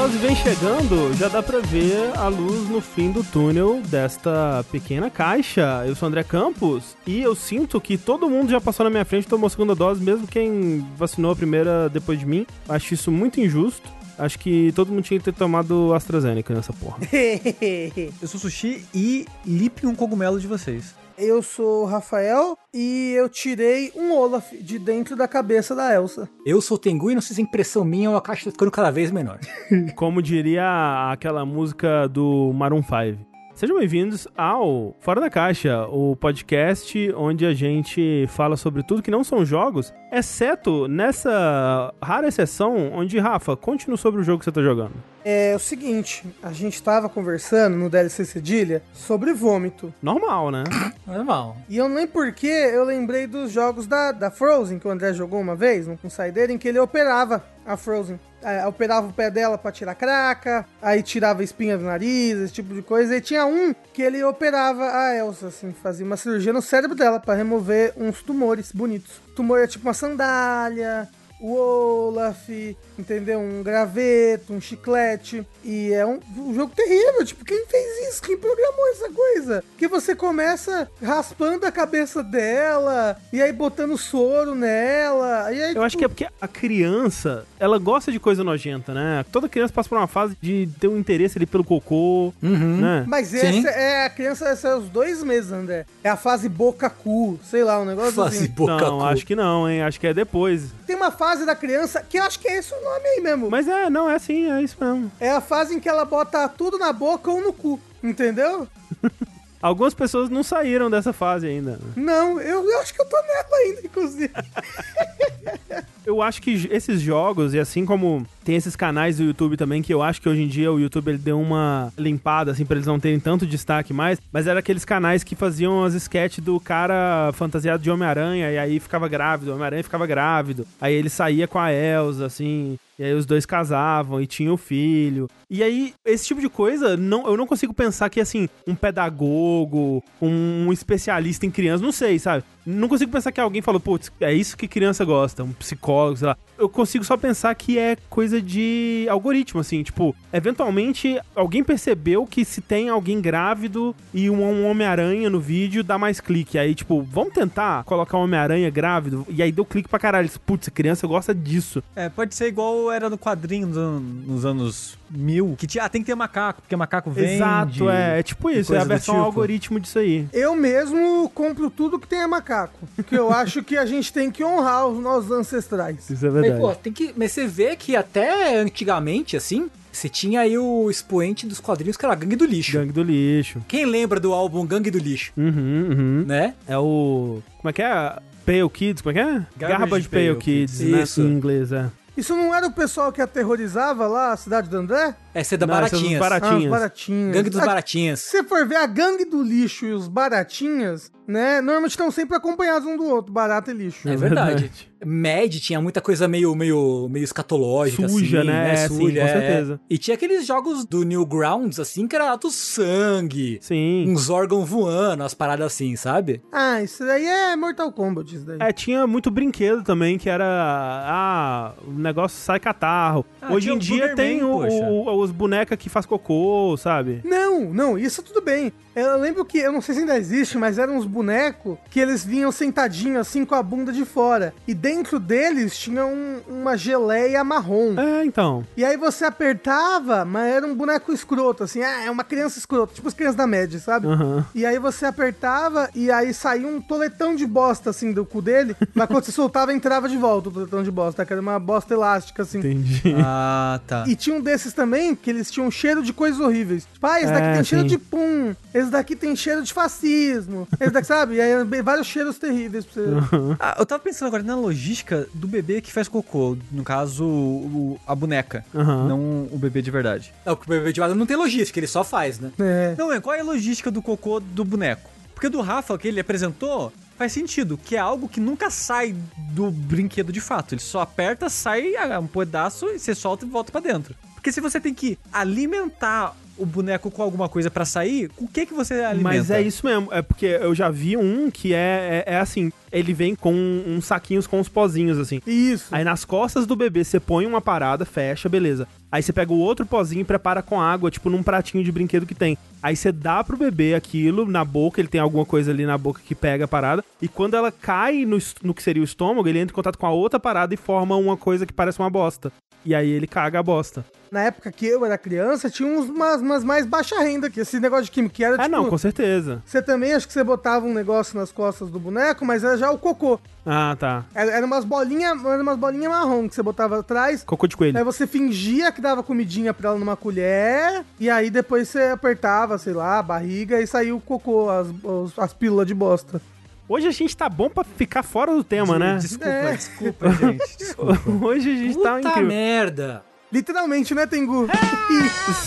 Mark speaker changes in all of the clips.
Speaker 1: Dose vem chegando, já dá pra ver a luz no fim do túnel desta pequena caixa. Eu sou André Campos e eu sinto que todo mundo já passou na minha frente tomou a segunda dose, mesmo quem vacinou a primeira depois de mim. Acho isso muito injusto. Acho que todo mundo tinha que ter tomado AstraZeneca nessa porra.
Speaker 2: Eu sou Sushi e lipe um cogumelo de vocês.
Speaker 3: Eu sou o Rafael e eu tirei um Olaf de dentro da cabeça da Elsa.
Speaker 4: Eu sou o Tengu e não sei se é impressão minha ou a caixa tá ficando cada vez menor.
Speaker 1: Como diria aquela música do Maroon 5. Sejam bem-vindos ao Fora da Caixa, o podcast onde a gente fala sobre tudo que não são jogos, exceto nessa rara exceção onde, Rafa, conte-nos sobre o jogo que você tá jogando.
Speaker 3: É o seguinte, a gente tava conversando no DLC Cedilha sobre vômito.
Speaker 1: Normal, né?
Speaker 4: Normal.
Speaker 3: E eu nem porque eu lembrei dos jogos da, da Frozen que o André jogou uma vez, no saideira, em que ele operava a Frozen. É, operava o pé dela pra tirar craca, aí tirava espinha do nariz, esse tipo de coisa. E tinha um que ele operava a Elsa, assim, fazia uma cirurgia no cérebro dela para remover uns tumores bonitos. tumor é tipo uma sandália, o Olaf, entendeu? Um graveto, um chiclete. E é um, um, jogo terrível. Tipo, quem fez isso? Quem programou essa coisa? Que você começa raspando a cabeça dela e aí botando soro nela. E aí,
Speaker 1: Eu tipo... acho que é porque a criança, ela gosta de coisa nojenta, né? Toda criança passa por uma fase de ter um interesse ali pelo cocô, uhum. né?
Speaker 3: Mas essa é a criança, essa é os dois meses, André. É a fase boca-cu, sei lá, um negócio
Speaker 1: fase
Speaker 3: assim.
Speaker 1: Boca não, acho que não, hein? Acho que é depois.
Speaker 3: Tem uma fase da criança que eu acho que é esse o nome aí mesmo.
Speaker 1: Mas é, não, é assim, é isso mesmo.
Speaker 3: É a fase em que ela bota tudo na boca ou no cu, entendeu?
Speaker 1: Algumas pessoas não saíram dessa fase ainda.
Speaker 3: Não, eu, eu acho que eu tô nela ainda, inclusive.
Speaker 1: eu acho que esses jogos, e assim como tem esses canais do YouTube também, que eu acho que hoje em dia o YouTube ele deu uma limpada, assim, pra eles não terem tanto destaque mais, mas era aqueles canais que faziam as sketches do cara fantasiado de Homem-Aranha, e aí ficava grávido, o Homem-Aranha ficava grávido, aí ele saía com a Elsa, assim, e aí os dois casavam e tinham filho. E aí, esse tipo de coisa, não, eu não consigo pensar que, assim, um pedagogo, um especialista em crianças, não sei, sabe? Não consigo pensar que alguém falou, putz, é isso que criança gosta, um psicólogo, sei lá. Eu consigo só pensar que é coisa de algoritmo, assim, tipo, eventualmente alguém percebeu que se tem alguém grávido e um, um Homem-Aranha no vídeo, dá mais clique. Aí, tipo, vamos tentar colocar um Homem-Aranha grávido? E aí deu clique pra caralho. Putz, a criança gosta disso.
Speaker 2: É, pode ser igual era no quadrinho nos anos mil, que tinha, ah, tem que ter macaco, porque macaco vende.
Speaker 1: Exato, é, é tipo isso, é a versão tipo. algoritmo disso aí.
Speaker 3: Eu mesmo compro tudo que tenha macaco, porque eu acho que a gente tem que honrar os nossos ancestrais.
Speaker 1: Isso é verdade.
Speaker 4: Mas, pô, tem que, mas você vê que até antigamente, assim, você tinha aí o expoente dos quadrinhos que era Gangue do Lixo.
Speaker 1: Gangue do Lixo.
Speaker 4: Quem lembra do álbum Gangue do Lixo?
Speaker 1: Uhum, uhum.
Speaker 4: Né?
Speaker 1: É o... Como é que é? Pale Kids, como é que é?
Speaker 4: Garbage, Garbage Pale, Pale Kids,
Speaker 1: Kids, né? Isso. Em inglês, é.
Speaker 3: Isso não era o pessoal que aterrorizava lá a cidade do André?
Speaker 4: Essa é da Baratinhas.
Speaker 1: Baratinhas.
Speaker 3: Ah, baratinhas.
Speaker 4: Gangue dos Baratinhas.
Speaker 3: Se você for ver a Gangue do Lixo e os Baratinhas, né? Normalmente estão sempre acompanhados um do outro, barata e lixo.
Speaker 4: É, verdade. Mad tinha muita coisa meio, meio, meio escatológica,
Speaker 1: Suja,
Speaker 4: assim,
Speaker 1: né?
Speaker 4: né?
Speaker 1: É,
Speaker 4: Suja,
Speaker 1: sim, com certeza.
Speaker 4: É. E tinha aqueles jogos do Newgrounds, assim, que era alto sangue.
Speaker 1: Sim.
Speaker 4: Uns órgãos voando, umas paradas assim, sabe?
Speaker 3: Ah, isso daí é Mortal Kombat, isso daí.
Speaker 1: É, tinha muito brinquedo também, que era... Ah, o negócio sai catarro. Ah, Hoje em dia tem o, o, os bonecas que faz cocô, sabe?
Speaker 3: Não, não, isso tudo bem. Eu lembro que, eu não sei se ainda existe, mas eram uns bonecos que eles vinham sentadinhos assim com a bunda de fora. E dentro deles tinha um, uma geleia marrom.
Speaker 1: É, então.
Speaker 3: E aí você apertava, mas era um boneco escroto, assim, ah, é uma criança escrota, tipo as crianças da média, sabe?
Speaker 1: Uhum.
Speaker 3: E aí você apertava e aí saía um toletão de bosta, assim, do cu dele, mas quando você soltava, entrava de volta o toletão de bosta, que era uma bosta elástica, assim.
Speaker 1: Entendi.
Speaker 2: Ah, tá.
Speaker 3: E tinha um desses também que eles tinham cheiro de coisas horríveis. Tipo, ah, esse daqui é, tem cheiro de pum, esse daqui tem cheiro de fascismo, esse daqui, sabe? E aí vários cheiros terríveis pra você.
Speaker 2: Uhum. Ah, eu tava pensando agora na logística do bebê que faz cocô, no caso, o, a boneca,
Speaker 1: uhum.
Speaker 2: não o bebê de verdade.
Speaker 4: Não, porque o bebê de verdade não tem logística, ele só faz, né?
Speaker 3: É.
Speaker 2: Não, é, qual é a logística do cocô do boneco? Porque do Rafa, que ele apresentou, faz sentido, que é algo que nunca sai do brinquedo de fato. Ele só aperta, sai um pedaço e você solta e volta para dentro. Porque se você tem que alimentar o boneco com alguma coisa pra sair, o que que você alimenta?
Speaker 1: Mas é isso mesmo, é porque eu já vi um que é, é, é assim, ele vem com uns saquinhos com uns pozinhos, assim.
Speaker 3: Isso.
Speaker 1: Aí nas costas do bebê você põe uma parada, fecha, beleza. Aí você pega o outro pozinho e prepara com água, tipo num pratinho de brinquedo que tem. Aí você dá pro bebê aquilo na boca, ele tem alguma coisa ali na boca que pega a parada. E quando ela cai no, no que seria o estômago, ele entra em contato com a outra parada e forma uma coisa que parece uma bosta. E aí ele caga a bosta.
Speaker 3: Na época que eu era criança, tinha uns, umas, umas mais baixa renda, que esse negócio de química que era
Speaker 1: Ah,
Speaker 3: tipo...
Speaker 1: não, com certeza.
Speaker 3: Você também, acho que você botava um negócio nas costas do boneco, mas era já o cocô.
Speaker 1: Ah, tá.
Speaker 3: Era, era umas bolinhas era umas bolinha marrom que você botava atrás.
Speaker 1: Cocô de coelho.
Speaker 3: Aí você fingia que dava comidinha pra ela numa colher, e aí depois você apertava, sei lá, a barriga e saiu o cocô, as, as pílulas de bosta.
Speaker 1: Hoje a gente tá bom pra ficar fora do tema, né?
Speaker 2: Desculpa,
Speaker 3: É.
Speaker 2: desculpa, gente. Desculpa.
Speaker 1: Hoje a gente tá
Speaker 4: Puta
Speaker 1: incrível.
Speaker 4: merda.
Speaker 3: Literalmente, né, Tengu?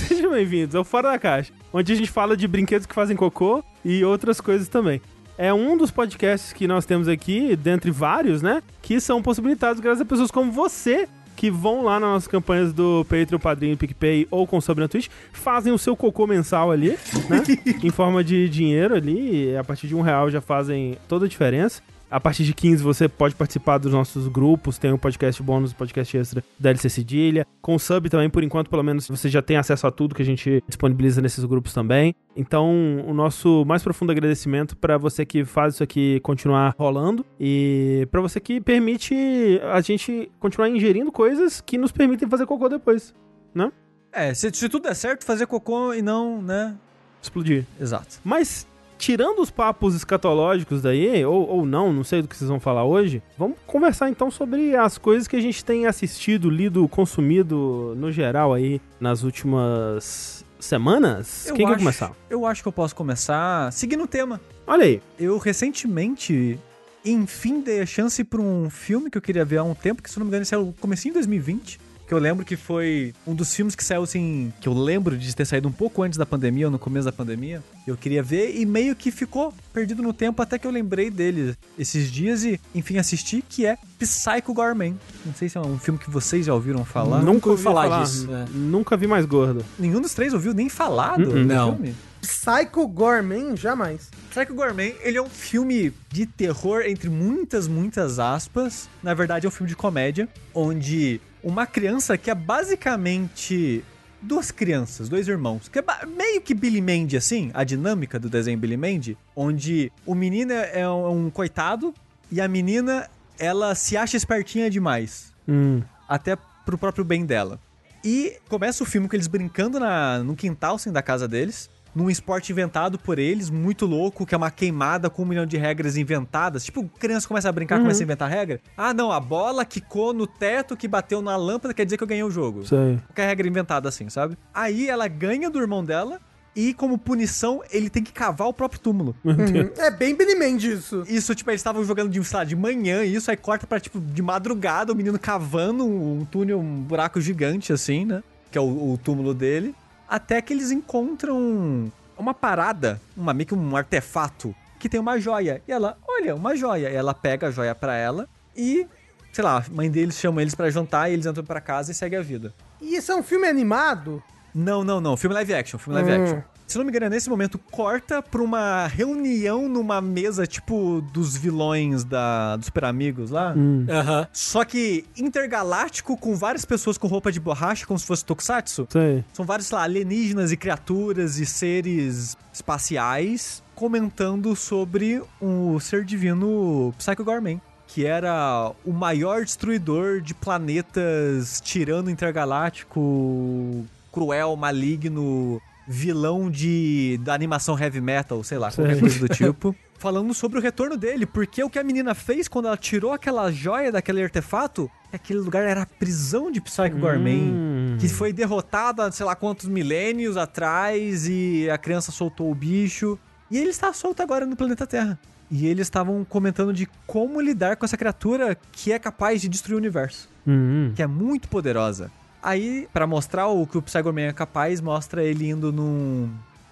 Speaker 1: Sejam bem-vindos ao Fora da Caixa, onde a gente fala de brinquedos que fazem cocô e outras coisas também. É um dos podcasts que nós temos aqui, dentre vários, né? Que são possibilitados graças a pessoas como você, que vão lá nas nossas campanhas do Patreon, Padrinho, PicPay ou Consome na Twitch, fazem o seu cocô mensal ali, né? em forma de dinheiro ali, a partir de um real já fazem toda a diferença. A partir de 15 você pode participar dos nossos grupos, tem o podcast bônus, podcast extra da LC Cedilha. Com o sub também, por enquanto, pelo menos, você já tem acesso a tudo que a gente disponibiliza nesses grupos também. Então, o nosso mais profundo agradecimento para você que faz isso aqui continuar rolando e para você que permite a gente continuar ingerindo coisas que nos permitem fazer cocô depois, né?
Speaker 2: É, se, se tudo der certo, fazer cocô e não, né?
Speaker 1: Explodir.
Speaker 2: Exato.
Speaker 1: Mas, tirando os papos escatológicos daí, ou, ou não, não sei do que vocês vão falar hoje, vamos conversar então sobre as coisas que a gente tem assistido, lido, consumido no geral aí nas últimas semanas.
Speaker 2: Eu
Speaker 1: Quem quer
Speaker 2: acho-
Speaker 1: começar?
Speaker 2: Eu acho que eu posso começar seguindo o tema.
Speaker 1: Olha aí.
Speaker 2: Eu recentemente, enfim, dei a chance pra um filme que eu queria ver há um tempo, que se não me engano, esse é o comecinho de 2020. Que eu lembro que foi um dos filmes que saiu assim. Que eu lembro de ter saído um pouco antes da pandemia, ou no começo da pandemia. Eu queria ver e meio que ficou perdido no tempo até que eu lembrei dele esses dias e, enfim, assisti, que é Psycho Gorman. Não sei se é um filme que vocês já ouviram falar.
Speaker 4: Nunca ouvi falar disso, é.
Speaker 1: Nunca vi mais gordo.
Speaker 2: Nenhum dos três ouviu nem falar do,
Speaker 1: Uh-uh.
Speaker 2: do
Speaker 4: Não.
Speaker 2: filme?
Speaker 3: Psycho Gorman, jamais.
Speaker 2: Psycho Gourmet, ele é um filme de terror, entre muitas, muitas aspas. Na verdade, é um filme de comédia, onde uma criança que é basicamente duas crianças, dois irmãos, que é meio que Billy Mandy, assim, a dinâmica do desenho Billy Mandy, onde o menino é um, um coitado e a menina, ela se acha espertinha demais
Speaker 1: Hum.
Speaker 2: até pro próprio bem dela. E começa o filme com eles brincando na, no quintal, assim, da casa deles, num esporte inventado por eles, muito louco, que é uma queimada com um milhão de regras inventadas. Tipo, criança começa a brincar, começa a inventar regra. Ah, não, a bola quicou no teto que bateu na lâmpada, quer dizer que eu ganhei o jogo.
Speaker 1: Sei.
Speaker 2: Qualquer regra inventada assim, sabe? Aí ela ganha do irmão dela e, como punição, ele tem que cavar o próprio túmulo.
Speaker 3: Uhum. É bem Billy Mandy isso.
Speaker 2: Isso, tipo, eles estavam jogando de, sei lá, de manhã, isso aí corta pra, tipo, de madrugada, o menino cavando um, um túnel, um buraco gigante, assim, né? Que é o, o túmulo dele. Até que eles encontram uma parada, uma, meio que um artefato, que tem uma joia. E ela, olha, uma joia. E ela pega a joia pra ela e, sei lá, a mãe deles chama eles pra jantar e eles entram pra casa e segue a vida.
Speaker 3: E esse é um filme animado?
Speaker 2: Não, não, não. Filme live action, filme live
Speaker 3: Hum.
Speaker 2: action. Se não me engano, nesse momento corta pra uma reunião numa mesa, tipo, dos vilões da, dos Super Amigos lá.
Speaker 1: Hum.
Speaker 4: Aham.
Speaker 2: Só que intergaláctico, com várias pessoas com roupa de borracha, como se fosse Tokusatsu.
Speaker 1: Sei.
Speaker 2: São vários, sei lá, alienígenas e criaturas e seres espaciais comentando sobre o ser divino Psycho Gorman. Que era o maior destruidor de planetas, tirano intergaláctico, cruel, maligno, vilão de da animação heavy metal, sei lá, qualquer coisa do tipo. Falando sobre o retorno dele, porque o que a menina fez quando ela tirou aquela joia daquele artefato, é que aquele lugar era a prisão de Psycho
Speaker 1: Hum.
Speaker 2: que foi derrotada, sei lá quantos milênios atrás e a criança soltou o bicho. E ele está solto agora no planeta Terra. E eles estavam comentando de como lidar com essa criatura que é capaz de destruir o universo,
Speaker 1: Hum.
Speaker 2: que é muito poderosa. Aí, pra mostrar o que o Psycho-Man é capaz, mostra ele indo num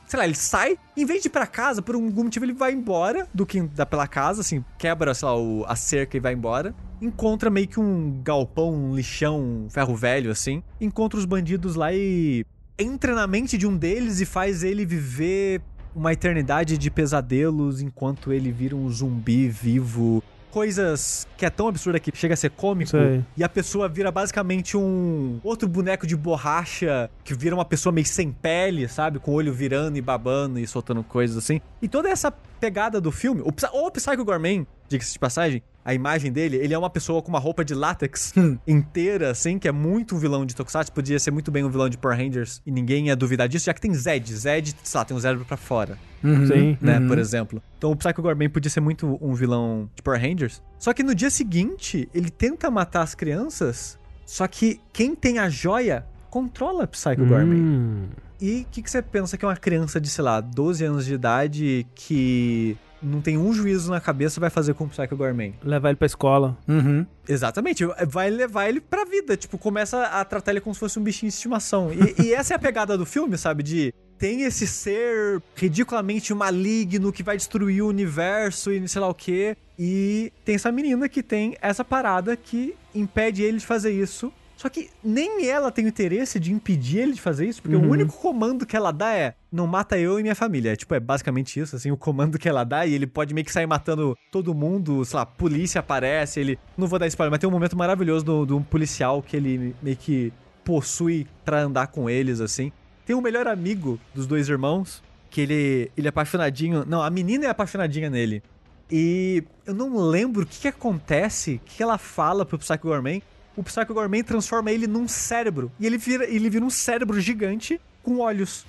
Speaker 2: sei lá, ele sai, em vez de ir pra casa, por algum motivo ele vai embora do que dá pela casa, assim, quebra, sei lá, o- a cerca e vai embora. Encontra meio que um galpão, um lixão, um ferro velho, assim. Encontra os bandidos lá e entra na mente de um deles e faz ele viver uma eternidade de pesadelos enquanto ele vira um zumbi vivo. Coisas que é tão absurda que chega a ser cômico.
Speaker 1: Sei.
Speaker 2: E a pessoa vira basicamente um outro boneco de borracha que vira uma pessoa meio sem pele, sabe? Com o olho virando e babando e soltando coisas assim. E toda essa pegada do filme, o, Psy- o Psycho Gorman, diga-se de passagem, a imagem dele, ele é uma pessoa com uma roupa de látex inteira, assim, que é muito um vilão de Tokusatsu, podia ser muito bem um vilão de Power Rangers, e ninguém ia duvidar disso, já que tem Zed. Zed, sei lá, tem um cérebro pra fora
Speaker 1: Sim.
Speaker 2: né,
Speaker 4: Uhum.
Speaker 2: por exemplo. Então o Psycho Gorman podia ser muito um vilão de Power Rangers. Só que no dia seguinte, ele tenta matar as crianças, só que quem tem a joia controla Psycho Gorman.
Speaker 1: Hum.
Speaker 2: E o que, que você pensa que é uma criança de, sei lá, 12 anos de idade que não tem um juízo na cabeça vai fazer com o Psycho Gorman?
Speaker 1: Levar ele pra escola.
Speaker 4: Uhum.
Speaker 2: Exatamente, vai levar ele pra vida. Tipo, começa a tratar ele como se fosse um bichinho de estimação. E, e essa é a pegada do filme, sabe? De tem esse ser ridiculamente maligno que vai destruir o universo e sei lá o quê. E tem essa menina que tem essa parada que impede ele de fazer isso. Só que nem ela tem o interesse de impedir ele de fazer isso, porque
Speaker 1: Uhum.
Speaker 2: o único comando que ela dá é não mata eu e minha família. É, tipo, é basicamente isso, assim, o comando que ela dá e ele pode meio que sair matando todo mundo, sei lá, polícia aparece, ele... Não vou dar spoiler, mas tem um momento maravilhoso do- de um policial que ele meio que possui pra andar com eles, assim. Tem um melhor amigo dos dois irmãos, que ele, ele é apaixonadinho... Não, a menina é apaixonadinha nele. E eu não lembro o que, que acontece, o que, que ela fala pro Psycho Gorman. O Psycho Gorman transforma ele num cérebro. E ele vira, ele vira um cérebro gigante com olhos.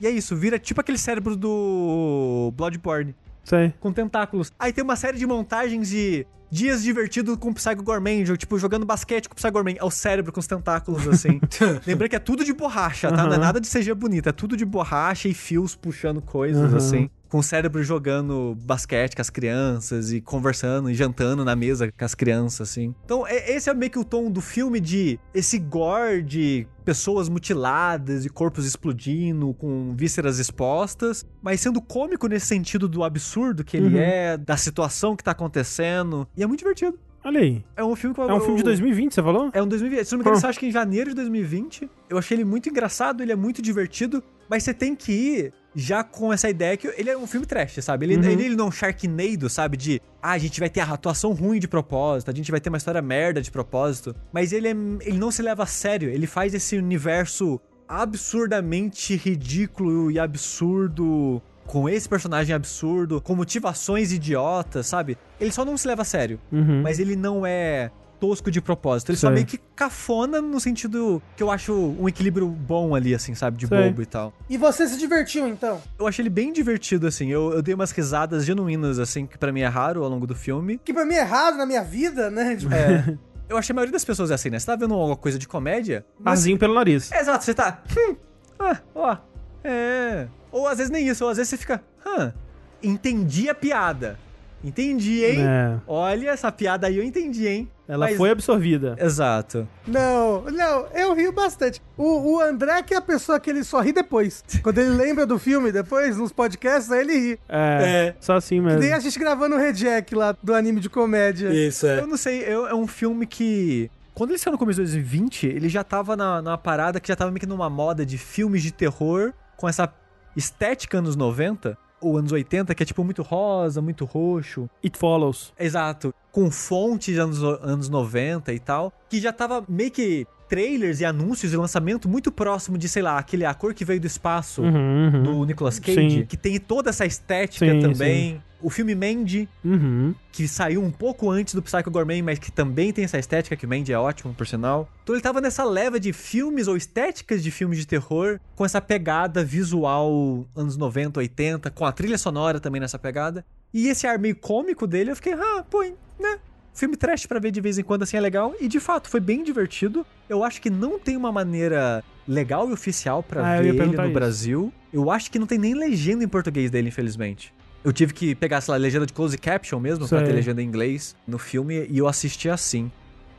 Speaker 2: E é isso, vira tipo aquele cérebro do Bloodborne,
Speaker 1: Sei.
Speaker 2: com tentáculos. Aí tem uma série de montagens de dias divertidos com o Psycho Gorman, tipo jogando basquete com o Psycho Gorman. É o cérebro com os tentáculos, assim. Lembrando que é tudo de borracha, tá? Não é nada de CG bonito, é tudo de borracha e fios puxando coisas,
Speaker 1: Aham.
Speaker 2: assim. Com o cérebro jogando basquete com as crianças e conversando e jantando na mesa com as crianças, assim. Então, é- esse é meio que o tom do filme de esse gore de pessoas mutiladas e corpos explodindo, com vísceras expostas, mas sendo cômico nesse sentido do absurdo que ele
Speaker 1: Uhum.
Speaker 2: é, da situação que tá acontecendo. E é muito divertido.
Speaker 1: Olha aí.
Speaker 2: É um filme que eu-
Speaker 1: É um filme de
Speaker 2: eu-
Speaker 1: 2020, você falou?
Speaker 2: é um 2020. Se não me engano, você acha que em janeiro de 2020. Eu achei ele muito engraçado, ele é muito divertido, mas você tem que ir já com essa ideia que ele é um filme trash, sabe? Ele,
Speaker 1: Uhum.
Speaker 2: ele, ele não é um Sharknado, sabe? De, ah, a gente vai ter a atuação ruim de propósito, a gente vai ter uma história merda de propósito. Mas ele, é, ele não se leva a sério, ele faz esse universo absurdamente ridículo e absurdo. Com esse personagem absurdo, com motivações idiotas, sabe? Ele só não se leva a sério
Speaker 1: Uhum.
Speaker 2: mas ele não é tosco de propósito. Ele só
Speaker 1: Sei.
Speaker 2: meio que cafona no sentido que eu acho um equilíbrio bom ali, assim, sabe? De
Speaker 1: Sei.
Speaker 2: bobo e tal.
Speaker 3: E você se divertiu, então?
Speaker 2: Eu achei ele bem divertido, assim. Eu, eu dei umas risadas genuínas, assim, que pra mim é raro ao longo do filme.
Speaker 3: Que pra mim é raro na minha vida, né? Tipo,
Speaker 2: É. eu achei a maioria das pessoas é assim, né? Você tá vendo alguma coisa de comédia? mas-
Speaker 1: Arzinho pelo nariz.
Speaker 2: Exato, você tá. Hum, ah, ó. É. Ou às vezes nem isso, ou às vezes você fica. Hã, entendi a piada. Entendi, hein?
Speaker 1: É.
Speaker 2: Olha, essa piada aí eu entendi, hein?
Speaker 1: Ela
Speaker 2: Mas-
Speaker 1: foi absorvida.
Speaker 2: Exato.
Speaker 3: Não, não, eu rio bastante. O, o André que é a pessoa que ele só ri depois. Quando ele lembra do filme depois, nos podcasts, aí ele ri.
Speaker 1: É.
Speaker 2: É.
Speaker 1: Só assim
Speaker 3: Que
Speaker 1: mesmo.
Speaker 3: nem a gente gravando o Reject lá do anime de comédia.
Speaker 4: Isso, é.
Speaker 2: Eu não sei, eu- é um filme que. Quando ele saiu no começo de 2020, ele já tava na, numa parada que já tava meio que numa moda de filmes de terror com essa estética anos 90 ou anos 80, que é tipo muito rosa, muito roxo.
Speaker 1: It Follows.
Speaker 2: Exato. Com fontes anos, anos 90 e tal. Que já tava meio que trailers e anúncios e lançamento muito próximo de, sei lá, aquele A Cor que Veio do Espaço.
Speaker 1: Uhum, uhum.
Speaker 2: Do Nicolas Cage,
Speaker 1: Sim.
Speaker 2: que tem toda essa estética
Speaker 1: Sim,
Speaker 2: também. O filme Mandy,
Speaker 1: Uhum.
Speaker 2: que saiu um pouco antes do Psycho Gourmet, mas que também tem essa estética, que o Mandy é ótimo, por sinal. Então ele tava nessa leva de filmes ou estéticas de filmes de terror, com essa pegada visual anos 90, 80, com a trilha sonora também nessa pegada. E esse ar meio cômico dele, eu fiquei, ah, pô, né? Filme trash pra ver de vez em quando assim é legal. E de fato, foi bem divertido. Eu acho que não tem uma maneira legal e oficial pra
Speaker 1: Ah,
Speaker 2: ver ele no
Speaker 1: isso.
Speaker 2: Brasil. Eu acho que não tem nem legenda em português dele, infelizmente. Eu tive que pegar, sei lá, legenda de close caption mesmo, pra
Speaker 1: Sei.
Speaker 2: ter legenda em inglês no filme, e eu assisti assim.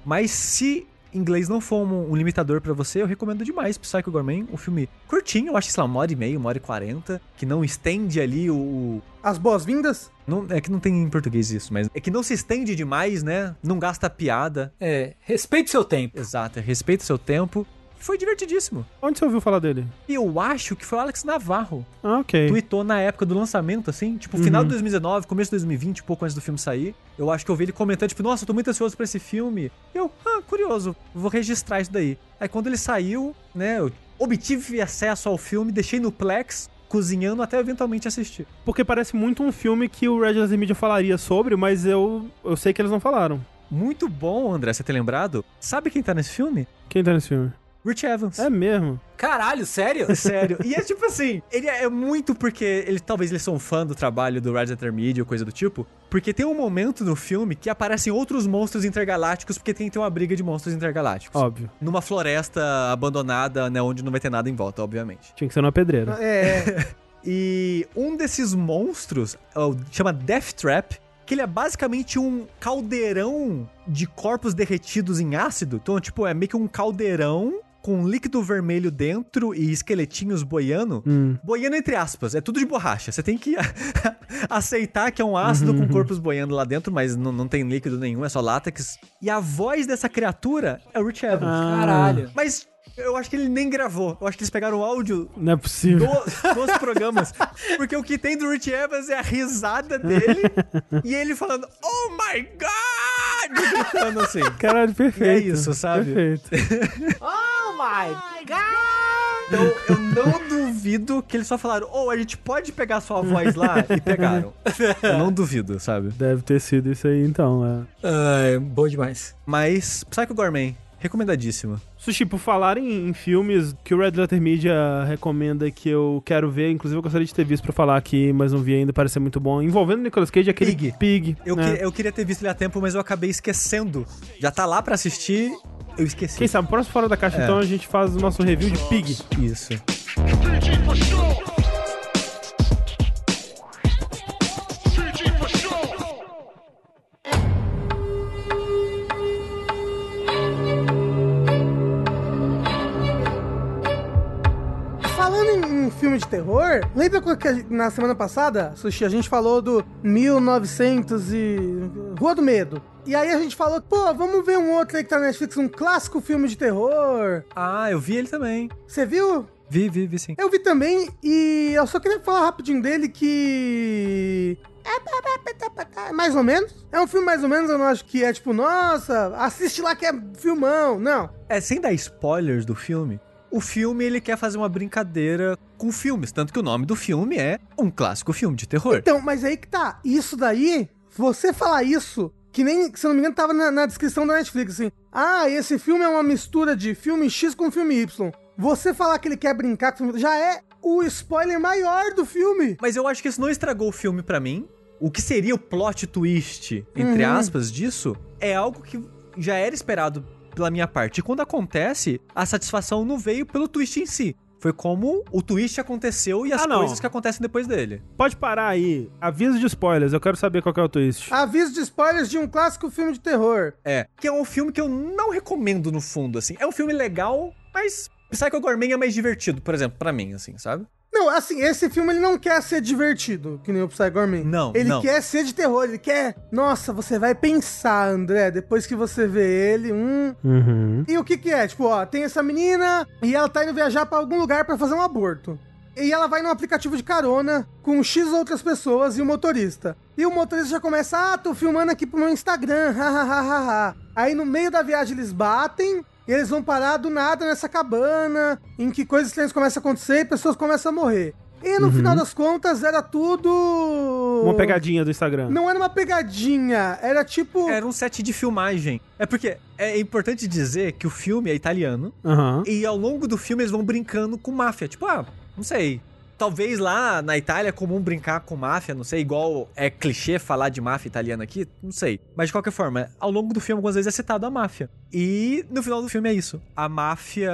Speaker 2: Mas se inglês não for um, um limitador pra você, eu recomendo demais Psycho Gourmet. Um filme curtinho, eu acho, sei lá, uma hora e meia, uma hora e quarenta, que não estende ali o...
Speaker 3: As boas-vindas?
Speaker 2: Não, é que não tem em português isso, mas é que não se estende demais, né? Não gasta piada.
Speaker 4: É, respeite seu tempo.
Speaker 2: Exato, respeita o seu tempo. Foi divertidíssimo.
Speaker 1: Onde você ouviu falar dele?
Speaker 2: Eu acho que foi o Alex Navarro.
Speaker 1: Ah, ok.
Speaker 2: Tweetou na época do lançamento, assim, tipo, final de 2019, começo de 2020, pouco antes do filme sair. Eu acho que eu vi ele comentando, tipo, nossa, eu tô muito ansioso pra esse filme. Eu, ah, curioso, vou registrar isso daí. Aí quando ele saiu, né, eu obtive acesso ao filme, deixei no Plex, cozinhando até eventualmente assistir.
Speaker 1: Porque parece muito um filme que o Red Laser Media falaria sobre, mas eu, eu sei que eles não falaram.
Speaker 2: Muito bom, André, você ter lembrado. Sabe quem tá nesse filme?
Speaker 1: Quem tá nesse filme?
Speaker 2: Rich Evans.
Speaker 1: É mesmo.
Speaker 4: Caralho, sério?
Speaker 2: Sério. E é tipo assim, ele é muito porque ele talvez eles são um fã do trabalho do Red Letter Media ou coisa do tipo, porque tem um momento no filme que aparecem outros monstros intergalácticos porque tem que ter uma briga de monstros intergalácticos.
Speaker 1: Óbvio.
Speaker 2: Numa floresta abandonada, né, onde não vai ter nada em volta, obviamente.
Speaker 1: Tinha que ser numa pedreira.
Speaker 3: É,
Speaker 2: E um desses monstros é o- chama Death Trap, que ele é basicamente um caldeirão de corpos derretidos em ácido. Então, tipo, é meio que um caldeirão com líquido vermelho dentro e esqueletinhos boiando.
Speaker 1: Hum.
Speaker 2: Boiando entre aspas, é tudo de borracha. Você tem que aceitar que é um ácido com corpos boiando lá dentro, mas não, não tem líquido nenhum, é só látex. E a voz dessa criatura é o Rich Evans.
Speaker 1: Ah.
Speaker 4: Caralho.
Speaker 2: Mas eu acho que ele nem gravou. Eu acho que eles pegaram o áudio
Speaker 1: Não é possível.
Speaker 2: do- dos programas. Porque o que tem do Rich Evans é a risada dele e ele falando, oh my god! Gritando assim.
Speaker 1: Caralho, perfeito.
Speaker 2: E é isso, sabe?
Speaker 1: Perfeito.
Speaker 4: Oh my god!
Speaker 2: Então eu não duvido que eles só falaram, oh, a gente pode pegar sua voz lá? E pegaram. Eu não duvido, sabe?
Speaker 1: Deve ter sido isso aí, então. É.
Speaker 4: Ai, bom demais.
Speaker 2: Mas Psycho Gourmet, recomendadíssimo.
Speaker 1: Sushi, por falar em, em filmes que o Red Letter Media recomenda que eu quero ver, inclusive eu gostaria de ter visto pra falar aqui, mas não vi ainda, parece ser muito bom. Envolvendo o Nicolas Cage, aquele
Speaker 2: Pig.
Speaker 1: Pig.
Speaker 2: Eu,
Speaker 1: né?
Speaker 2: que- eu queria ter visto ele a tempo, mas eu acabei esquecendo. Já tá lá pra assistir, eu esqueci.
Speaker 1: Quem sabe, próximo Fora da Caixa,
Speaker 2: É.
Speaker 1: então, a gente faz o nosso review de Pig.
Speaker 2: Isso.
Speaker 5: PG
Speaker 3: Em filme de terror, lembra que gente- na semana passada, Sushi, a gente falou do 1900 e... Rua do Medo. E aí a gente falou, pô, vamos ver um outro aí que tá na Netflix, um clássico filme de terror.
Speaker 2: Ah, eu vi ele também.
Speaker 3: Você viu?
Speaker 2: Vi, vi, vi sim.
Speaker 3: Eu vi também e eu só queria falar rapidinho dele que... É mais ou menos. É um filme mais ou menos, eu não acho que é tipo, nossa, assiste lá que é filmão. Não.
Speaker 2: É, sem dar spoilers do filme, o filme ele quer fazer uma brincadeira com filmes, tanto que o nome do filme é um clássico filme de terror.
Speaker 3: Então, mas aí que tá. Isso daí, você falar isso, que nem, se não me engano, tava na, na descrição da Netflix, assim. Ah, esse filme é uma mistura de filme X com filme Y. Você falar que ele quer brincar com filme já é o spoiler maior do filme.
Speaker 2: Mas eu acho que isso não estragou o filme pra mim. O que seria o plot twist, entre
Speaker 3: Uhum.
Speaker 2: aspas, disso, é algo que já era esperado pela minha parte. E quando acontece, a satisfação não veio pelo twist em si. Foi como o twist aconteceu e as
Speaker 1: Ah,
Speaker 2: coisas que acontecem depois dele.
Speaker 1: Pode parar aí. Aviso de spoilers, eu quero saber qual que é o twist.
Speaker 3: Aviso de spoilers de um clássico filme de terror.
Speaker 2: É. Que é um filme que eu não recomendo no fundo, assim. É um filme legal, mas Psycho Gourmet é mais divertido, por exemplo, pra mim, assim, sabe?
Speaker 3: Não, assim, esse filme ele não quer ser divertido, que nem o Psy Gourmet.
Speaker 2: Não,
Speaker 3: Ele
Speaker 2: não.
Speaker 3: quer ser de terror, ele quer... Nossa, você vai pensar, André, depois que você vê ele, hum...
Speaker 1: Uhum.
Speaker 3: E o que que é? Tipo, ó, tem essa menina e ela tá indo viajar pra algum lugar pra fazer um aborto. E ela vai num aplicativo de carona com X outras pessoas e o motorista. E o motorista já começa, ah, tô filmando aqui pro meu Instagram, hahaha. Aí no meio da viagem eles batem e eles vão parar do nada nessa cabana, em que coisas estranhas começam a acontecer e pessoas começam a morrer. E no final das contas era tudo.
Speaker 1: Uma pegadinha do Instagram.
Speaker 3: Não era uma pegadinha, era tipo.
Speaker 2: Era um set de filmagem. É porque é importante dizer que o filme é italiano
Speaker 1: Aham.
Speaker 2: e ao longo do filme eles vão brincando com máfia. Tipo, ah, não sei. Talvez lá na Itália é comum brincar com máfia, não sei, igual é clichê falar de máfia italiana aqui, não sei. Mas de qualquer forma, ao longo do filme algumas vezes é citado a máfia. E no final do filme é isso. A máfia,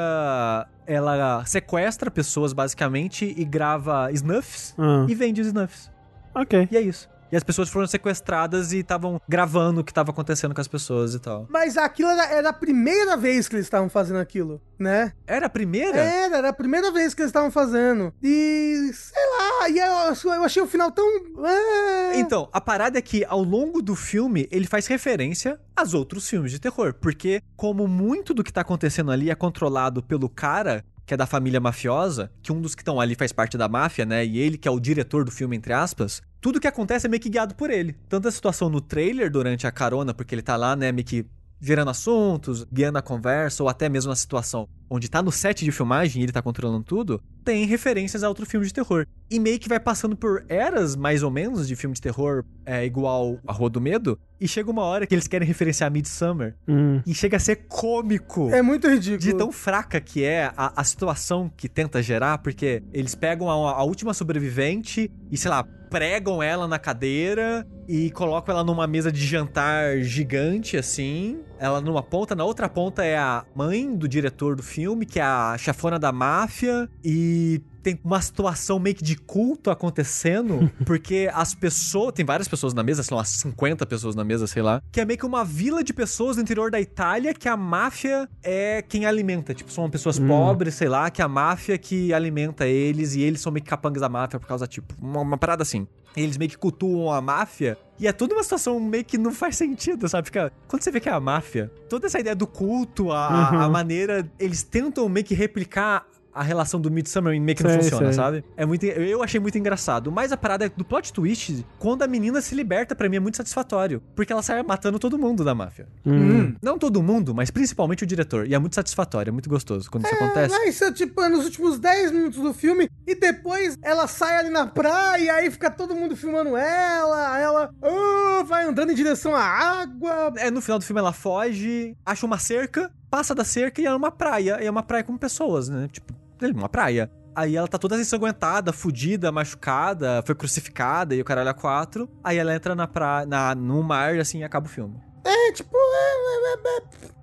Speaker 2: ela sequestra pessoas basicamente e grava snuffs
Speaker 1: Ah,
Speaker 2: e vende os snuffs.
Speaker 1: ok.
Speaker 2: E é isso. E as pessoas foram sequestradas e estavam gravando o que tava acontecendo com as pessoas e tal.
Speaker 3: Mas aquilo era, era a primeira vez que eles estavam fazendo aquilo, né?
Speaker 2: Era a primeira?
Speaker 3: Era, era a primeira vez que eles estavam fazendo. E sei lá, e eu, eu achei o final tão. ah.
Speaker 2: Então, a parada é que ao longo do filme ele faz referência aos outros filmes de terror, porque como muito do que tá acontecendo ali é controlado pelo cara que é da família mafiosa, que um dos que estão ali faz parte da máfia, né? E ele que é o diretor do filme entre aspas, tudo que acontece é meio que guiado por ele. Tanto a situação no trailer durante a carona, porque ele tá lá, né, meio que gerando assuntos, guiando a conversa, ou até mesmo na situação onde tá no set de filmagem e ele tá controlando tudo, tem referências a outro filme de terror. E meio que vai passando por eras, mais ou menos, de filme de terror é, igual A Rua do Medo, e chega uma hora que eles querem referenciar Midsummer,
Speaker 1: Hum.
Speaker 2: e chega a ser cômico.
Speaker 3: É muito ridículo.
Speaker 2: De tão fraca que é a, a situação que tenta gerar, porque eles pegam a, a última sobrevivente e, sei lá, pregam ela na cadeira e colocam ela numa mesa de jantar gigante, assim. Ela numa ponta, na outra ponta é a mãe do diretor do filme, que é a chefona da máfia, e tem uma situação meio que de culto acontecendo, porque as pessoas. Tem várias pessoas na mesa, sei lá, umas 50 pessoas na mesa, sei lá. Que é meio que uma vila de pessoas no interior da Itália que a máfia é quem alimenta. Tipo, são pessoas pobres, sei lá, que a máfia que alimenta eles e eles são meio que capangas da máfia por causa, tipo, uma, uma parada assim. Eles meio que cultuam a máfia. E é toda uma situação meio que não faz sentido, sabe? Fica, quando você vê que é a máfia, toda essa ideia do culto, a, a maneira. Eles tentam meio que replicar a relação do Midsummer e meio que não
Speaker 1: Sei,
Speaker 2: funciona,
Speaker 1: sei.
Speaker 2: sabe? É muito, eu achei muito engraçado. Mas a parada é do plot twist, quando a menina se liberta, pra mim é muito satisfatório. Porque ela sai matando todo mundo da máfia.
Speaker 1: Hum.
Speaker 2: Não todo mundo, mas principalmente o diretor. E é muito satisfatório, é muito gostoso quando isso acontece.
Speaker 3: Ah, isso é tipo nos últimos 10 minutos do filme e depois ela sai ali na praia e aí fica todo mundo filmando ela, aí ela ah, vai andando em direção à água.
Speaker 2: É, no final do filme ela foge, acha uma cerca, passa da cerca e é uma praia. E é uma praia com pessoas, né? Tipo, é uma praia. Aí ela tá toda ensanguentada, fudida, machucada, foi crucificada e o caralho a quatro. Aí ela entra na praia, na, no mar, assim, e acaba o filme.
Speaker 3: É, tipo, é, é, é, é-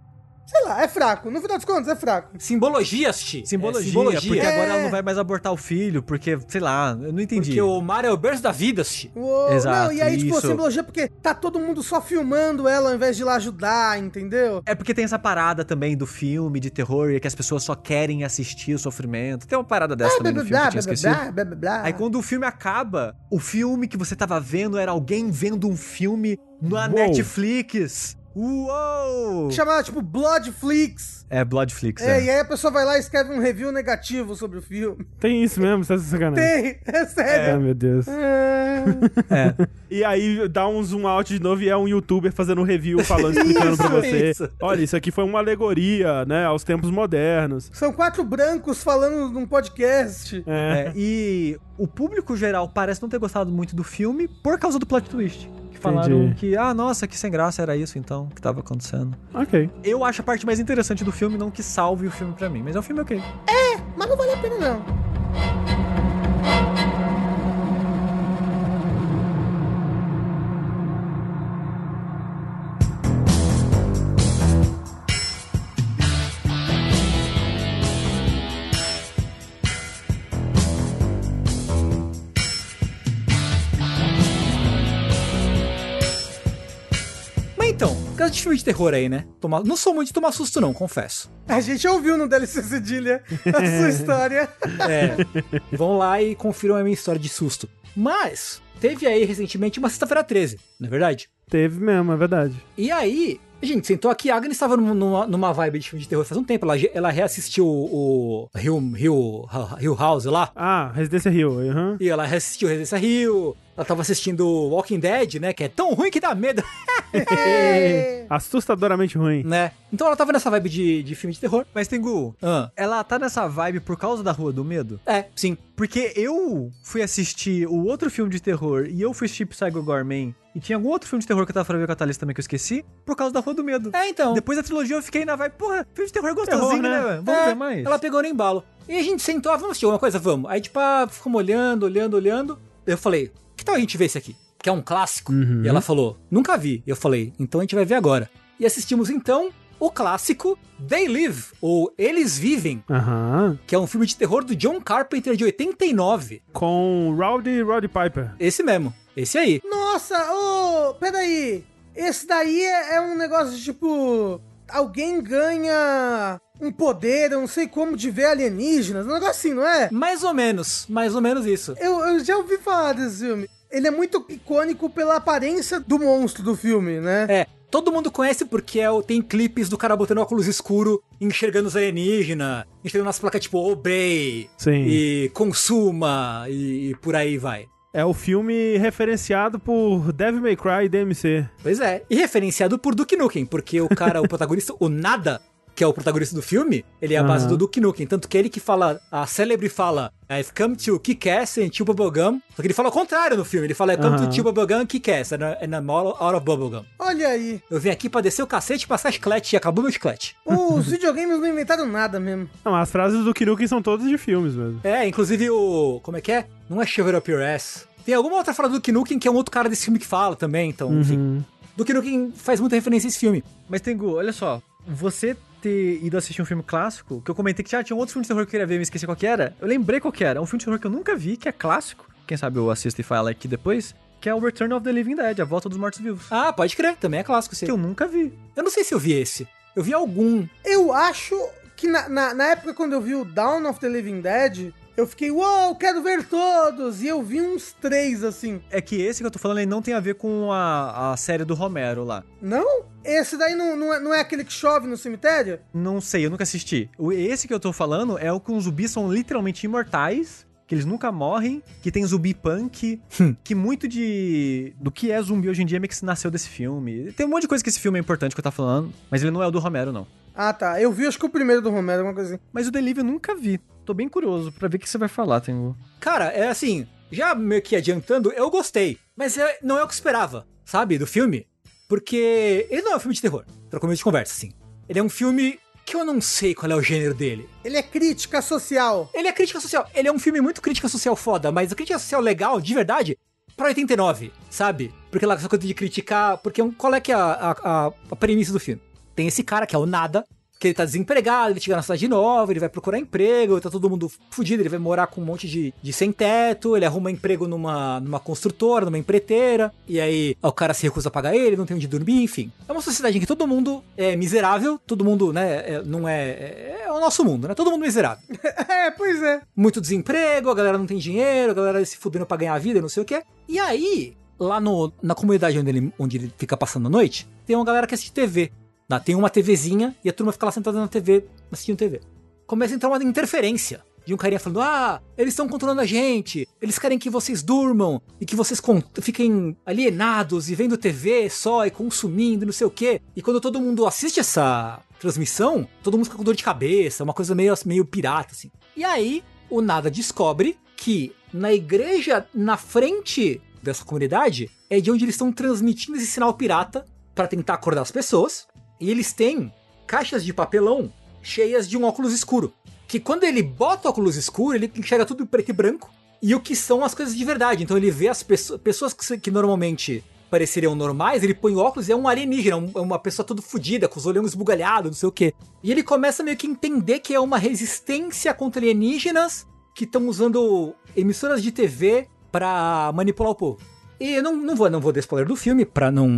Speaker 3: sei lá, é fraco. No final das contas, é fraco.
Speaker 4: Simbologias, Ti.
Speaker 2: Simbologia,
Speaker 4: É, simbologia.
Speaker 2: porque agora
Speaker 3: É.
Speaker 2: ela não vai mais abortar o filho, porque, sei lá, eu não entendi.
Speaker 4: Porque o mar é o berço da vida, Ti.
Speaker 3: Uou,
Speaker 2: Exato,
Speaker 3: não, e aí, tipo,
Speaker 2: isso.
Speaker 3: simbologia porque tá todo mundo só filmando ela ao invés de ir lá ajudar, entendeu?
Speaker 2: É porque tem essa parada também do filme de terror e que as pessoas só querem assistir o sofrimento. Tem uma parada dessa também no filme que eu tinha esquecido.
Speaker 3: blá, blá, blá, blá.
Speaker 2: Aí quando o filme acaba, o filme que você tava vendo era alguém vendo um filme na
Speaker 1: Uou.
Speaker 2: Netflix. Uou!
Speaker 3: Chamada, tipo, Bloodflix.
Speaker 2: É, Bloodflix,
Speaker 3: É,
Speaker 2: é.
Speaker 3: e aí a pessoa vai lá e escreve um review negativo sobre o filme.
Speaker 1: Tem isso mesmo, você tá de sacanagem.
Speaker 3: Tem, é
Speaker 1: Ah,
Speaker 3: sério.
Speaker 1: meu Deus.
Speaker 3: É.
Speaker 2: É.
Speaker 1: E aí dá um zoom out de novo e é um youtuber fazendo um review, falando, explicando pra
Speaker 4: Isso,
Speaker 1: você.
Speaker 4: isso.
Speaker 1: Olha, isso aqui foi uma alegoria, né, aos tempos modernos.
Speaker 3: São quatro brancos falando num podcast.
Speaker 1: É.
Speaker 2: É, e o público geral parece não ter gostado muito do filme por causa do plot twist. Que falaram
Speaker 1: Entendi.
Speaker 2: que, ah, nossa, que sem graça era isso então, que tava acontecendo.
Speaker 1: Ok.
Speaker 2: Eu acho a parte mais interessante do filme, não que salve o filme pra mim, mas é um filme ok.
Speaker 3: Mas não vale a pena, não.
Speaker 4: De filme de terror aí, né? Toma- Não sou muito de tomar susto, não, confesso.
Speaker 3: A gente ouviu no DLC Cedilha a sua história.
Speaker 4: É. Vão lá e confiram a minha história de susto. Mas, teve aí recentemente uma sexta-feira 13, não é verdade?
Speaker 1: Teve mesmo, é verdade.
Speaker 4: E aí, gente, sentou aqui, a Agnes estava num- numa, numa vibe de filme de terror faz um tempo. Ela, ela reassistiu o, o Hill, Hill, Hill House lá.
Speaker 1: Ah, Residência Rio. Uhum.
Speaker 4: E ela reassistiu Residência Rio. Ela tava assistindo Walking Dead, né? Que é tão ruim que dá medo.
Speaker 1: Assustadoramente ruim.
Speaker 4: né? Então ela tava nessa vibe de, de filme de terror.
Speaker 2: Mas, Tengu,
Speaker 4: Ah,
Speaker 2: ela tá nessa vibe por causa da Rua do Medo?
Speaker 4: é, sim.
Speaker 2: Porque eu fui assistir o outro filme de terror e eu fui assistir Psycho Gorman. E tinha algum outro filme de terror que eu tava falando com a Thalys também que eu esqueci, por causa da Rua do Medo.
Speaker 4: É, então.
Speaker 2: Depois da trilogia eu fiquei na vibe, porra, filme de terror é gostosinho,
Speaker 1: Terror,
Speaker 2: né,
Speaker 1: né?
Speaker 2: Vamos
Speaker 4: É,
Speaker 2: ver mais.
Speaker 4: Ela pegou no embalo. E a gente sentou, ah, vamos assistir alguma coisa? Vamos. Aí, tipo, ah, ficamos olhando, olhando, olhando. Eu falei, que tal a gente ver esse aqui? Que é um clássico.
Speaker 1: Uhum.
Speaker 4: E ela falou, nunca vi. Eu falei, então a gente vai ver agora. E assistimos, então, o clássico They Live, ou Eles Vivem,
Speaker 1: Aham.
Speaker 4: que é um filme de terror do John Carpenter de 89.
Speaker 1: Com Rowdy Roddy Piper.
Speaker 4: Esse mesmo. Esse aí.
Speaker 3: Nossa, ô, peraí. Esse daí é, é um negócio de, tipo. Alguém ganha um poder, eu não sei como, de ver alienígenas. Um negócio assim, não é?
Speaker 4: Mais ou menos, mais ou menos isso.
Speaker 3: Eu, eu já ouvi falar desse filme. Ele é muito icônico pela aparência do monstro do filme, né?
Speaker 4: É, todo mundo conhece porque é o- tem clipes do cara botando óculos escuro, enxergando os alienígenas, enxergando as placas tipo Obey
Speaker 1: Sim.
Speaker 4: e Consuma e, e por aí vai.
Speaker 1: É o filme referenciado por Devil May Cry e DMC.
Speaker 4: Pois é, e referenciado por Duke Nukem, porque o cara, o protagonista, o Nada, que é o protagonista do filme, ele é a base do Duke Nukem. Tanto que é ele que fala, a célebre fala, I've come to kick ass and chew bubblegum. Só que ele fala o contrário no filme, ele fala, I've come
Speaker 1: Aham.
Speaker 4: to chew bubblegum, kick ass, and, and I'm all out of bubblegum.
Speaker 3: Olha aí.
Speaker 4: Eu vim aqui pra descer o cacete e passar chiclete e acabou meu chiclete.
Speaker 3: Os videogames não inventaram nada mesmo.
Speaker 1: Não, as frases do Kiruki são todas de filmes mesmo.
Speaker 4: É, inclusive o. Como é que é? Não é Shiver Up Your Ass. Tem alguma outra frase do Duke Nukem que é um outro cara desse filme que fala também, então, enfim.
Speaker 1: Uhum.
Speaker 4: Duke Nukem faz muita referência a esse filme.
Speaker 2: Mas, Tengu, olha só. Você ter ido assistir um filme clássico, que eu comentei que já tinha um outro filme de terror que eu queria ver e me esqueci qual que era. Eu lembrei qual que era. É um filme de terror que eu nunca vi, que é clássico. Quem sabe eu assisto e falo aqui depois. Que é o Return of the Living Dead, A Volta dos Mortos-Vivos.
Speaker 4: Ah, pode crer, também é clássico esse.
Speaker 2: Que eu nunca vi.
Speaker 4: Eu não sei se eu vi esse. Eu vi algum.
Speaker 3: Eu acho que na, na, na época quando eu vi o Dawn of the Living Dead, eu fiquei, uou, quero ver todos! E eu vi uns três assim.
Speaker 2: É que esse que eu tô falando, ele não tem a ver com a, a série do Romero lá.
Speaker 3: Não? Esse daí não, não, é, não é aquele que chove no cemitério?
Speaker 2: Não sei, eu nunca assisti. O- Esse que eu tô falando é o que os zumbis são literalmente imortais, que eles nunca morrem, que tem zumbi punk, que muito de. do que é zumbi hoje em dia meio que se nasceu desse filme. Tem um monte de coisa que esse filme é importante que eu tô falando, mas ele não é o do Romero, não.
Speaker 3: Ah, tá. Eu vi, acho que o primeiro do Romero, uma coisa assim.
Speaker 2: Mas o Delivery eu nunca vi. Tô bem curioso pra ver o que você vai falar, Tengu.
Speaker 4: Cara, é assim, já meio que adiantando, eu gostei. Mas é- não é o que eu esperava, sabe, do filme. Porque ele não é um filme de terror, pra começo de conversa, assim. Ele é um filme que eu não sei qual é o gênero dele.
Speaker 3: Ele é crítica social.
Speaker 4: Ele é crítica social. Ele é um filme muito crítica social foda, mas a crítica social legal, de verdade, pra 89, sabe? Porque lá essa coisa de criticar. Porque um- qual é que é a, a- a premissa do filme? Tem esse cara que é o nada, que ele tá desempregado, ele chega na cidade nova, ele vai procurar emprego, tá todo mundo fudido, ele vai morar com um monte de, de sem teto, ele arruma emprego numa, numa construtora, numa empreiteira, e aí o cara se recusa a pagar ele, não tem onde dormir, enfim. É uma sociedade em que todo mundo é miserável, todo mundo, né, é- não é, é. É o nosso mundo, né? Todo mundo miserável
Speaker 3: é, pois é.
Speaker 4: muito desemprego, a galera não tem dinheiro, a galera se fudendo pra ganhar a vida, não sei o quê. E aí, lá no, na comunidade onde ele, onde ele fica passando a noite, tem uma galera que assiste TV. Tem uma TVzinha e a turma fica lá sentada na TV, assistindo TV. Começa a entrar uma interferência. De um carinha falando, ah, eles estão controlando a gente, eles querem que vocês durmam e que vocês fiquem alienados e vendo TV só e consumindo, não sei o quê. E quando todo mundo assiste essa transmissão, todo mundo fica com dor de cabeça, uma coisa meio, meio pirata, assim. E aí, o Nada descobre que na igreja, na frente dessa comunidade, é de onde eles estão transmitindo esse sinal pirata pra tentar acordar as pessoas. E eles têm caixas de papelão cheias de um óculos escuro. Que quando ele bota o óculos escuro, ele enxerga tudo preto e branco. E o que são as coisas de verdade. Então ele vê as pesso- pessoas que, normalmente pareceriam normais, ele põe óculos e é um alienígena, é uma pessoa toda fodida, com os olhos esbugalhados, não sei o quê. E ele começa meio que a entender que é uma resistência contra alienígenas que estão usando emissoras de TV pra manipular o povo. E eu não, não, vou, não vou dar spoiler do filme pra não,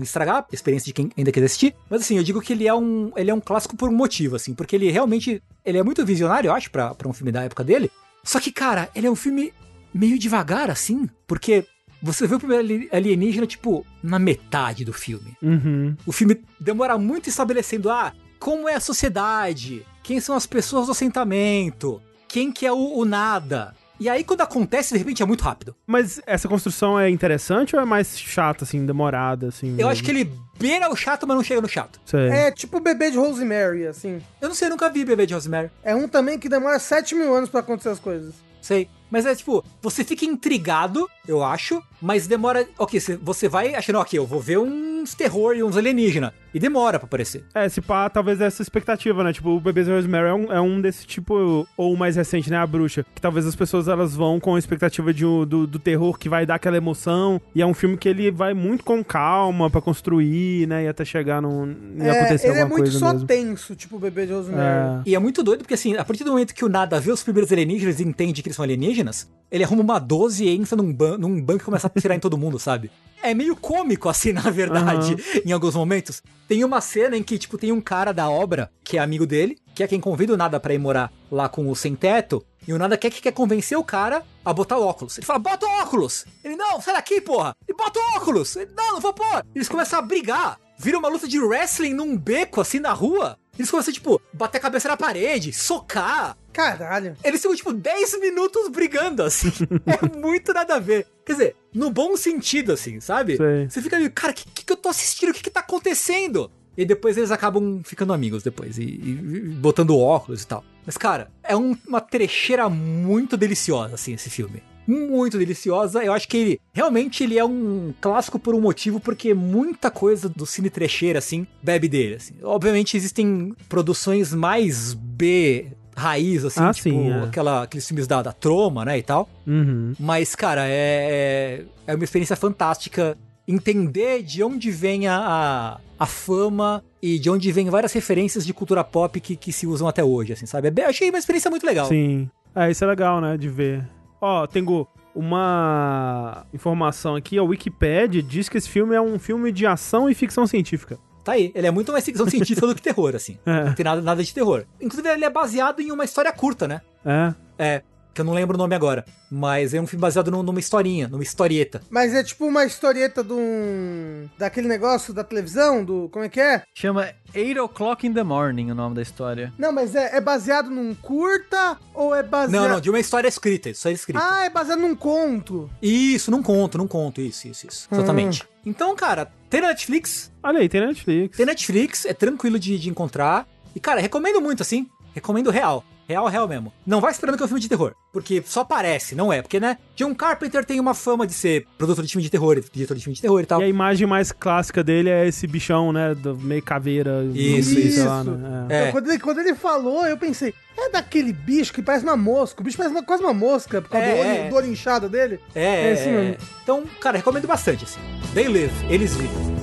Speaker 4: estragar a experiência de quem ainda quer assistir. Mas assim, eu digo que ele é um, ele é um clássico por um motivo, assim. Porque ele realmente ele é muito visionário, eu acho, pra, pra um filme da época dele. Só que, cara, ele é um filme meio devagar, assim. Porque você vê o primeiro ali- alienígena, tipo, na metade do filme.
Speaker 1: Uhum.
Speaker 4: O filme demora muito estabelecendo, ah, como é a sociedade, quem são as pessoas do assentamento, quem que é o, o nada. E aí quando acontece, de repente é muito rápido.
Speaker 1: Mas essa construção é interessante ou é mais chata, assim, demorada, assim?
Speaker 4: Eu acho que ele beira o chato, mas não chega no chato.
Speaker 1: Sei.
Speaker 3: É tipo o bebê de Rosemary, assim.
Speaker 4: Eu não sei, eu nunca vi Bebê de Rosemary.
Speaker 3: É um também que demora 7 mil anos pra acontecer as coisas.
Speaker 4: Sei. Mas é tipo, você fica intrigado, eu acho, mas demora. Ok, você- você vai achando, ok, eu vou ver uns terror e uns alienígena. E demora pra aparecer.
Speaker 1: É, se pá, talvez essa expectativa, né? Tipo, o Bebês Rosemary é um, é um desse tipo, ou o mais recente, né? A Bruxa. Que talvez as pessoas elas vão com a expectativa de, do, do terror que vai dar aquela emoção. E é um filme que ele vai muito com calma pra construir, né? E até chegar num. E
Speaker 3: É,
Speaker 1: acontecer
Speaker 3: ele é
Speaker 1: alguma
Speaker 3: muito
Speaker 1: coisa
Speaker 3: só
Speaker 1: mesmo.
Speaker 3: tenso, tipo o bebê de Rosemary.
Speaker 1: É.
Speaker 4: E é muito doido porque, assim, a partir do momento que o Nada vê os primeiros alienígenas e entende que eles são alienígenas, ele arruma uma 12 e entra num, ban num banco e começa a atirar em todo mundo, sabe? É meio cômico, assim, na verdade, em alguns momentos. Tem uma cena em que, tipo, tem um cara da obra, que é amigo dele, que é quem convida o Nada pra ir morar lá com o sem-teto, e o Nada quer que quer convencer o cara a botar o óculos. Ele fala, bota o óculos! Ele, não, sai daqui, porra! Ele bota o óculos! Ele, não, não vou pôr! Eles começam a brigar. Vira uma luta de wrestling num beco, assim, na rua. Eles começam, tipo, bater a cabeça na parede, socar.
Speaker 3: Caralho.
Speaker 4: Eles ficam, tipo, 10 minutos brigando, assim. é muito nada a ver. Quer dizer, no bom sentido, assim, sabe?
Speaker 1: Sei.
Speaker 4: Você fica meio, cara, o que, que, que eu tô assistindo? O que, que tá acontecendo? E depois eles acabam ficando amigos depois, e, e- e botando óculos e tal. Mas, cara, é um- uma trecheira muito deliciosa, assim, esse filme. Muito deliciosa. Eu acho que ele, realmente, ele é um clássico por um motivo, porque muita coisa do cine trecheira, assim, bebe dele, assim. Obviamente, existem produções mais B, raiz, assim,
Speaker 1: Ah,
Speaker 4: tipo,
Speaker 1: sim, é.
Speaker 4: aquela, aqueles filmes da, da Troma, né, e tal.
Speaker 1: Uhum.
Speaker 4: Mas, cara, é, é uma experiência fantástica entender de onde vem a, a, fama e de onde vem várias referências de cultura pop que, que se usam até hoje, assim, sabe? É achei uma experiência muito legal.
Speaker 1: Sim. É, isso é legal, né? De ver. Ó, tenho uma informação aqui. A Wikipedia diz que esse filme é um filme de ação e ficção científica.
Speaker 4: Tá aí. Ele é muito mais ficção científica do que terror, assim.
Speaker 1: É.
Speaker 4: Não tem nada, nada de terror. Inclusive, ele é baseado em uma história curta, né?
Speaker 1: É.
Speaker 4: É. Que eu não lembro o nome agora. Mas é um filme baseado num- numa historinha, numa historieta.
Speaker 3: Mas é tipo uma historieta de um. daquele negócio da televisão, do. Como é que é?
Speaker 2: Chama 8 O'Clock in the Morning o nome da história.
Speaker 3: Não, mas é, é baseado num curta ou é baseado.
Speaker 4: Não, não, de uma história escrita. História escrita.
Speaker 3: Ah, é baseado num conto.
Speaker 4: Isso, não conto, não conto. Isso, isso, isso. Exatamente. Então, cara, tem na Netflix.
Speaker 1: Olha aí, tem Netflix.
Speaker 4: Tem Netflix, é tranquilo de, de encontrar. E, cara, recomendo muito, assim. Recomendo real. Real, real mesmo. Não vai esperando que é um filme de terror. Porque só parece, não é? Porque, né? John Carpenter tem uma fama de ser produtor de filme de terror, diretor de filme de terror e tal.
Speaker 1: E a imagem mais clássica dele é esse bichão, né? Do meio caveira.
Speaker 4: Isso,
Speaker 1: sei
Speaker 3: isso.
Speaker 1: lá, né? É.
Speaker 4: É.
Speaker 3: Então, quando, ele, quando ele falou, eu pensei, é daquele bicho que parece uma mosca. O bicho parece uma, quase uma mosca, por causa
Speaker 4: É,
Speaker 3: do, olho,
Speaker 4: é.
Speaker 3: do olho inchado dele.
Speaker 4: É,
Speaker 3: É
Speaker 4: é,
Speaker 3: esse
Speaker 4: é.
Speaker 3: mesmo.
Speaker 4: Então, cara, recomendo bastante, assim. They live, eles vivem.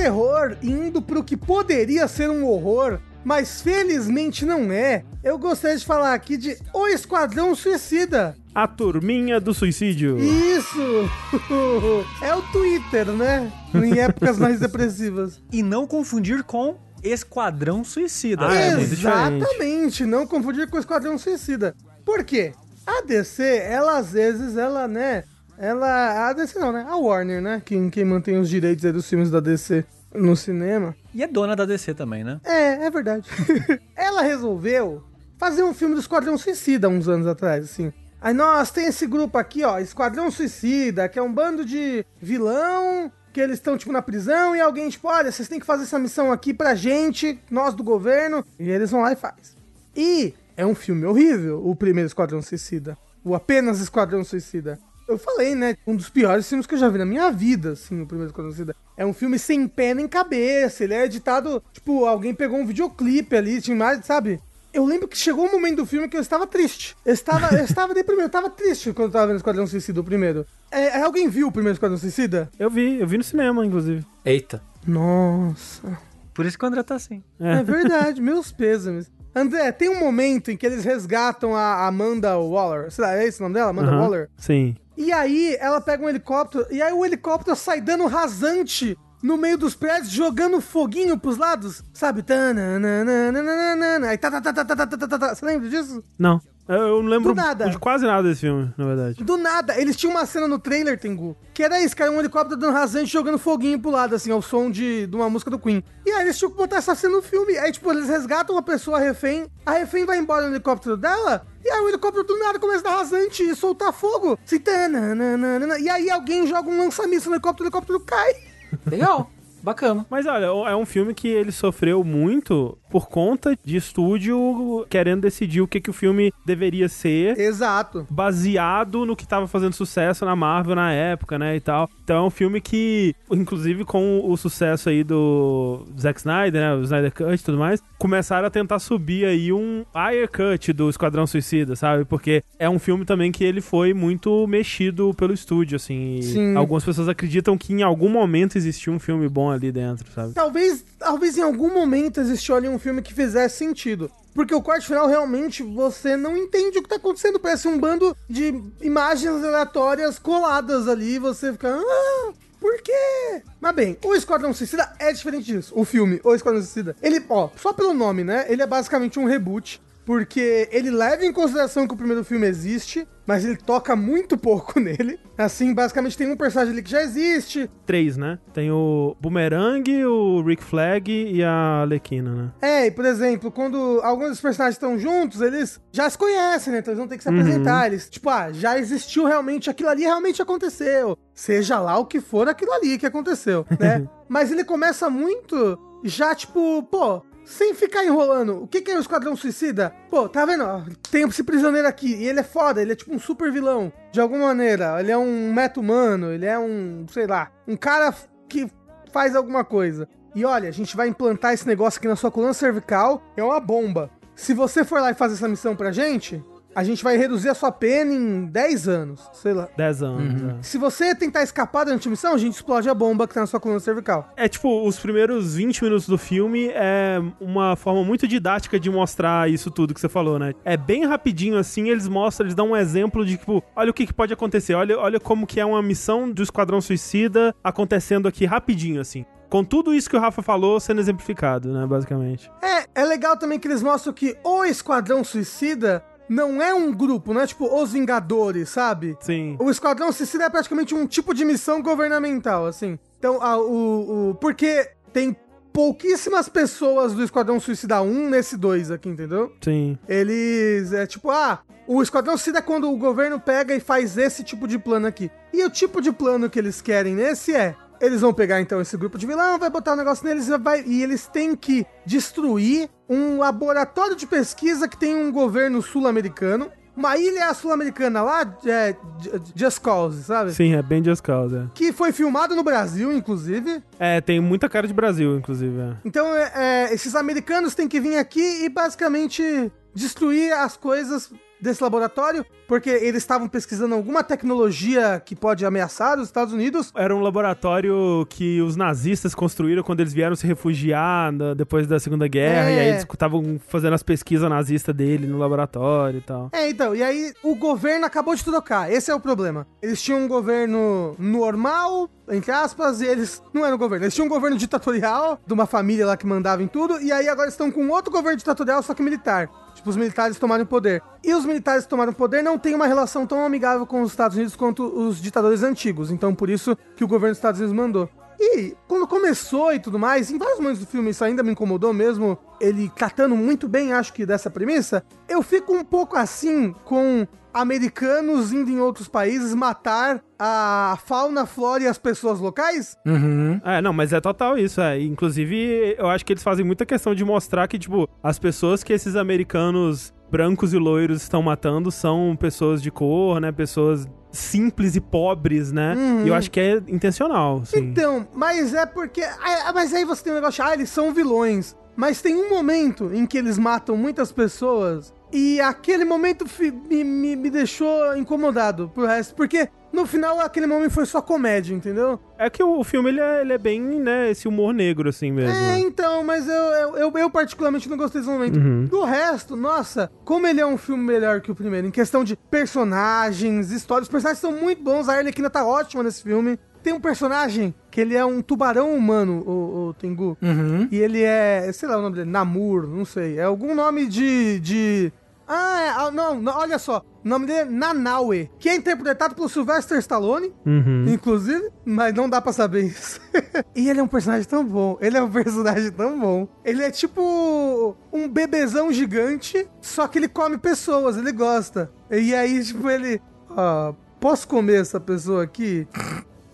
Speaker 3: Terror indo pro que poderia ser um horror, mas felizmente não é, eu gostaria de falar aqui de O Esquadrão Suicida.
Speaker 1: A turminha do suicídio.
Speaker 3: Isso! É o Twitter, né? Em épocas mais depressivas.
Speaker 2: E não confundir com Esquadrão Suicida.
Speaker 1: Ah, é
Speaker 3: Exatamente, não confundir com o Esquadrão Suicida. Por quê? A DC, ela às vezes, ela, né? Ela. A DC não, né? A Warner, né? Quem, quem mantém os direitos aí dos filmes da DC no cinema.
Speaker 2: E é dona da DC também, né?
Speaker 3: É, é verdade. ela resolveu fazer um filme do Esquadrão Suicida uns anos atrás, assim. Aí nós tem esse grupo aqui, ó, Esquadrão Suicida, que é um bando de vilão que eles estão tipo na prisão e alguém tipo, olha, vocês têm que fazer essa missão aqui pra gente, nós do governo, e eles vão lá e faz. E é um filme horrível, o primeiro Esquadrão Suicida, o apenas Esquadrão Suicida. Eu falei, né? Um dos piores filmes que eu já vi na minha vida, assim, o primeiro Esquadrão Suicida. É um filme sem pé nem cabeça. Ele é editado, tipo, alguém pegou um videoclipe ali, tinha mais, sabe? Eu lembro que chegou um momento do filme que eu estava triste. Eu estava, eu estava deprimido, eu estava triste quando eu estava vendo Esquadrão Suicida, o primeiro. É, alguém viu o primeiro Esquadrão Suicida?
Speaker 1: Eu vi, eu vi no cinema, inclusive.
Speaker 4: Eita.
Speaker 3: Nossa.
Speaker 2: Por isso que o André tá assim.
Speaker 3: É verdade, meus pêsames. André, tem um momento em que eles resgatam a Amanda Waller. Sei lá, é esse o nome dela? Amanda
Speaker 1: Aham,
Speaker 3: Waller?
Speaker 1: Sim.
Speaker 3: E aí ela pega um helicóptero, e aí o helicóptero sai dando rasante no meio dos prédios, jogando foguinho pros lados, sabe? Aí tá, tá, tá, tá, tá, tá, tá, tá, tá. Você lembra disso?
Speaker 1: Não. Eu eu não lembro
Speaker 3: Do nada.
Speaker 1: de quase nada desse filme, na verdade.
Speaker 3: Do nada, eles tinham uma cena no trailer, Tengu, que era isso, cara, um helicóptero dando rasante jogando foguinho pro lado, assim, ao som de, de uma música do Queen. E aí eles tinham que botar essa cena no filme. Aí, tipo, eles resgatam uma pessoa refém, a refém vai embora no helicóptero dela, e aí o helicóptero do nada começa a dar rasante e soltar fogo. Assim, tananana, e aí alguém joga um lança-míssil no helicóptero, o helicóptero cai.
Speaker 4: Legal. Bacana.
Speaker 1: Mas olha, é um filme que ele sofreu muito por conta de estúdio querendo decidir o que, que o filme deveria ser.
Speaker 3: Exato.
Speaker 1: Baseado no que tava fazendo sucesso na Marvel na época, né, e tal. Então é um filme que, inclusive com o sucesso aí do Zack Snyder, né, o Snyder Cut e tudo mais, começaram a tentar subir aí um higher cut do Esquadrão Suicida, sabe? Porque é um filme também que ele foi muito mexido pelo estúdio, assim.
Speaker 3: Sim.
Speaker 1: Algumas pessoas acreditam que em algum momento existiu um filme bom ali dentro, sabe?
Speaker 3: Talvez, talvez em algum momento existiu ali um filme que fizesse sentido. Porque o corte final realmente você não entende o que tá acontecendo. Parece um bando de imagens aleatórias coladas ali. Você fica. Ah, por quê? Mas bem, o Esquadrão Suicida é diferente disso. O filme, O Esquadrão Suicida. Ele, ó, só pelo nome, né? Ele é basicamente um reboot. Porque ele leva em consideração que o primeiro filme existe, mas ele toca muito pouco nele. Assim, basicamente tem um personagem ali que já existe,
Speaker 1: Três, né? Tem o Boomerang, o Rick Flag e a Alequina, né?
Speaker 3: É, e por exemplo, quando alguns dos personagens estão juntos, eles já se conhecem, né? Então eles vão ter que se apresentar. Eles, tipo, ah, já existiu realmente, aquilo ali realmente aconteceu. Seja lá o que for aquilo ali que aconteceu, né? Mas ele começa muito já, tipo, pô. Sem ficar enrolando, o que, que é o Esquadrão Suicida? Pô, tá vendo? Tem esse prisioneiro aqui, e ele é foda, ele é tipo um super vilão. De alguma maneira, ele é um meta-humano, ele é um, sei lá, um cara que faz alguma coisa. E olha, a gente vai implantar esse negócio aqui na sua coluna cervical, é uma bomba. Se você for lá e fazer essa missão pra gente, a gente vai reduzir a sua pena em 10 anos, sei lá.
Speaker 1: Dez anos. né?
Speaker 3: Se você tentar escapar durante a missão, a gente explode a bomba que tá na sua coluna cervical.
Speaker 1: É tipo, os primeiros 20 minutos do filme é uma forma muito didática de mostrar isso tudo que você falou, né? É bem rapidinho assim, eles mostram, eles dão um exemplo de tipo, olha o que, que pode acontecer, olha, olha como que é uma missão do Esquadrão Suicida acontecendo aqui rapidinho, assim. Com tudo isso que o Rafa falou sendo exemplificado, né, basicamente.
Speaker 3: É, é legal também que eles mostram que o Esquadrão Suicida não é um grupo, não é tipo os Vingadores, sabe?
Speaker 1: Sim.
Speaker 3: O Esquadrão Suicida é praticamente um tipo de missão governamental, assim. Então, a- o, o- porque tem pouquíssimas pessoas do Esquadrão Suicida 1 nesse 2 aqui, entendeu?
Speaker 1: Sim.
Speaker 3: Eles, é tipo, ah, o Esquadrão Suicida é quando o governo pega e faz esse tipo de plano aqui. E o tipo de plano que eles querem nesse é, eles vão pegar então esse grupo de vilão, vai botar um negócio neles e, vai, e eles têm que destruir um laboratório de pesquisa que tem um governo sul-americano. Uma ilha sul-americana lá, é, Just Cause, sabe?
Speaker 1: Sim, é bem Just Cause, é.
Speaker 3: Que foi filmado no Brasil, inclusive.
Speaker 1: É, tem muita cara de Brasil, inclusive, é.
Speaker 3: Então, é, é, esses americanos têm que vir aqui e basicamente destruir as coisas desse laboratório, porque eles estavam pesquisando alguma tecnologia que pode ameaçar os Estados Unidos.
Speaker 1: Era um laboratório que os nazistas construíram quando eles vieram se refugiar na- depois da Segunda Guerra,
Speaker 3: É.
Speaker 1: e aí eles estavam fazendo as pesquisas nazistas dele no laboratório e tal.
Speaker 3: É, então, e aí o governo acabou de trocar. Esse é o problema. Eles tinham um governo normal, entre aspas, e eles não eram governo. Eles tinham um governo ditatorial, de uma família lá que mandava em tudo, e aí agora estão com outro governo ditatorial, só que militar. Tipo, os militares tomaram o poder. E os militares que tomaram o poder não têm uma relação tão amigável com os Estados Unidos quanto os ditadores antigos. Então, por isso que o governo dos Estados Unidos mandou. E quando começou e tudo mais, em vários momentos do filme isso ainda me incomodou mesmo, ele tratando muito bem, acho que dessa premissa, eu fico um pouco assim com americanos indo em outros países matar a fauna, a flora e as pessoas locais.
Speaker 4: Uhum.
Speaker 1: É, não, mas é total isso, é. Inclusive, eu acho que eles fazem muita questão de mostrar que, tipo, as pessoas que esses americanos brancos e loiros estão matando são pessoas de cor, né? Pessoas simples e pobres, né? E eu acho que é intencional, sim.
Speaker 3: Então, mas é porque. ah, Mas aí você tem um negócio, ah, eles são vilões. Mas tem um momento em que eles matam muitas pessoas. E aquele momento me, me, me deixou incomodado pro resto. Porque no final aquele momento foi só comédia, entendeu?
Speaker 1: É que o filme, ele é, ele é bem, né, esse humor negro, assim mesmo.
Speaker 3: É, então, mas eu, eu, eu, eu particularmente não gostei desse momento. Do resto, nossa, como ele é um filme melhor que o primeiro, em questão de personagens, histórias, os personagens são muito bons, a Arlequina tá ótima nesse filme. Tem um personagem que ele é um tubarão humano, o, o Tengu.
Speaker 4: Uhum.
Speaker 3: E ele é, sei lá o nome dele, Namur, não sei. É algum nome de. de Ah, é, ah, não, não, olha só. O nome dele é Nanaue, que é interpretado pelo Sylvester Stallone,
Speaker 1: Uhum.
Speaker 3: inclusive, mas não dá pra saber isso. e ele é um personagem tão bom. Ele é um personagem tão bom. Ele é tipo um bebezão gigante, só que ele come pessoas, ele gosta. E aí, tipo, ele. Ó, posso comer essa pessoa aqui?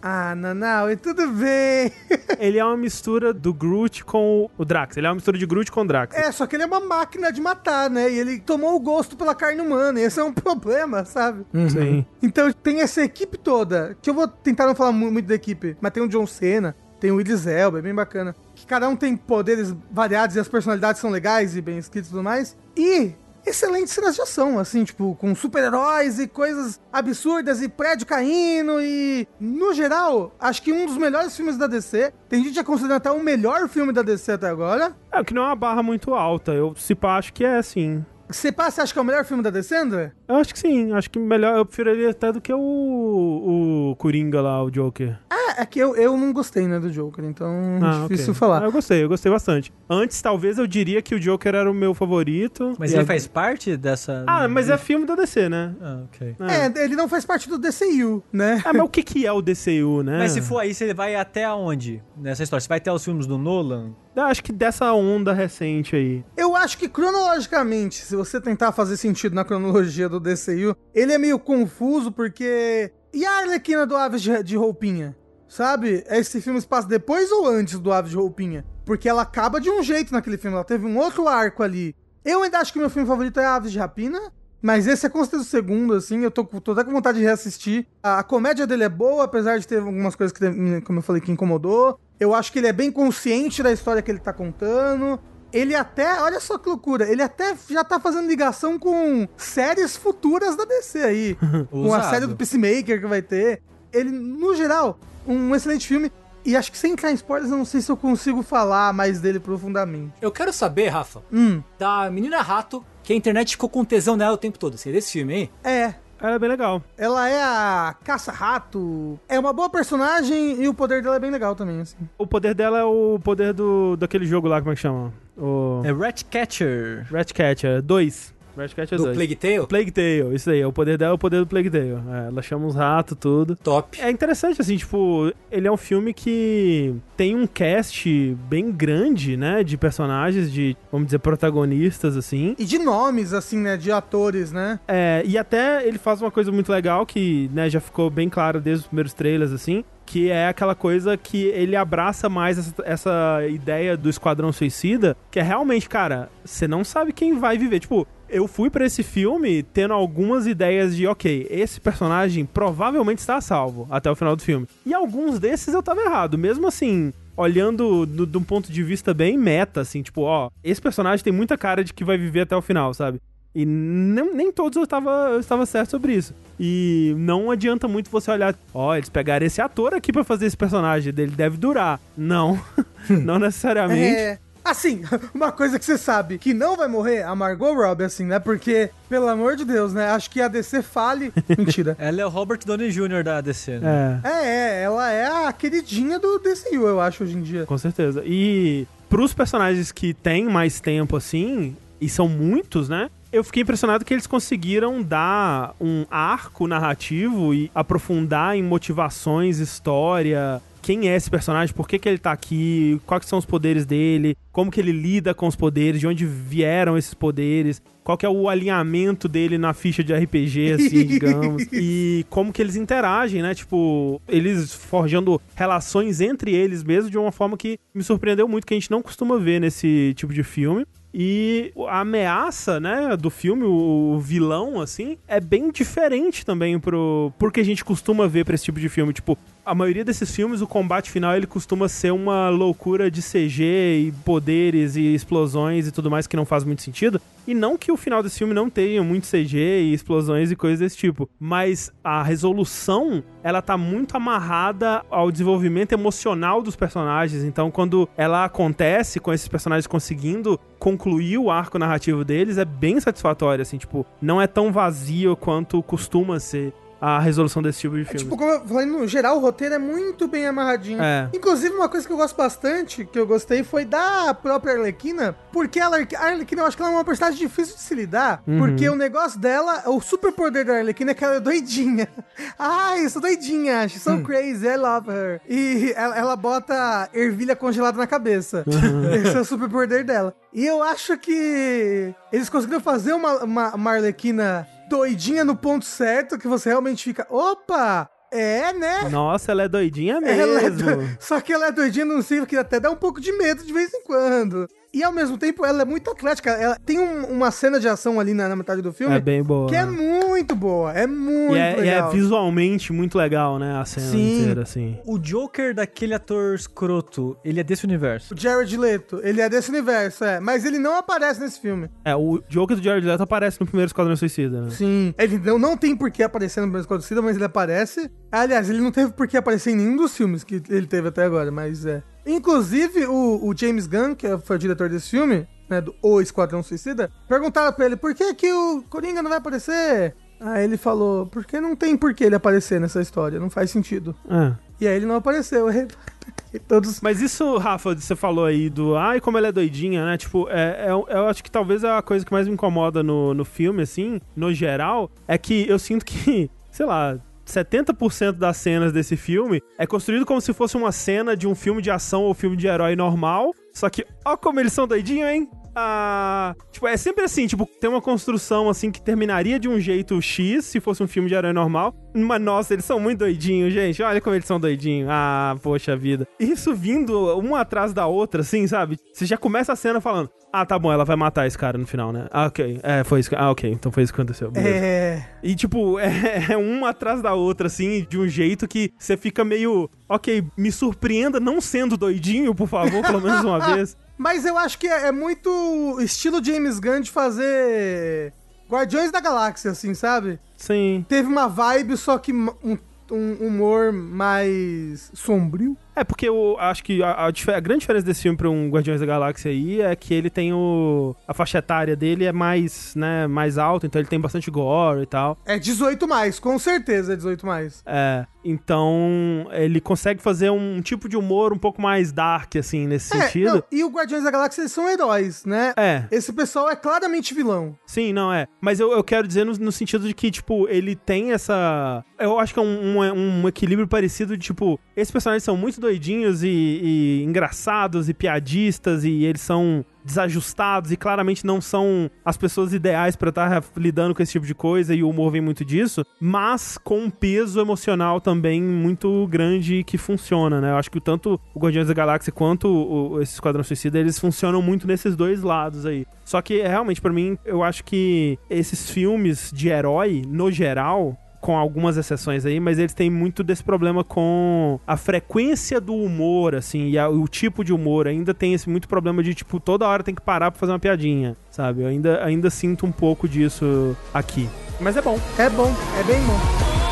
Speaker 3: Ah, Nanaue, tudo bem.
Speaker 1: Ele é uma mistura do Groot com o Drax. Ele é uma mistura de Groot com o Drax.
Speaker 3: É, só que ele é uma máquina de matar, né? E ele tomou o gosto pela carne humana. E esse é um problema, sabe?
Speaker 1: Sim.
Speaker 3: Então tem essa equipe toda, que eu vou tentar não falar mu- muito da equipe, mas tem o John Cena, tem o Idris Elba, é bem bacana. Que cada um tem poderes variados e as personalidades são legais e bem escritas e tudo mais. E excelentes cenas de ação, assim, tipo, com super-heróis e coisas absurdas e prédio caindo e... No geral, acho que um dos melhores filmes da DC. Tem gente já considerando até o melhor filme da DC até agora.
Speaker 1: É, o que não é uma barra muito alta. Eu, se pá, acho que é, sim.
Speaker 3: Você passa, acha que é o melhor filme da DC, André?
Speaker 1: Eu acho que sim. Acho que melhor... Eu prefiro ele até do que o... O Coringa lá, o Joker.
Speaker 3: É, é que eu, eu não gostei, né, do Joker, então
Speaker 1: Ah,
Speaker 3: difícil
Speaker 1: ok.
Speaker 3: falar.
Speaker 1: Ah, eu gostei, eu gostei bastante. Antes, talvez, eu diria que o Joker era o meu favorito.
Speaker 2: Mas ele
Speaker 1: a-
Speaker 2: faz parte dessa.
Speaker 1: Ah, mas é filme da DC, né?
Speaker 2: Ah, ok.
Speaker 3: É, ele não faz parte do DCU, né?
Speaker 1: Ah, mas o que que é o DCU, né?
Speaker 2: Mas se for aí, você vai até aonde nessa história? Você vai até os filmes do Nolan?
Speaker 1: Eu acho que dessa onda recente aí.
Speaker 3: Eu acho que cronologicamente, se você tentar fazer sentido na cronologia do DCU, ele é meio confuso porque. E a Arlequina do Aves de, Roupinha? Sabe? Esse filme se passa depois ou antes do Aves de Roupinha? Porque ela acaba de um jeito naquele filme, ela teve um outro arco ali. Eu ainda acho que meu filme favorito é Aves de Rapina. Mas esse é com certeza o segundo, assim, eu tô, tô até com vontade de reassistir. A, a comédia dele é boa, apesar de ter algumas coisas que, como eu falei, que incomodou. Eu acho que ele é bem consciente da história que ele tá contando. Ele até, olha só que loucura, ele até já tá fazendo ligação com séries futuras da DC aí. com a série do Peacemaker que vai ter. Ele, no geral, um excelente filme. E acho que sem entrar em spoilers, eu não sei se eu consigo falar mais dele profundamente.
Speaker 4: Eu quero saber, Rafa,
Speaker 3: Hum,
Speaker 4: da menina rato, que a internet ficou com tesão nela o tempo todo. Seria desse filme aí?
Speaker 3: é,
Speaker 1: Ela é bem legal.
Speaker 3: Ela é a caça-rato. É uma boa personagem e o poder dela é bem legal também, assim.
Speaker 1: O poder dela é o poder do daquele jogo lá, como é que chama? O
Speaker 2: É Ratcatcher.
Speaker 1: Ratcatcher 2. Ratcatcher
Speaker 4: Do
Speaker 1: 2.
Speaker 4: Plague Tale?
Speaker 1: Plague Tale, isso aí. O poder dela é o poder do Plague Tale. É, ela chama os ratos, tudo.
Speaker 4: Top.
Speaker 1: É interessante, assim, tipo, ele é um filme que tem um cast bem grande, né? De personagens, de, vamos dizer, protagonistas, assim.
Speaker 3: E de nomes, assim, né? De atores, né?
Speaker 1: É, e até ele faz uma coisa muito legal que, né, já ficou bem claro desde os primeiros trailers, assim, que é aquela coisa que ele abraça mais essa, essa ideia do Esquadrão Suicida, que é realmente, cara, você não sabe quem vai viver. Tipo, eu fui pra esse filme tendo algumas ideias de, ok, esse personagem provavelmente está salvo até o final do filme. E alguns desses eu tava errado, mesmo assim. Olhando do- de um ponto de vista bem meta, assim, tipo, ó, esse personagem tem muita cara de que vai viver até o final, sabe? E nem, nem todos eu estava, eu estava certo sobre isso. E não adianta muito você olhar, ó, eles pegaram esse ator aqui pra fazer esse personagem, dele deve durar. Não, não necessariamente.
Speaker 3: É. Assim, uma coisa que você sabe que não vai morrer, a Margot Robbie, assim, né? Porque, pelo amor de Deus, né? Acho que a DC fale. Mentira.
Speaker 2: Ela é o Robert Downey Jr. da DC, né?
Speaker 1: É,
Speaker 3: É, é, ela é a queridinha do DCU, eu acho, hoje em dia.
Speaker 1: com certeza. E pros personagens que têm mais tempo assim, e são muitos, né? Eu fiquei impressionado que eles conseguiram dar um arco narrativo e aprofundar em motivações, história, quem é esse personagem, por que, que ele tá aqui, quais são os poderes dele, como que ele lida com os poderes, de onde vieram esses poderes, qual que é o alinhamento dele na ficha de RPG, assim, digamos, e como que eles interagem, né? Tipo, eles forjando relações entre eles mesmo de uma forma que me surpreendeu muito, que a gente não costuma ver nesse tipo de filme. E a ameaça, né, do filme, o vilão, assim, é bem diferente também pro, pro que a gente costuma ver pra esse tipo de filme. Tipo, a maioria desses filmes, o combate final, ele costuma ser uma loucura de CG e poderes e explosões e tudo mais que não faz muito sentido. E não que o final desse filme não tenha muito CG e explosões e coisas desse tipo, mas a resolução, ela tá muito amarrada ao desenvolvimento emocional dos personagens. Então, quando ela acontece com esses personagens conseguindo concluir o arco narrativo deles, é bem satisfatório, assim, tipo, não é tão vazio quanto costuma ser. A resolução desse tipo de
Speaker 3: É,
Speaker 1: filme.
Speaker 3: tipo, como eu falei, no geral, o roteiro é muito bem amarradinho.
Speaker 1: É.
Speaker 3: Inclusive, uma coisa que eu gosto bastante, que eu gostei, foi da própria Arlequina, porque ela, a Arlequina, eu acho que ela é uma personagem difícil de se lidar,
Speaker 1: Uhum.
Speaker 3: porque o negócio dela, o superpoder da Arlequina é que ela é doidinha. Ai, eu sou doidinha, she's so
Speaker 1: Hum.
Speaker 3: crazy, I love her. E ela, ela bota ervilha congelada na cabeça.
Speaker 1: Uhum.
Speaker 3: Esse é o superpoder dela. E eu acho que eles conseguiram fazer uma, uma, uma Arlequina doidinha no ponto certo, que você realmente fica, opa, é, né?
Speaker 1: Nossa, ela é doidinha
Speaker 3: é
Speaker 1: mesmo.
Speaker 3: do- Só que ela é doidinha num nível que até dá um pouco de medo de vez em quando. E ao mesmo tempo, ela é muito atlética. Ela tem um- uma cena de ação ali na, na metade do filme
Speaker 1: É bem boa.
Speaker 3: que é muito boa. É muito
Speaker 1: E é, e é
Speaker 3: legal.
Speaker 1: visualmente muito legal, né? A cena
Speaker 3: Sim.
Speaker 1: inteira, assim.
Speaker 2: O Joker daquele ator escroto, ele é desse universo.
Speaker 3: O Jared Leto, ele é desse universo, é. Mas ele não aparece nesse filme.
Speaker 1: É, o Joker do Jared Leto aparece no primeiro Esquadrão Suicida, né?
Speaker 3: Sim. Ele não, não tem por que aparecer no Primeiro Esquadrão mas ele aparece. Aliás, ele não teve por que aparecer em nenhum dos filmes que ele teve até agora, mas é. Inclusive, o, o James Gunn, que foi o diretor desse filme, né, do O Esquadrão Suicida, perguntaram pra ele por que que o Coringa não vai aparecer. Aí ele falou, porque não tem por que ele aparecer nessa história, não faz sentido.
Speaker 1: É.
Speaker 3: E aí ele não apareceu. Todos...
Speaker 1: Mas isso, Rafa, você falou aí do. Ai, como ela é doidinha, né? Tipo, é, é- eu acho que talvez a coisa que mais me incomoda no, no filme, assim, no geral, é que eu sinto que, sei lá. 70% das cenas desse filme é construído como se fosse uma cena de um filme de ação ou filme de herói normal. Só que, ó como eles são doidinhos, hein? Ah, tipo, é sempre assim, tipo, tem uma construção assim que terminaria de um jeito X se fosse um filme de herói normal. Mas nossa, eles são muito doidinhos, gente. Olha como eles são doidinhos. Ah, poxa vida. Isso vindo uma atrás da outra, assim, sabe? Você já começa a cena falando: Ah, tá bom, ela vai matar esse cara no final, né? Ah, ok. É, foi isso. Ah, ok. Então foi isso que aconteceu. Beleza.
Speaker 3: É...
Speaker 1: E, tipo, é, é uma atrás da outra, assim, de um jeito que você fica meio. Ok, me surpreenda não sendo doidinho, por favor, pelo menos uma vez.
Speaker 3: Mas eu acho que é, é muito estilo James Gunn de fazer Guardiões da Galáxia, assim, sabe?
Speaker 1: Sim.
Speaker 3: Teve uma vibe, só que um, um humor mais sombrio.
Speaker 1: É, porque eu acho que a, a a grande diferença desse filme pra um Guardiões da Galáxia aí é que ele tem o. A faixa etária dele é mais, né, mais alta, então ele tem bastante gore e tal.
Speaker 3: É 18 mais, com certeza é 18 mais.
Speaker 1: É. Então, ele consegue fazer um tipo de humor um pouco mais dark, assim, nesse
Speaker 3: É,
Speaker 1: sentido.
Speaker 3: não, e o Guardiões da Galáxia eles são heróis, né?
Speaker 1: É.
Speaker 3: Esse pessoal é claramente vilão.
Speaker 1: Sim, não é. Mas eu, eu quero dizer no, no sentido de que, tipo, ele tem essa. Eu acho que é um, um, um equilíbrio parecido de, tipo, esses personagens são muito doidinhos e, e engraçados e piadistas e eles são desajustados e claramente não são as pessoas ideais pra estar lidando com esse tipo de coisa e o humor vem muito disso, mas com um peso emocional também muito grande que funciona, né? Eu acho que tanto o Guardiões da Galáxia quanto o, esse Esquadrão Suicida, eles funcionam muito nesses dois lados aí. Só que realmente pra mim, eu acho que esses filmes de herói, no geral, com algumas exceções aí, mas eles têm muito desse problema com a frequência do humor, assim, e a- o tipo de humor. Ainda tem esse muito problema de, tipo, toda hora tem que parar pra fazer uma piadinha, sabe? Eu ainda, ainda sinto um pouco disso aqui. Mas é bom.
Speaker 3: É bom, é bem bom.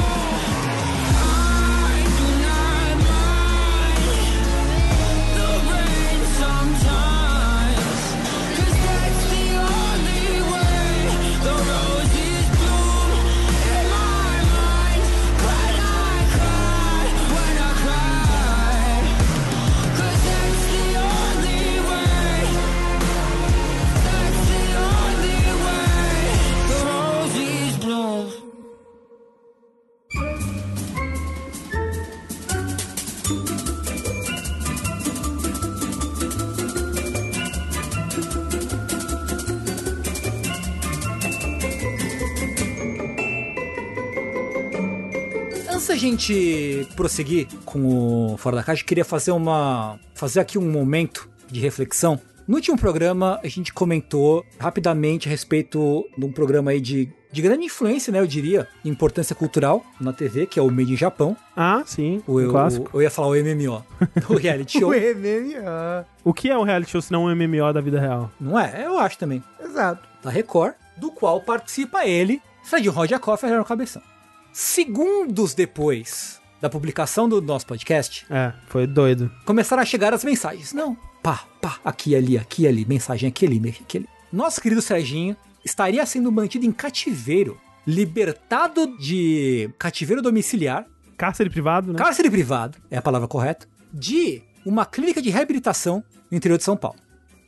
Speaker 4: Gente prosseguir com o Fora da Caixa, queria fazer uma. fazer aqui um momento de reflexão. No último programa, a gente comentou rapidamente a respeito de um programa aí de, de grande influência, né? Eu diria, importância cultural na TV, que é o Made in Japão.
Speaker 1: Ah, sim.
Speaker 4: O,
Speaker 1: um
Speaker 4: eu,
Speaker 1: clássico.
Speaker 4: eu ia falar o MMO, o reality show.
Speaker 3: O MMA.
Speaker 1: O que é um reality show se não um MMO da vida real?
Speaker 4: Não é? Eu acho também.
Speaker 3: Exato.
Speaker 4: da Record, do qual participa ele, Fred Rodjakoff e Ariano Cabeção. Segundos depois da publicação do nosso podcast,
Speaker 1: É, foi doido.
Speaker 4: começaram a chegar as mensagens. Não, pá, pá, aqui, ali, aqui, ali, mensagem aqui, ali, aqui, ali. Nosso querido Serginho estaria sendo mantido em cativeiro libertado de cativeiro domiciliar,
Speaker 1: Cárcere privado, né?
Speaker 4: cárcere privado, é a palavra correta, de uma clínica de reabilitação no interior de São Paulo.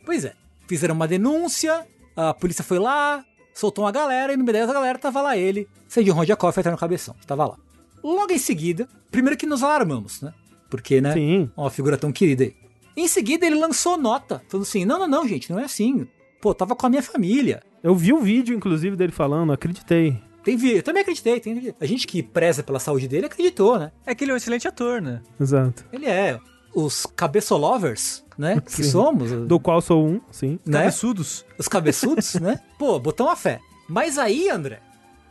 Speaker 4: Pois é, fizeram uma denúncia, a polícia foi lá, soltou uma galera e no meio dessa galera tava lá ele, Cid Rondiakov até no cabeção, tava lá. Logo em seguida, primeiro que nos alarmamos, né? Porque, né?
Speaker 1: Sim.
Speaker 4: Uma figura tão querida aí. Em seguida, ele lançou nota, falando assim: não, não, não, gente, não é assim. Pô, tava com a minha família.
Speaker 1: Eu vi o vídeo, inclusive, dele falando, acreditei.
Speaker 4: Tem vídeo. Eu também acreditei, tem vídeo. A gente que preza pela saúde dele acreditou, né?
Speaker 2: É que ele é um excelente ator, né?
Speaker 1: Exato.
Speaker 4: Ele é. Os cabeçolovers, né? Que
Speaker 1: Sim.
Speaker 4: somos.
Speaker 1: Do qual sou um, sim.
Speaker 4: né?
Speaker 2: Cabeçudos.
Speaker 4: Os cabeçudos, né? Pô, botou uma fé. Mas aí, André,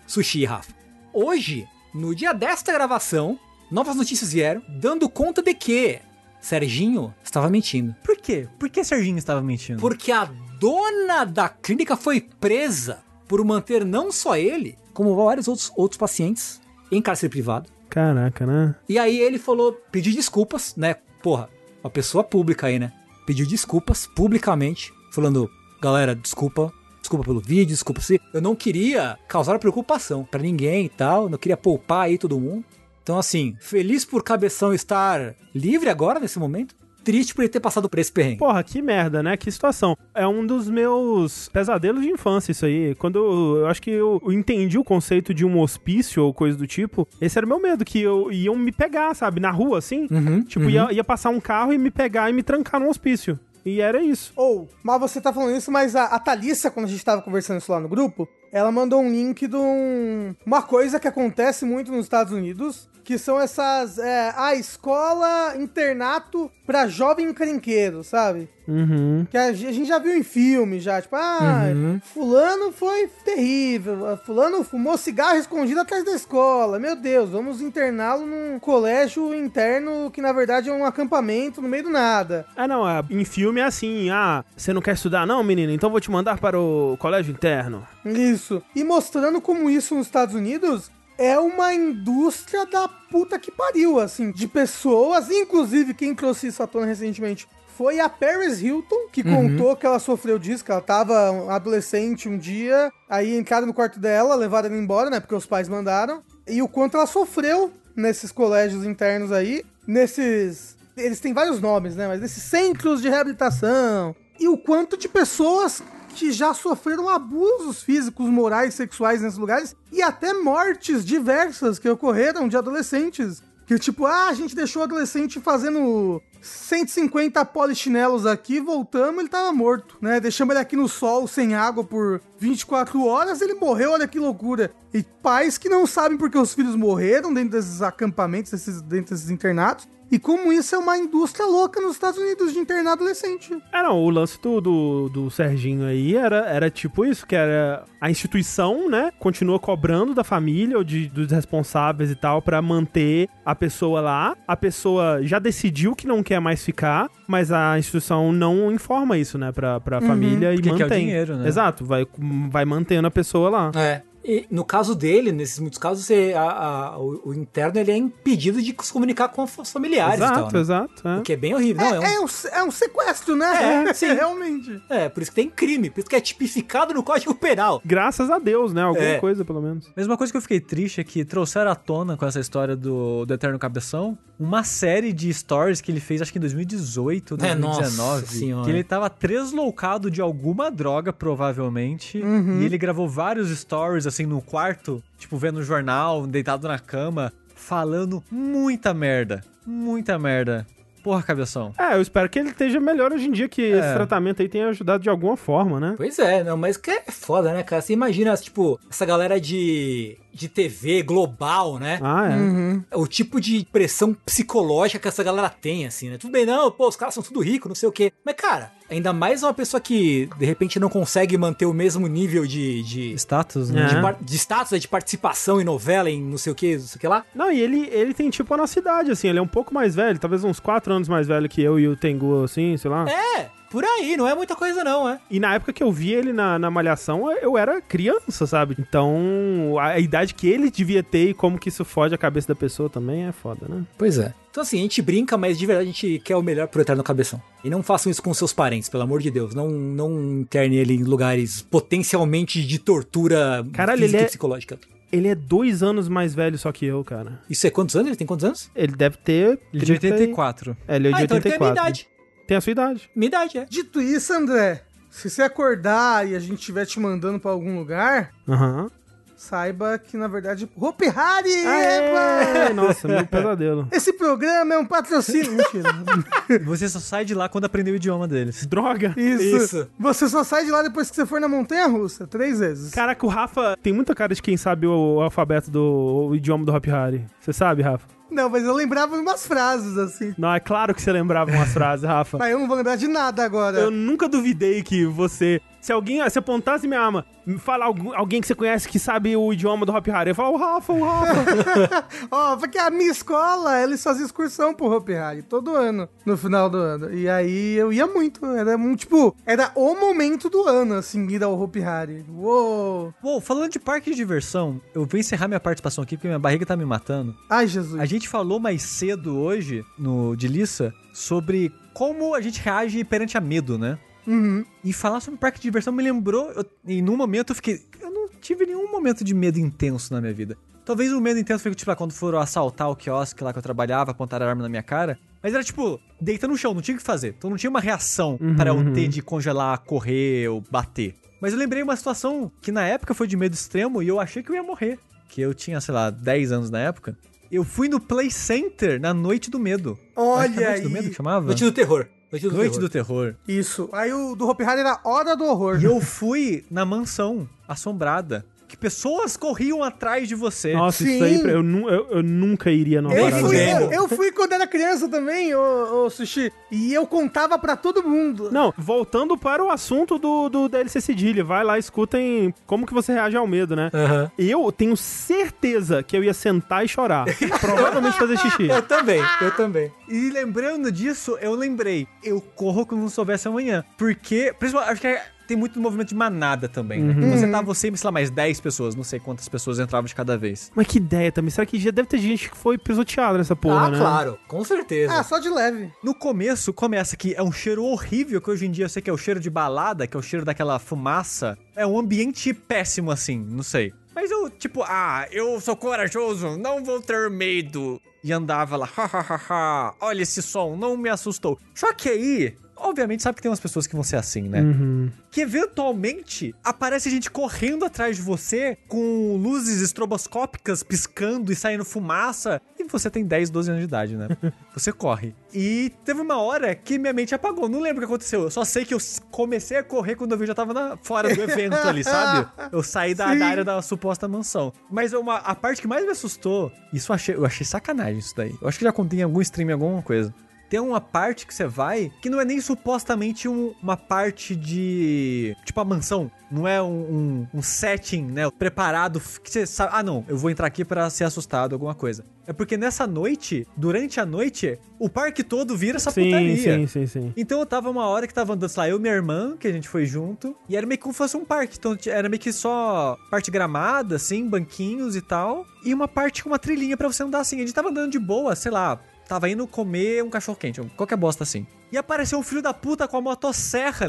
Speaker 4: Sushi e Rafa, hoje, no dia desta gravação, novas notícias vieram dando conta de que Serginho estava mentindo.
Speaker 2: Por quê? Por que Serginho estava mentindo?
Speaker 4: Porque a dona da clínica foi presa por manter não só ele, como vários outros, outros pacientes em cárcere privado.
Speaker 1: Caraca, né?
Speaker 4: E aí ele falou, pediu desculpas, né? Porra, uma pessoa pública aí, né? Pediu desculpas publicamente, falando, galera, desculpa, desculpa pelo vídeo, desculpa se eu não queria causar preocupação pra ninguém e tal, não queria poupar aí todo mundo. Então assim, feliz por Cabeção estar livre agora nesse momento, triste por ele ter passado por esse perrengue.
Speaker 1: Porra, que merda, né? Que situação. É um dos meus pesadelos de infância, isso aí. Quando eu, eu acho que eu, eu entendi o conceito de um hospício ou coisa do tipo, esse era o meu medo, que eu, iam me pegar, sabe? Na rua, assim.
Speaker 4: Uhum,
Speaker 1: Tipo,
Speaker 4: uhum.
Speaker 1: Ia, ia passar um carro e me pegar e me trancar num hospício. E era isso.
Speaker 3: Ou, mas você tá falando isso, mas a, a Thalissa, quando a gente tava conversando isso lá no grupo, ela mandou um link de um, uma coisa que acontece muito nos Estados Unidos, que são essas. É, a escola internato pra jovem encrenqueiro, sabe?
Speaker 1: Uhum.
Speaker 3: Que a, ge- a gente já viu em filme, já. Tipo, ah,
Speaker 4: Uhum.
Speaker 3: fulano foi terrível. ah, Fulano fumou cigarro escondido atrás da escola. Meu Deus, vamos interná-lo num colégio interno que na verdade é um acampamento no meio do nada.
Speaker 1: Ah, não, é, em filme é assim, ah, você não quer estudar não, menino? Então vou te mandar para o colégio interno.
Speaker 3: Isso. E mostrando como isso nos Estados Unidos é uma indústria da puta que pariu, assim, de pessoas, inclusive quem trouxe isso à tona recentemente foi a Paris Hilton, que contou que ela sofreu disso, que ela tava adolescente um dia, aí entraram no quarto dela, levaram ela embora, né, porque os pais mandaram, e o quanto ela sofreu nesses colégios internos aí, nesses... Eles têm vários nomes, né, mas nesses centros de reabilitação, e o quanto de pessoas que já sofreram abusos físicos, morais, sexuais nesses lugares e até mortes diversas que ocorreram de adolescentes. Que tipo, ah, a gente deixou o adolescente fazendo 150 polichinelos aqui, voltamos, ele tava morto, né? Deixamos ele aqui no sol, sem água, por 24 horas, ele morreu, olha que loucura. E pais que não sabem porque os filhos morreram dentro desses acampamentos, desses, dentro desses internatos. E como isso é uma indústria louca nos Estados Unidos de internar adolescente.
Speaker 1: É, não, o lance do, do, do Serginho aí era, era tipo isso, que era a instituição, né, continua cobrando da família ou de, dos responsáveis e tal pra manter a pessoa lá. A pessoa já decidiu que não quer mais ficar, mas a instituição não informa isso, né, pra, pra família e
Speaker 2: porque quer o
Speaker 1: mantém.
Speaker 2: dinheiro, né?
Speaker 1: Exato, vai, vai mantendo a pessoa lá.
Speaker 4: É. E no caso dele, nesses muitos casos, você- a- a- o, o interno ele é impedido de se comunicar com os familiares
Speaker 1: exato,
Speaker 4: tal, né?
Speaker 1: exato. é.
Speaker 4: O que é bem horrível. Não, é, um-
Speaker 3: É, um, é um sequestro, né?
Speaker 4: É, sim.
Speaker 3: Realmente.
Speaker 4: é, por isso que tem crime, por isso que é tipificado no Código Penal.
Speaker 1: Graças a Deus, né? Alguma
Speaker 4: É.
Speaker 1: coisa, pelo menos.
Speaker 2: Mesma coisa que eu fiquei triste é que trouxeram à tona com essa história do, do Eterno Cabeção uma série de stories que ele fez, acho que em 2018,
Speaker 4: É,
Speaker 2: 2019.
Speaker 4: nossa senhora.
Speaker 2: que ele tava tresloucado de alguma droga, provavelmente.
Speaker 3: Uhum.
Speaker 2: E ele gravou vários stories, assim, no quarto, tipo, vendo o jornal, deitado na cama, falando muita merda. Muita merda. Porra, cabeção.
Speaker 1: É, eu espero que ele esteja melhor hoje em dia, que
Speaker 2: É.
Speaker 1: esse tratamento aí tenha ajudado de alguma forma, né?
Speaker 4: Pois é, não, mas que é foda, né, cara? Você imagina, tipo, essa galera de, de TV global, né?
Speaker 1: Ah, é.
Speaker 3: Uhum.
Speaker 4: O tipo de pressão psicológica que essa galera tem, assim, né? Tudo bem, não, pô, os caras são tudo ricos, não sei o quê. Mas, cara, ainda mais uma pessoa que, de repente, não consegue manter o mesmo nível de... de...
Speaker 2: Status,
Speaker 1: É.
Speaker 2: né?
Speaker 4: De, par- de status, né, de participação em novela, em não sei o que, não sei o que lá.
Speaker 1: Não, e ele, ele tem tipo a nossa idade, assim, ele é um pouco mais velho, talvez uns 4 anos mais velho que eu e o Tengu, assim, sei lá.
Speaker 4: É, por aí, não é muita coisa não, é.
Speaker 1: E na época que eu vi ele na, na Malhação, eu era criança, sabe? Então, a, a idade que ele devia ter e como que isso fode a cabeça da pessoa também é foda, né?
Speaker 4: Pois é. Então assim, a gente brinca, mas de verdade a gente quer o melhor pro Eterno Cabeção. E não façam isso com seus parentes, pelo amor de Deus. Não, não interne ele em lugares potencialmente de tortura
Speaker 1: Caralho,
Speaker 4: física
Speaker 1: ele é-
Speaker 4: e psicológica.
Speaker 1: Ele é dois anos mais velho só que eu, cara.
Speaker 4: Isso é quantos anos? Ele tem quantos anos?
Speaker 1: Ele deve ter.
Speaker 2: Ele é de
Speaker 1: 30 e-
Speaker 2: 84.
Speaker 1: É, ele é de
Speaker 4: ah, então ele tem a minha
Speaker 1: 84.
Speaker 4: idade.
Speaker 1: Tem a sua idade.
Speaker 4: Minha idade, é.
Speaker 3: Dito isso, André, se você acordar e a gente estiver te mandando pra algum lugar,
Speaker 1: Aham.
Speaker 3: saiba que, na verdade, Hopi Hari!
Speaker 1: Nossa, meu pesadelo.
Speaker 3: Esse programa é um patrocínio. Mentira.
Speaker 2: Você só sai de lá quando aprender o idioma deles.
Speaker 1: Droga.
Speaker 3: Isso.
Speaker 4: Isso.
Speaker 3: Você só sai de lá depois que você for na montanha russa, três vezes.
Speaker 1: Caraca, o Rafa tem muita cara de quem sabe o, alfabeto do o idioma do Hop Hari. Você sabe, Rafa?
Speaker 3: Não, mas eu lembrava umas frases assim.
Speaker 1: Não, é claro que você lembrava umas frases, Rafa.
Speaker 3: Mas eu não vou lembrar de nada agora.
Speaker 1: Eu nunca duvidei que você. Se alguém. Se apontasse minha arma, me fala algum- alguém que você conhece que sabe o idioma do Hop Hari, eu falo, o Rafa, o Rafa.
Speaker 3: Ó, porque a minha escola, eles faziam excursão pro Hopi Hari todo ano, no final do ano. E aí eu ia muito. Era um, tipo, era o momento do ano, assim, ir ao Hopi Hari. Uou!
Speaker 2: Pô, falando de parque de diversão, eu vou encerrar minha participação aqui porque minha barriga tá me matando.
Speaker 3: Ai, Jesus.
Speaker 2: A gente falou mais cedo hoje, no de Lissa, sobre como a gente reage perante a medo, né?
Speaker 3: Uhum.
Speaker 2: E falar sobre parque de diversão me lembrou, eu, e num momento eu fiquei. Eu não tive nenhum momento de medo intenso na minha vida. Talvez o medo intenso foi tipo lá, quando foram assaltar o quiosque lá que eu trabalhava, apontar a arma na minha cara. Mas era tipo, deita no chão, não tinha o que fazer. Então não tinha uma reação para eu ter de congelar, correr ou bater. Mas eu lembrei uma situação que na época foi de medo extremo e eu achei que eu ia morrer. Que eu tinha, sei lá, 10 anos na época. Eu fui no Play Center na Noite do Medo.
Speaker 3: Olha
Speaker 2: Acho que é Noite do
Speaker 3: aí.
Speaker 2: Medo que chamava?
Speaker 4: Noite do terror. Noite do
Speaker 2: Noite
Speaker 4: terror.
Speaker 2: do Terror.
Speaker 3: Isso. Aí o do Hopi Hari era Hora do Horror.
Speaker 2: E eu fui na mansão assombrada. Que pessoas corriam atrás de você.
Speaker 1: Nossa,
Speaker 3: Sim.
Speaker 1: isso aí, eu, eu, eu nunca iria numa
Speaker 3: Eu fui, eu, eu fui quando era criança também, ô, ô Sushi. E eu contava pra todo mundo.
Speaker 1: Não, voltando para o assunto do, do DLC Cedilha, vai lá, escutem como que você reage ao medo, né?
Speaker 4: Aham.
Speaker 1: Eu tenho certeza que eu ia sentar e chorar. Provavelmente fazer xixi.
Speaker 4: Eu também, eu também.
Speaker 2: E lembrando disso, eu lembrei. Eu corro como não soubesse amanhã. Porque, principalmente, acho que é- tem muito movimento de manada também, né?
Speaker 1: Uhum.
Speaker 2: Você tá você e, sei lá, mais 10 pessoas. Não sei quantas pessoas entravam de cada vez.
Speaker 1: Mas que ideia também. Será que já deve ter gente que foi pisoteada nessa porra,
Speaker 4: ah,
Speaker 1: né?
Speaker 4: claro, com certeza.
Speaker 3: Ah, só de leve.
Speaker 2: No começo, começa que é um cheiro horrível, que hoje em dia eu sei que é o cheiro de balada, que é o cheiro daquela fumaça. É um ambiente péssimo, assim, não sei. Mas eu, tipo, ah, eu sou corajoso, não vou ter medo. E andava lá, hahaha, olha esse som, não me assustou. Só que aí, obviamente, sabe que tem umas pessoas que vão ser assim, né?
Speaker 1: Uhum.
Speaker 2: Que eventualmente aparece gente correndo atrás de você com luzes estroboscópicas piscando e saindo fumaça. E você tem 10, 12 anos de idade, né? Você corre. E teve uma hora que minha mente apagou. Não lembro o que aconteceu. Eu só sei que eu comecei a correr quando eu vi que já tava na- fora do evento ali, sabe? Eu saí da, da área da suposta mansão. Mas uma, a parte que mais me assustou, isso eu achei, eu achei sacanagem isso daí. Eu acho que já contei em algum stream alguma coisa tem uma parte que você vai que não é nem supostamente um- uma parte de. Tipo a mansão. Não é um, um- um setting, né? Preparado que você sabe. Ah, não, eu vou entrar aqui pra ser assustado, alguma coisa. É porque nessa noite, durante a noite, o parque todo vira essa
Speaker 1: Sim,
Speaker 2: putaria.
Speaker 1: sim, sim, sim.
Speaker 2: Então eu tava uma hora que tava andando, sei lá, eu e minha irmã, que a gente foi junto, e era meio que como se fosse um parque. Então era meio que só parte gramada, assim, banquinhos e tal, e uma parte com uma trilhinha pra você andar assim. A gente tava andando de boa, sei lá, tava indo comer um cachorro quente, qualquer bosta assim. E apareceu um filho da puta com a motosserra.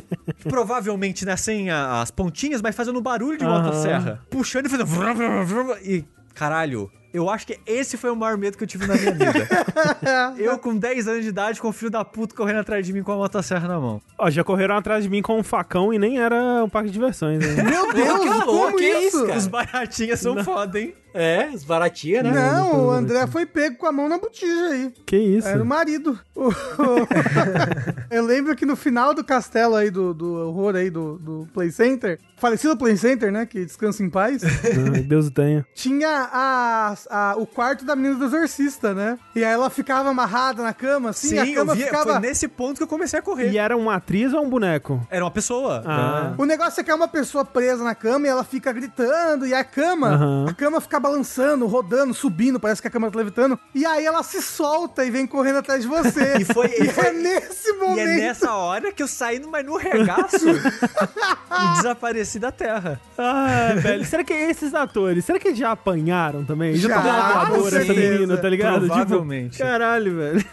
Speaker 2: Provavelmente, né, sem a- as pontinhas, mas fazendo barulho de
Speaker 1: Aham.
Speaker 2: motosserra. Puxando e fazendo. vrum, vrum, vrum, E, caralho, eu acho que esse foi o maior medo que eu tive na minha vida. eu, com 10 anos de idade, com o filho da puta correndo atrás de mim com a motosserra na mão.
Speaker 1: Ó, já correram atrás de mim com um facão e nem era um parque de diversões, né?
Speaker 3: Meu Deus,
Speaker 4: que louco,
Speaker 3: como
Speaker 4: que
Speaker 3: isso?
Speaker 4: isso, cara?
Speaker 2: Os baratinhas são foda, hein?
Speaker 4: É, esbaratia, né?
Speaker 3: Não, o André foi pego com a mão na botija aí.
Speaker 1: que isso?
Speaker 3: Era o marido. Eu lembro que no final do castelo aí, do, do horror aí, do, do Play Center, falecido Play Center, né, que descansa em paz,
Speaker 1: Ai, Deus o tenha.
Speaker 3: tinha a, a- o quarto da menina do exorcista, né? E aí ela ficava amarrada na cama, assim,
Speaker 2: Sim,
Speaker 3: a
Speaker 2: eu
Speaker 3: cama
Speaker 2: vi.
Speaker 3: ficava...
Speaker 2: Foi nesse ponto que eu comecei a correr.
Speaker 1: E era uma atriz ou um boneco?
Speaker 2: Era uma pessoa.
Speaker 1: Ah.
Speaker 3: O negócio é que é uma pessoa presa na cama e ela fica gritando, e a cama,
Speaker 1: Aham.
Speaker 3: a cama fica balançando, rodando, subindo, parece que a cama tá levitando, e aí ela se solta e vem correndo atrás de você.
Speaker 2: E foi-
Speaker 3: E
Speaker 2: e foi-
Speaker 3: é nesse
Speaker 2: E
Speaker 3: momento.
Speaker 2: é nessa hora que eu saí no, mas no regaço e desapareci da terra.
Speaker 1: Ah, velho. Será que esses atores, será que eles já apanharam também? Já,
Speaker 3: Já,
Speaker 1: tomaram voadora essa menina, tá ligado?
Speaker 2: Provavelmente.
Speaker 1: Tipo, caralho, velho.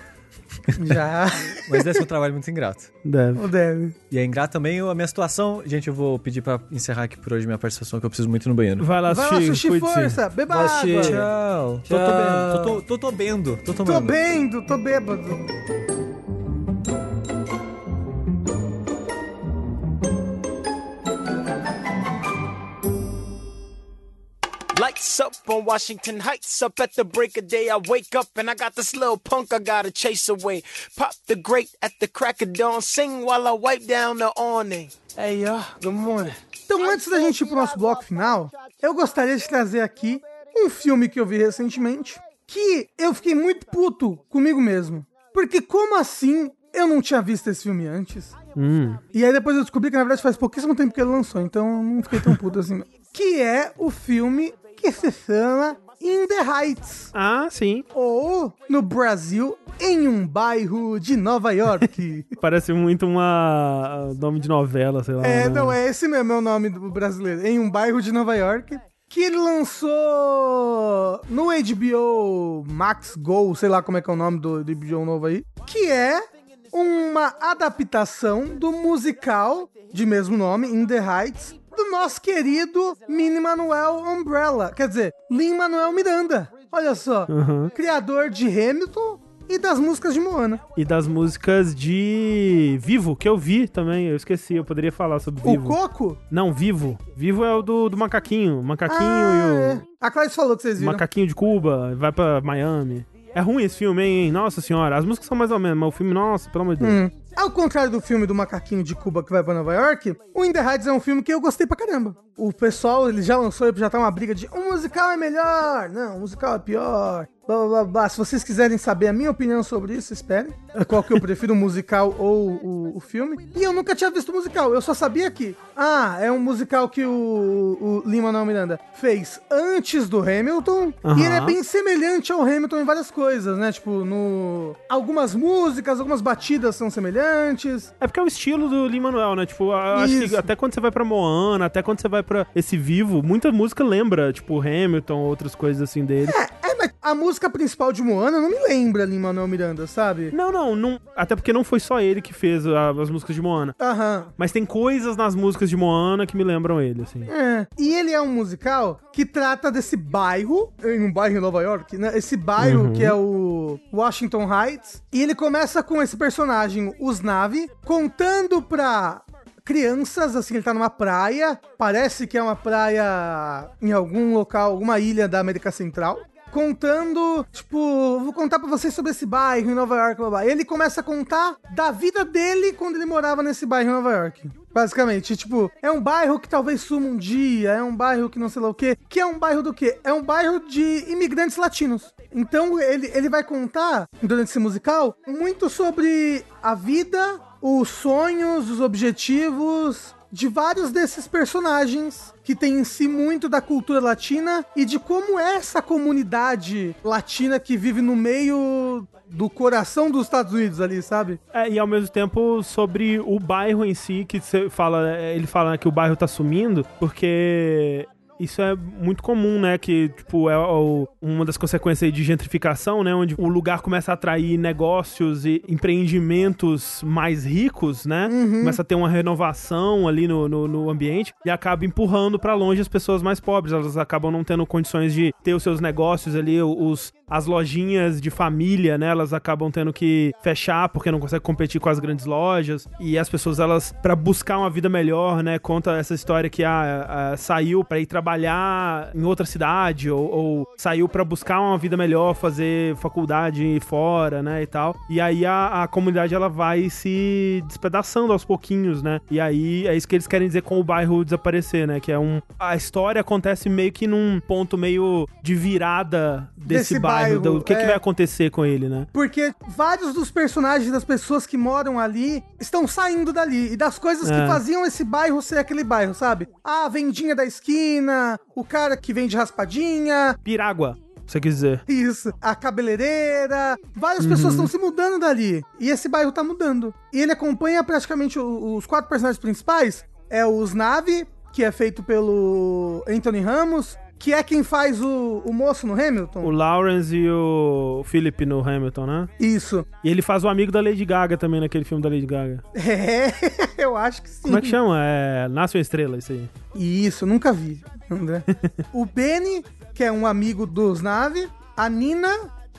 Speaker 3: Já.
Speaker 2: Mas deve ser um trabalho muito ingrato.
Speaker 1: Deve.
Speaker 3: Não deve.
Speaker 2: E é ingrato também a minha situação. Gente, eu vou pedir pra encerrar aqui por hoje minha participação, que eu preciso muito ir no banheiro.
Speaker 1: Vai lá,
Speaker 3: Vai lá,
Speaker 1: Sushi,
Speaker 3: força, beba
Speaker 4: Vai,
Speaker 3: água.
Speaker 2: Tchau. Tô,
Speaker 4: Tchau.
Speaker 2: tô bebendo. Tô, tô, tô, tô. Tô
Speaker 3: Tô
Speaker 2: tomando.
Speaker 3: bendo, tô bêbado.
Speaker 6: Lights up on Washington Heights. Up at the break of day, I wake up and I got this little punk I gotta chase away. Pop the grate at the crack of dawn. Sing while I wipe down the awning. Hey, y'all. Good morning.
Speaker 3: Então, antes da gente ir pro nosso bloco final, eu gostaria de trazer aqui um filme que eu vi recentemente que eu fiquei muito puto comigo mesmo. Porque como assim eu não tinha visto esse filme antes?
Speaker 1: Hum.
Speaker 3: E aí depois eu descobri que na verdade faz pouquíssimo tempo que ele lançou, então eu não fiquei tão puto assim. Que é o filme que se chama In the Heights.
Speaker 1: Ah, sim.
Speaker 3: Ou, no Brasil, em um bairro de Nova York.
Speaker 1: Parece muito uma nome de novela, sei lá.
Speaker 3: É,
Speaker 1: né?
Speaker 3: não, é esse mesmo é o nome do brasileiro. Em um bairro de Nova York. Que ele lançou no HBO Max Go, sei lá como é que é o nome do, do HBO novo aí. Que é uma adaptação do musical de mesmo nome, In the Heights, do nosso querido Lin-Manuel Umbrella. Quer dizer, Lin-Manuel Miranda. Olha só.
Speaker 1: Uhum.
Speaker 3: Criador de Hamilton e das músicas de Moana.
Speaker 1: E das músicas de Vivo, que eu vi também, eu esqueci, eu poderia falar sobre
Speaker 3: O
Speaker 1: Vivo.
Speaker 3: Coco?
Speaker 1: Não, Vivo. Vivo é o do, do macaquinho. O macaquinho
Speaker 3: Ah,
Speaker 1: e o.
Speaker 3: é. A Clarice falou que vocês
Speaker 1: o
Speaker 3: viram.
Speaker 1: Macaquinho de Cuba, vai pra Miami. É ruim esse filme, hein? Nossa senhora. As músicas são mais ou menos, mas o filme, nossa, pelo amor de Deus.
Speaker 3: Hum. Ao contrário do filme do macaquinho de Cuba que vai pra Nova York, o In The Heights é um filme que eu gostei pra caramba. O pessoal, ele já lançou, já tá uma briga de um musical é melhor, não, um musical é pior, blá blá blá blá. Se vocês quiserem saber a minha opinião sobre isso, esperem. Qual que eu prefiro, o musical ou o, o filme. E eu nunca tinha visto o musical, eu só sabia que, ah, é um musical que o, o Lin-Manuel Miranda fez antes do Hamilton,
Speaker 1: Aham.
Speaker 3: e ele é bem semelhante ao Hamilton em várias coisas, né? Tipo, no... Algumas músicas, algumas batidas são semelhantes.
Speaker 1: É porque é o estilo do Lin-Manuel, né? Tipo, eu acho que até quando você vai pra Moana, até quando você vai pra esse Vivo, muita música lembra, tipo, Hamilton, outras coisas assim dele.
Speaker 3: É, mas a música principal de Moana não me lembra Lin-Manuel Miranda, sabe?
Speaker 1: Não, não, não. Até porque não foi só ele que fez a- as músicas de Moana.
Speaker 3: Aham.
Speaker 1: Mas tem coisas nas músicas de Moana que me lembram ele, assim.
Speaker 3: É. E ele é um musical que trata desse bairro, em um bairro em Nova York, né? Esse bairro que é o Washington Heights. E ele começa com esse personagem, os Nave, contando pra crianças, assim, ele tá numa praia. Parece que é uma praia em algum local, alguma ilha da América Central. Contando, tipo, vou contar pra vocês sobre esse bairro em Nova York, blá, blá. Ele começa a contar da vida dele quando ele morava nesse bairro em Nova York. Basicamente, tipo, é um bairro que talvez suma um dia, é um bairro que não sei lá o quê. Que é um bairro do quê? É um bairro de imigrantes latinos. Então ele, ele vai contar, durante esse musical, muito sobre a vida, os sonhos, os objetivos de vários desses personagens que tem em si muito da cultura latina e de como é essa comunidade latina que vive no meio do coração dos Estados Unidos ali, sabe?
Speaker 1: É, e ao mesmo tempo sobre o bairro em si, que você fala, é, ele fala que o bairro tá sumindo, porque isso é muito comum, né? Que, tipo, é o- uma das consequências aí de gentrificação, né? Onde o lugar começa a atrair negócios e empreendimentos mais ricos, né? Começa a ter uma renovação ali no, no, no ambiente e acaba empurrando pra longe as pessoas mais pobres. Elas acabam não tendo condições de ter os seus negócios ali, os, as lojinhas de família, né? Elas acabam tendo que fechar porque não conseguem competir com as grandes lojas. E as pessoas, elas, pra buscar uma vida melhor, né? Conta essa história que ah, ah, saiu pra ir trabalhar em outra cidade ou, ou saiu pra buscar uma vida melhor, fazer faculdade fora, né? E tal. E aí a, a comunidade ela vai se despedaçando aos pouquinhos, né? E aí é isso que eles querem dizer com o bairro desaparecer, né? Que é um. A história acontece meio que num ponto meio de virada desse,
Speaker 3: Desse
Speaker 1: bairro.
Speaker 3: Bairro,
Speaker 1: do que, que
Speaker 3: é.
Speaker 1: vai acontecer com ele, né?
Speaker 3: Porque vários dos personagens das pessoas que moram ali estão saindo dali. E das coisas
Speaker 1: É.
Speaker 3: que faziam esse bairro ser aquele bairro, sabe? A vendinha da esquina, o cara que vende raspadinha,
Speaker 1: Pirágua, você quis dizer.
Speaker 3: isso, a cabeleireira. Várias pessoas estão se mudando dali. E esse bairro tá mudando. E ele acompanha praticamente o- os quatro personagens principais. É os Nave, que é feito pelo Anthony Ramos. Que é quem faz o, o moço no Hamilton.
Speaker 1: O Lawrence e o Philip no Hamilton, né?
Speaker 3: Isso.
Speaker 1: E ele faz o amigo da Lady Gaga também naquele filme da Lady Gaga.
Speaker 3: É, eu acho que sim.
Speaker 1: Como é que chama? É. Nasce uma estrela, isso aí.
Speaker 3: Isso, nunca vi, o Benny, que é um amigo dos Nave. A Nina,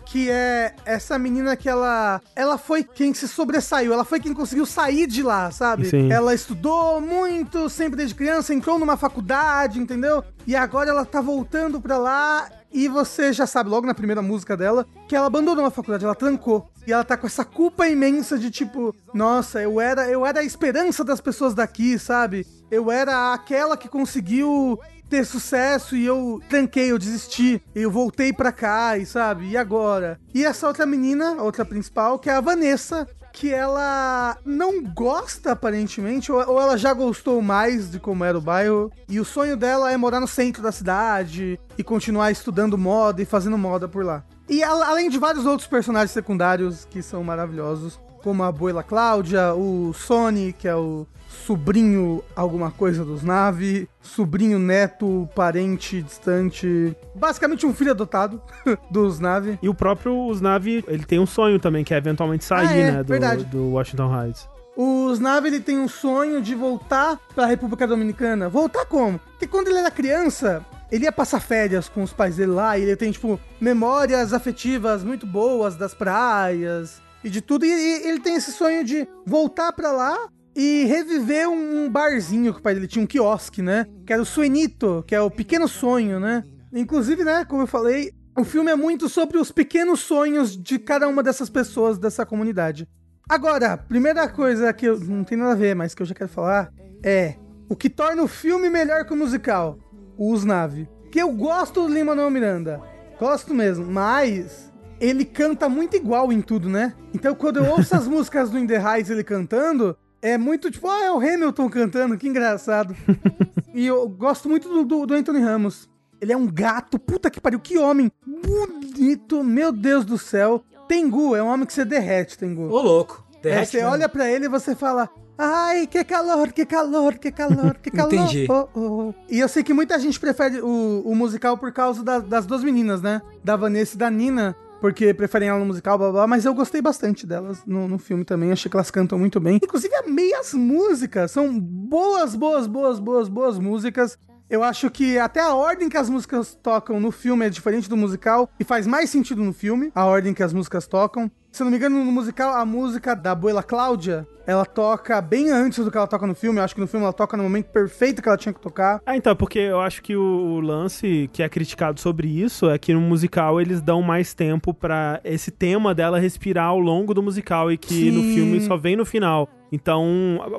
Speaker 3: que é essa menina que ela. Ela foi quem se sobressaiu, ela foi quem conseguiu sair de lá, sabe?
Speaker 1: Sim.
Speaker 3: Ela estudou muito, sempre desde criança, entrou numa faculdade, entendeu? E agora ela tá voltando pra lá. E você já sabe, logo na primeira música dela, que ela abandonou a faculdade, ela trancou. E ela tá com essa culpa imensa de tipo, nossa, eu era, eu era a esperança das pessoas daqui, sabe? Eu era aquela que conseguiu ter sucesso e eu tranquei, eu desisti. Eu voltei pra cá e sabe? E agora? E essa outra menina, a outra principal, que é a Vanessa, que ela não gosta aparentemente, ou, ela já gostou mais de como era o bairro. E o sonho dela é morar no centro da cidade e continuar estudando moda e fazendo moda por lá. E além de vários outros personagens secundários que são maravilhosos, como a abuela Cláudia, o Sony, que é o sobrinho alguma coisa dos Nave, sobrinho neto, parente distante, basicamente um filho adotado dos Nave.
Speaker 1: E o próprio Snavi, ele tem um sonho também, que é eventualmente sair,
Speaker 3: Ah, é,
Speaker 1: né? Do,
Speaker 3: verdade.
Speaker 1: do Washington Heights.
Speaker 3: Os Nave ele tem um sonho de voltar pra República Dominicana. Voltar como? Porque quando ele era criança, ele ia passar férias com os pais dele lá e ele tem, tipo, memórias afetivas muito boas das praias e de tudo. E, e ele tem esse sonho de voltar pra lá e reviver um, barzinho que o pai dele tinha, um quiosque, né? Que era o Suenito, que é o pequeno sonho, né? Inclusive, né, como eu falei, o filme é muito sobre os pequenos sonhos de cada uma dessas pessoas dessa comunidade. Agora, primeira coisa que eu, não tem nada a ver, mas que eu já quero falar é o que torna o filme melhor que o musical, o Usnave. Que eu gosto do Lin-Manuel Miranda, gosto mesmo, mas ele canta muito igual em tudo, né? Então quando eu ouço as músicas do In The Heights ele cantando, é muito tipo, ah, é o Hamilton cantando, que engraçado. e eu gosto muito do, do, do Anthony Ramos. Ele é um gato, puta que pariu, que homem bonito, meu Deus do céu. Tengu, é um homem que você derrete, Tengu.
Speaker 4: Ô, louco.
Speaker 3: É,
Speaker 4: Derrete
Speaker 3: você
Speaker 4: mesmo.
Speaker 3: olha pra ele e você fala. Ai, que calor, que calor, que calor, que calor.
Speaker 4: Entendi.
Speaker 3: Oh, oh. E eu sei que muita gente prefere o, o musical por causa da- das duas meninas, né? Da Vanessa e da Nina. Porque preferem ela no musical, blá blá, blá, mas eu gostei bastante delas no, no filme também. Achei que elas cantam muito bem. Inclusive, amei as músicas. São boas, boas, boas, boas, boas músicas. Eu acho que até a ordem que as músicas tocam no filme é diferente do musical e faz mais sentido no filme, a ordem que as músicas tocam. Se não me engano, no musical, a música da abuela Cláudia, ela toca bem antes do que ela toca no filme. Eu acho que no filme ela toca no momento perfeito que ela tinha que tocar.
Speaker 1: Ah, então, porque eu acho que o, lance que é criticado sobre isso é que no musical eles dão mais tempo pra esse tema dela respirar ao longo do musical e que no
Speaker 3: Sim.
Speaker 1: filme só vem no final. Então,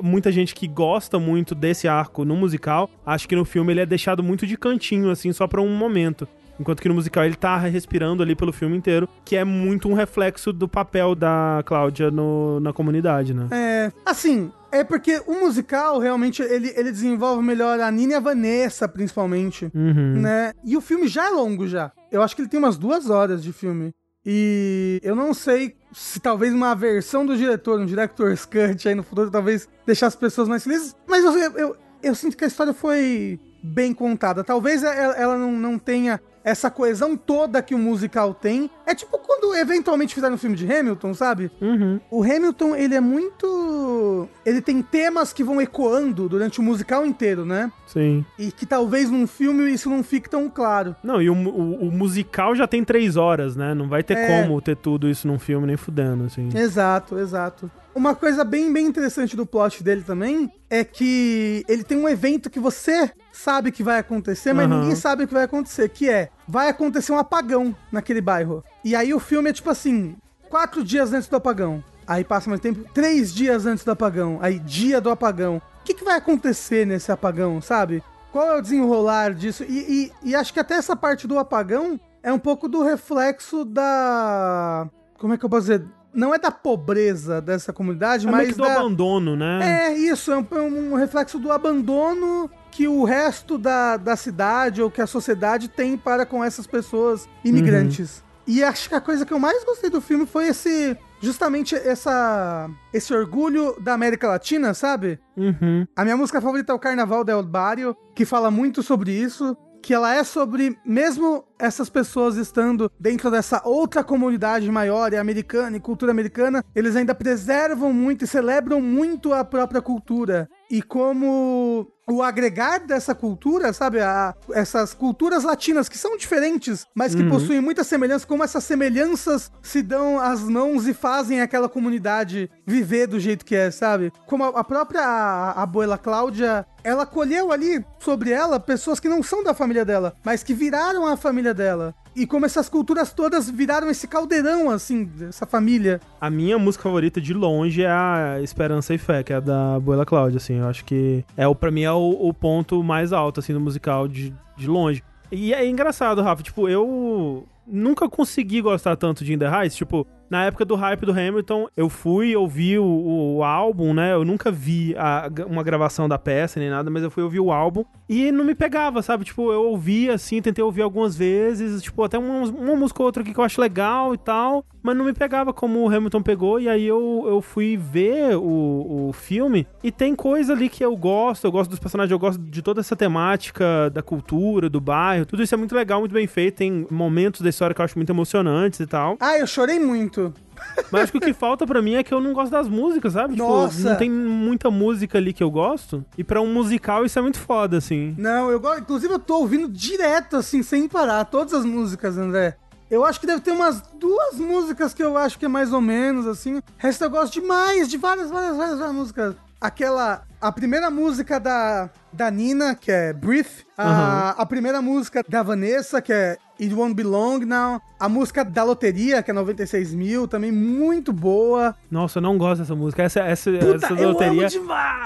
Speaker 1: muita gente que gosta muito desse arco no musical, acha que no filme ele é deixado muito de cantinho, assim, só pra um momento. Enquanto que no musical ele tá respirando ali pelo filme inteiro, que é muito um reflexo do papel da Cláudia no- na comunidade, né?
Speaker 3: É, assim, é porque o musical realmente ele, ele desenvolve melhor a Nina e a Vanessa, principalmente,
Speaker 1: Uhum.
Speaker 3: né? E o filme já é longo já. Eu acho que ele tem umas duas horas de filme. E eu não sei se talvez uma versão do diretor, um director's cut aí no futuro, talvez deixar as pessoas mais felizes. Mas eu, eu, eu, eu sinto que a história foi bem contada. Talvez ela, ela não, não tenha essa coesão toda que o musical tem. É tipo quando eventualmente fizeram um filme de Hamilton, sabe?
Speaker 1: Uhum.
Speaker 3: O Hamilton, ele é muito. Ele tem temas que vão ecoando durante o musical inteiro, né?
Speaker 1: Sim.
Speaker 3: E que talvez num filme isso não fique tão claro.
Speaker 1: Não, e o, o- o musical já tem três horas, né? Não vai ter
Speaker 3: É.
Speaker 1: como ter tudo isso num filme nem fudendo, assim.
Speaker 3: Exato, exato. Uma coisa bem, bem interessante do plot dele também é que ele tem um evento que você sabe que vai acontecer, mas
Speaker 1: Aham.
Speaker 3: ninguém sabe o que vai acontecer, que é, vai acontecer um apagão naquele bairro. E aí o filme é tipo assim, quatro dias antes do apagão. Aí passa mais tempo, três dias antes do apagão. Aí, dia do apagão. O que, que vai acontecer nesse apagão, sabe? Qual é o desenrolar disso? E, e- e acho que até essa parte do apagão é um pouco do reflexo da. Como é que eu posso dizer? Não é da pobreza dessa comunidade,
Speaker 1: É meio
Speaker 3: mas
Speaker 1: que do
Speaker 3: da...
Speaker 1: abandono, né?
Speaker 3: É isso, é um, é um reflexo do abandono que o resto da, da cidade ou que a sociedade tem para com essas pessoas imigrantes. E acho que a coisa que eu mais gostei do filme foi esse. Justamente essa, esse orgulho da América Latina, sabe?
Speaker 1: Uhum.
Speaker 3: A minha música favorita é o Carnaval del Barrio, que fala muito sobre isso. que ela é sobre, mesmo essas pessoas estando dentro dessa outra comunidade maior e americana e cultura americana, eles ainda preservam muito e celebram muito a própria cultura. E como o agregar dessa cultura, sabe? A- essas culturas latinas que são diferentes, mas que possuem muita semelhança, como essas semelhanças se dão as mãos e fazem aquela comunidade viver do jeito que é, sabe? Como a, a própria a, abuela Cláudia, ela colheu ali sobre ela pessoas que não são da família dela, mas que viraram a família dela. E como essas culturas todas viraram esse caldeirão, assim, dessa família.
Speaker 1: A minha música favorita de longe é a Esperança e Fé, que é a da Abuela Cláudia, assim. Eu acho que é o para mim é o, o ponto mais alto assim do musical de, de longe. E é engraçado, Rafa, tipo, eu nunca consegui gostar tanto de In The Heights, tipo, na época do hype do Hamilton, eu fui ouvir o, o álbum, né? Eu nunca vi a- uma gravação da peça nem nada, mas eu fui ouvir o álbum e não me pegava, sabe? Tipo, eu ouvi assim, tentei ouvir algumas vezes, tipo, até uma, uma música ou outra aqui que eu acho legal e tal, mas não me pegava como o Hamilton pegou, e aí eu, eu fui ver o, o filme e tem coisa ali que eu gosto, eu gosto dos personagens, eu gosto de toda essa temática da cultura, do bairro, tudo isso é muito legal, muito bem feito, tem momentos da história que eu acho muito emocionantes e tal.
Speaker 3: Ah, eu chorei muito.
Speaker 1: Mas acho que o que falta pra mim é que eu não gosto das músicas, sabe? Tipo,
Speaker 3: Nossa.
Speaker 1: não tem muita música ali que eu gosto. E pra um musical isso é muito foda, assim.
Speaker 3: Não, eu gosto. Inclusive, eu tô ouvindo direto, assim, sem parar, todas as músicas, André. Eu acho que deve ter umas duas músicas que eu acho que é mais ou menos, assim. O resto eu gosto demais, de várias, várias, várias, várias músicas. Aquela. A primeira música da, da Nina, que é Breathe. A, a primeira música da Vanessa, que é It Won't Be Long Now. A música da Loteria, que é 96 mil, também muito boa.
Speaker 1: Nossa, eu não gosto dessa música. Essa, essa,
Speaker 3: Puta,
Speaker 1: essa
Speaker 3: eu
Speaker 1: loteria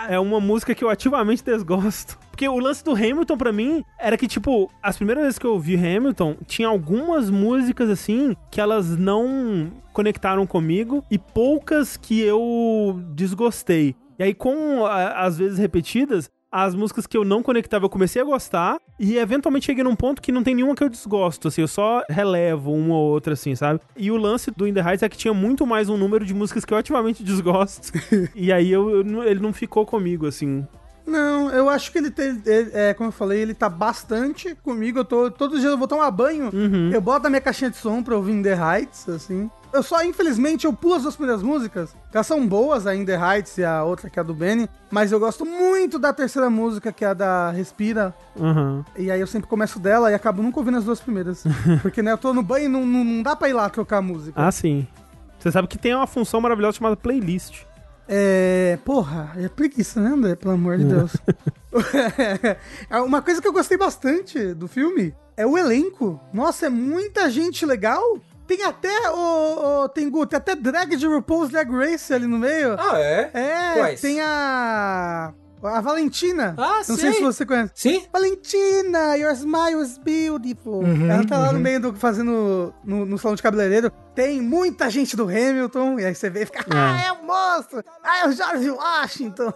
Speaker 1: é uma música que eu ativamente desgosto. Porque o lance do Hamilton, pra mim, era que, tipo, as primeiras vezes que eu ouvi Hamilton, tinha algumas músicas, assim, que elas não conectaram comigo e poucas que eu desgostei. E aí, com a- as vezes repetidas, as músicas que eu não conectava, eu comecei a gostar e eventualmente cheguei num ponto que não tem nenhuma que eu desgosto, assim, eu só relevo uma ou outra, assim, sabe? E o lance do In The Heights é que tinha muito mais um número de músicas que eu ativamente desgosto. e aí eu, eu ele não ficou comigo, assim.
Speaker 3: Não, eu acho que ele tem. ele- é, como eu falei, ele tá bastante comigo. Eu tô. Todos os dias eu vou tomar banho. Eu boto a minha caixinha de som pra ouvir In The Heights, assim. Eu só, infelizmente, eu pulo as duas primeiras músicas. que Elas são boas, a In The Heights e a outra que é a do Benny. Mas eu gosto muito da terceira música, que é a da Respira.
Speaker 1: Aham.
Speaker 3: E aí eu sempre começo dela e acabo nunca ouvindo as duas primeiras. Porque, né, eu tô no banho e não, não, não dá pra ir lá trocar a música.
Speaker 1: Ah, sim. Você sabe que tem uma função maravilhosa chamada playlist.
Speaker 3: É. Porra, é preguiça, né, André? Pelo amor de Deus. É, Uma coisa que eu gostei bastante do filme é o elenco. Nossa, é muita gente legal. Tem até o. o tem, tem até drag de RuPaul's Drag Race ali no meio.
Speaker 4: Ah, é?
Speaker 3: é,
Speaker 4: quais?
Speaker 3: tem a. A Valentina.
Speaker 4: Ah,
Speaker 3: Não sei se você conhece.
Speaker 4: Sim?
Speaker 3: Valentina, your smile is beautiful.
Speaker 4: Uhum,
Speaker 3: Ela tá lá no meio do fazendo no, no salão de cabeleireiro. Tem muita gente do Hamilton. E aí você vê e fica, ah, é o monstro! Ah, é o George Washington!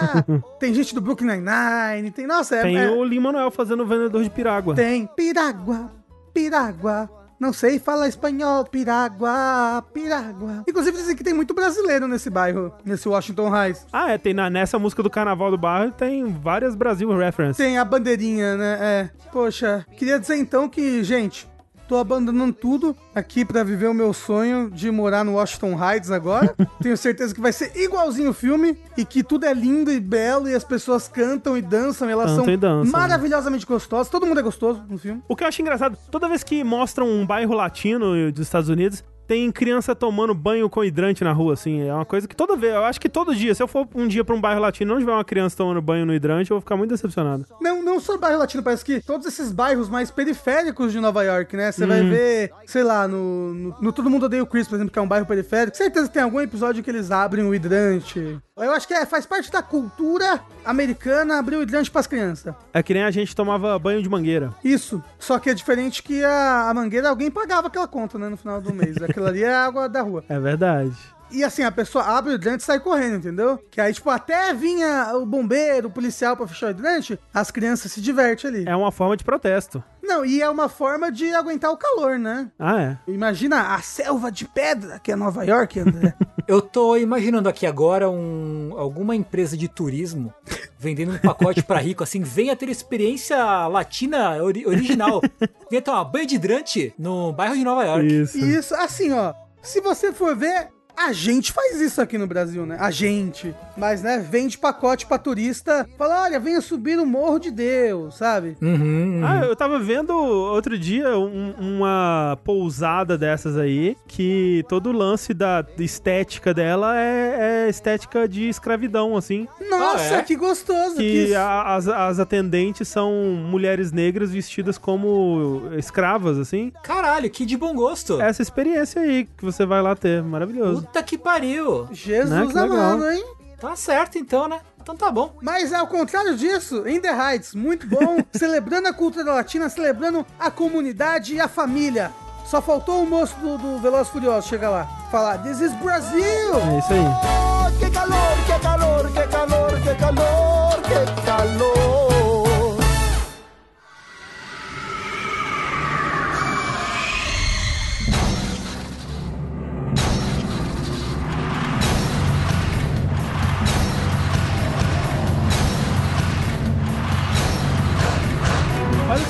Speaker 3: tem gente do Brooklyn Nine-Nine. Tem, nossa, é,
Speaker 1: Tem
Speaker 3: é-
Speaker 1: o Lin-Manuel fazendo o vendedor de pirágua.
Speaker 3: tem Piragua, Piragua. Não sei falar espanhol, Piragua, Piragua. Inclusive dizem que tem muito brasileiro nesse bairro, nesse Washington Heights.
Speaker 1: Ah, é, tem na, nessa música do Carnaval do Bairro tem várias Brasil references.
Speaker 3: Tem a bandeirinha, né? É. Poxa, queria dizer então que, gente, tô abandonando tudo aqui pra viver o meu sonho de morar no Washington Heights agora. Tenho certeza que vai ser igualzinho o filme e que tudo é lindo e belo e as pessoas cantam e dançam e elas
Speaker 1: Cantam
Speaker 3: são
Speaker 1: e dançam,
Speaker 3: maravilhosamente gostosas. Todo mundo é gostoso no filme.
Speaker 1: O que eu acho engraçado, toda vez que mostram um bairro latino dos Estados Unidos, tem criança tomando banho com hidrante na rua, assim. É uma coisa que toda vez, eu acho que todo dia, se eu for um dia pra um bairro latino e não tiver uma criança tomando banho no hidrante, eu vou ficar muito decepcionado.
Speaker 3: Não, não só bairro latino, parece que todos esses bairros mais periféricos de Nova York, né? Você vai
Speaker 1: Uhum.
Speaker 3: ver, sei lá, no, no, no Todo Mundo Odeia o Chris, por exemplo, que é um bairro periférico. Certeza que tem algum episódio que eles abrem o hidrante. Eu acho que é, faz parte da cultura americana abrir o hidrante pras crianças.
Speaker 1: É que nem a gente tomava banho de mangueira.
Speaker 3: Isso. Só que é diferente que a, a mangueira, alguém pagava aquela conta, né, no final do mês. Aquilo ali é água da rua.
Speaker 1: É verdade.
Speaker 3: E assim, a pessoa abre o hidrante e sai correndo, entendeu? Que aí, tipo, até vinha o bombeiro, o policial pra fechar o hidrante, as crianças se divertem ali.
Speaker 1: É uma forma de protesto.
Speaker 3: Não, e é uma forma de aguentar o calor, né?
Speaker 1: Ah, é.
Speaker 3: Imagina a selva de pedra que é Nova York, André.
Speaker 4: Eu tô imaginando aqui agora um, alguma empresa de turismo vendendo um pacote pra rico, assim, venha ter experiência latina ori- original. venha tomar banho de hidrante no bairro de Nova York.
Speaker 1: Isso.
Speaker 3: Isso, assim, ó. Se você for ver, a gente faz isso aqui no Brasil, né? A gente. Mas, né, vende pacote pra turista. Fala, olha, venha subir o Morro de Deus, sabe?
Speaker 4: Uhum,
Speaker 1: Ah, eu tava vendo outro dia um- uma pousada dessas aí, que todo o lance da estética dela é, é estética de escravidão, assim.
Speaker 3: Nossa,
Speaker 4: Ah, é?
Speaker 3: que gostoso.
Speaker 1: Que
Speaker 3: Que
Speaker 1: a- as, as atendentes são mulheres negras vestidas como escravas, assim.
Speaker 4: Caralho, que de bom gosto.
Speaker 1: Essa experiência aí que você vai lá ter, maravilhoso.
Speaker 4: Puta que pariu.
Speaker 3: Jesus
Speaker 1: Né, que
Speaker 3: amado, hein?
Speaker 4: Tá certo então, né? Então tá bom.
Speaker 3: Mas ao contrário disso, In The Heights, muito bom, celebrando a cultura latina, celebrando a comunidade e a família. Só faltou o moço do, do Veloz Furioso chegar lá, falar This is Brazil!
Speaker 1: É isso aí.
Speaker 6: Que calor, que calor, que calor, que calor, que calor.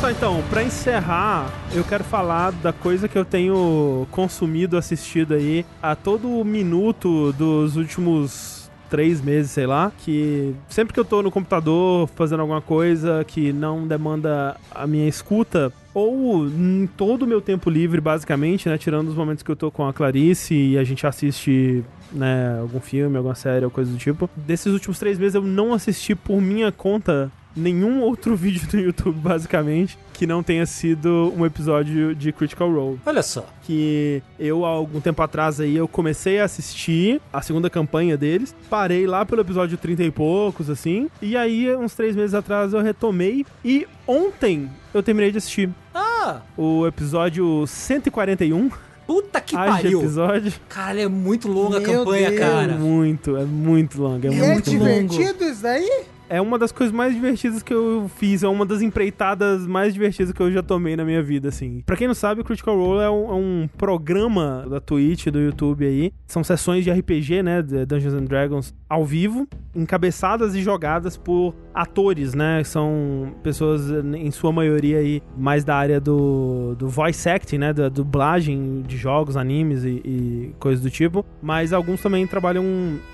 Speaker 1: Só então, pra encerrar, eu quero falar da coisa que eu tenho consumido, assistido aí a todo minuto dos últimos três meses, sei lá, que sempre que eu tô no computador fazendo alguma coisa que não demanda a minha escuta, ou em todo o meu tempo livre, basicamente, né, tirando os momentos que eu tô com a Clarice e a gente assiste né, algum filme, alguma série ou coisa do tipo. Desses últimos três meses eu não assisti por minha conta nenhum outro vídeo do YouTube, basicamente, que não tenha sido um episódio de Critical Role.
Speaker 4: Olha só.
Speaker 1: Que eu, há algum tempo atrás aí, eu comecei a assistir a segunda campanha deles, parei lá pelo episódio 30 e poucos, assim, e aí, uns três meses atrás, eu retomei, e ontem eu terminei de assistir
Speaker 4: Ah,
Speaker 1: o episódio 141,
Speaker 4: puta que
Speaker 1: haja
Speaker 4: pariu.
Speaker 1: episódio.
Speaker 4: Caralho, é muito longa a
Speaker 3: Meu
Speaker 4: campanha,
Speaker 3: Deus.
Speaker 1: É
Speaker 4: cara.
Speaker 1: muito, é muito longa, é,
Speaker 3: é
Speaker 1: muito
Speaker 3: divertido isso daí?
Speaker 1: É uma das coisas mais divertidas que eu fiz, é uma das empreitadas mais divertidas que eu já tomei na minha vida, assim. Pra quem não sabe, o Critical Role é um, é um programa da Twitch, do YouTube aí. São sessões de RPG, né, de Dungeons and Dragons, ao vivo, encabeçadas e jogadas por atores, né? São pessoas, em sua maioria aí, mais da área do, do voice acting, né, da dublagem de jogos, animes e, e coisas do tipo. Mas alguns também trabalham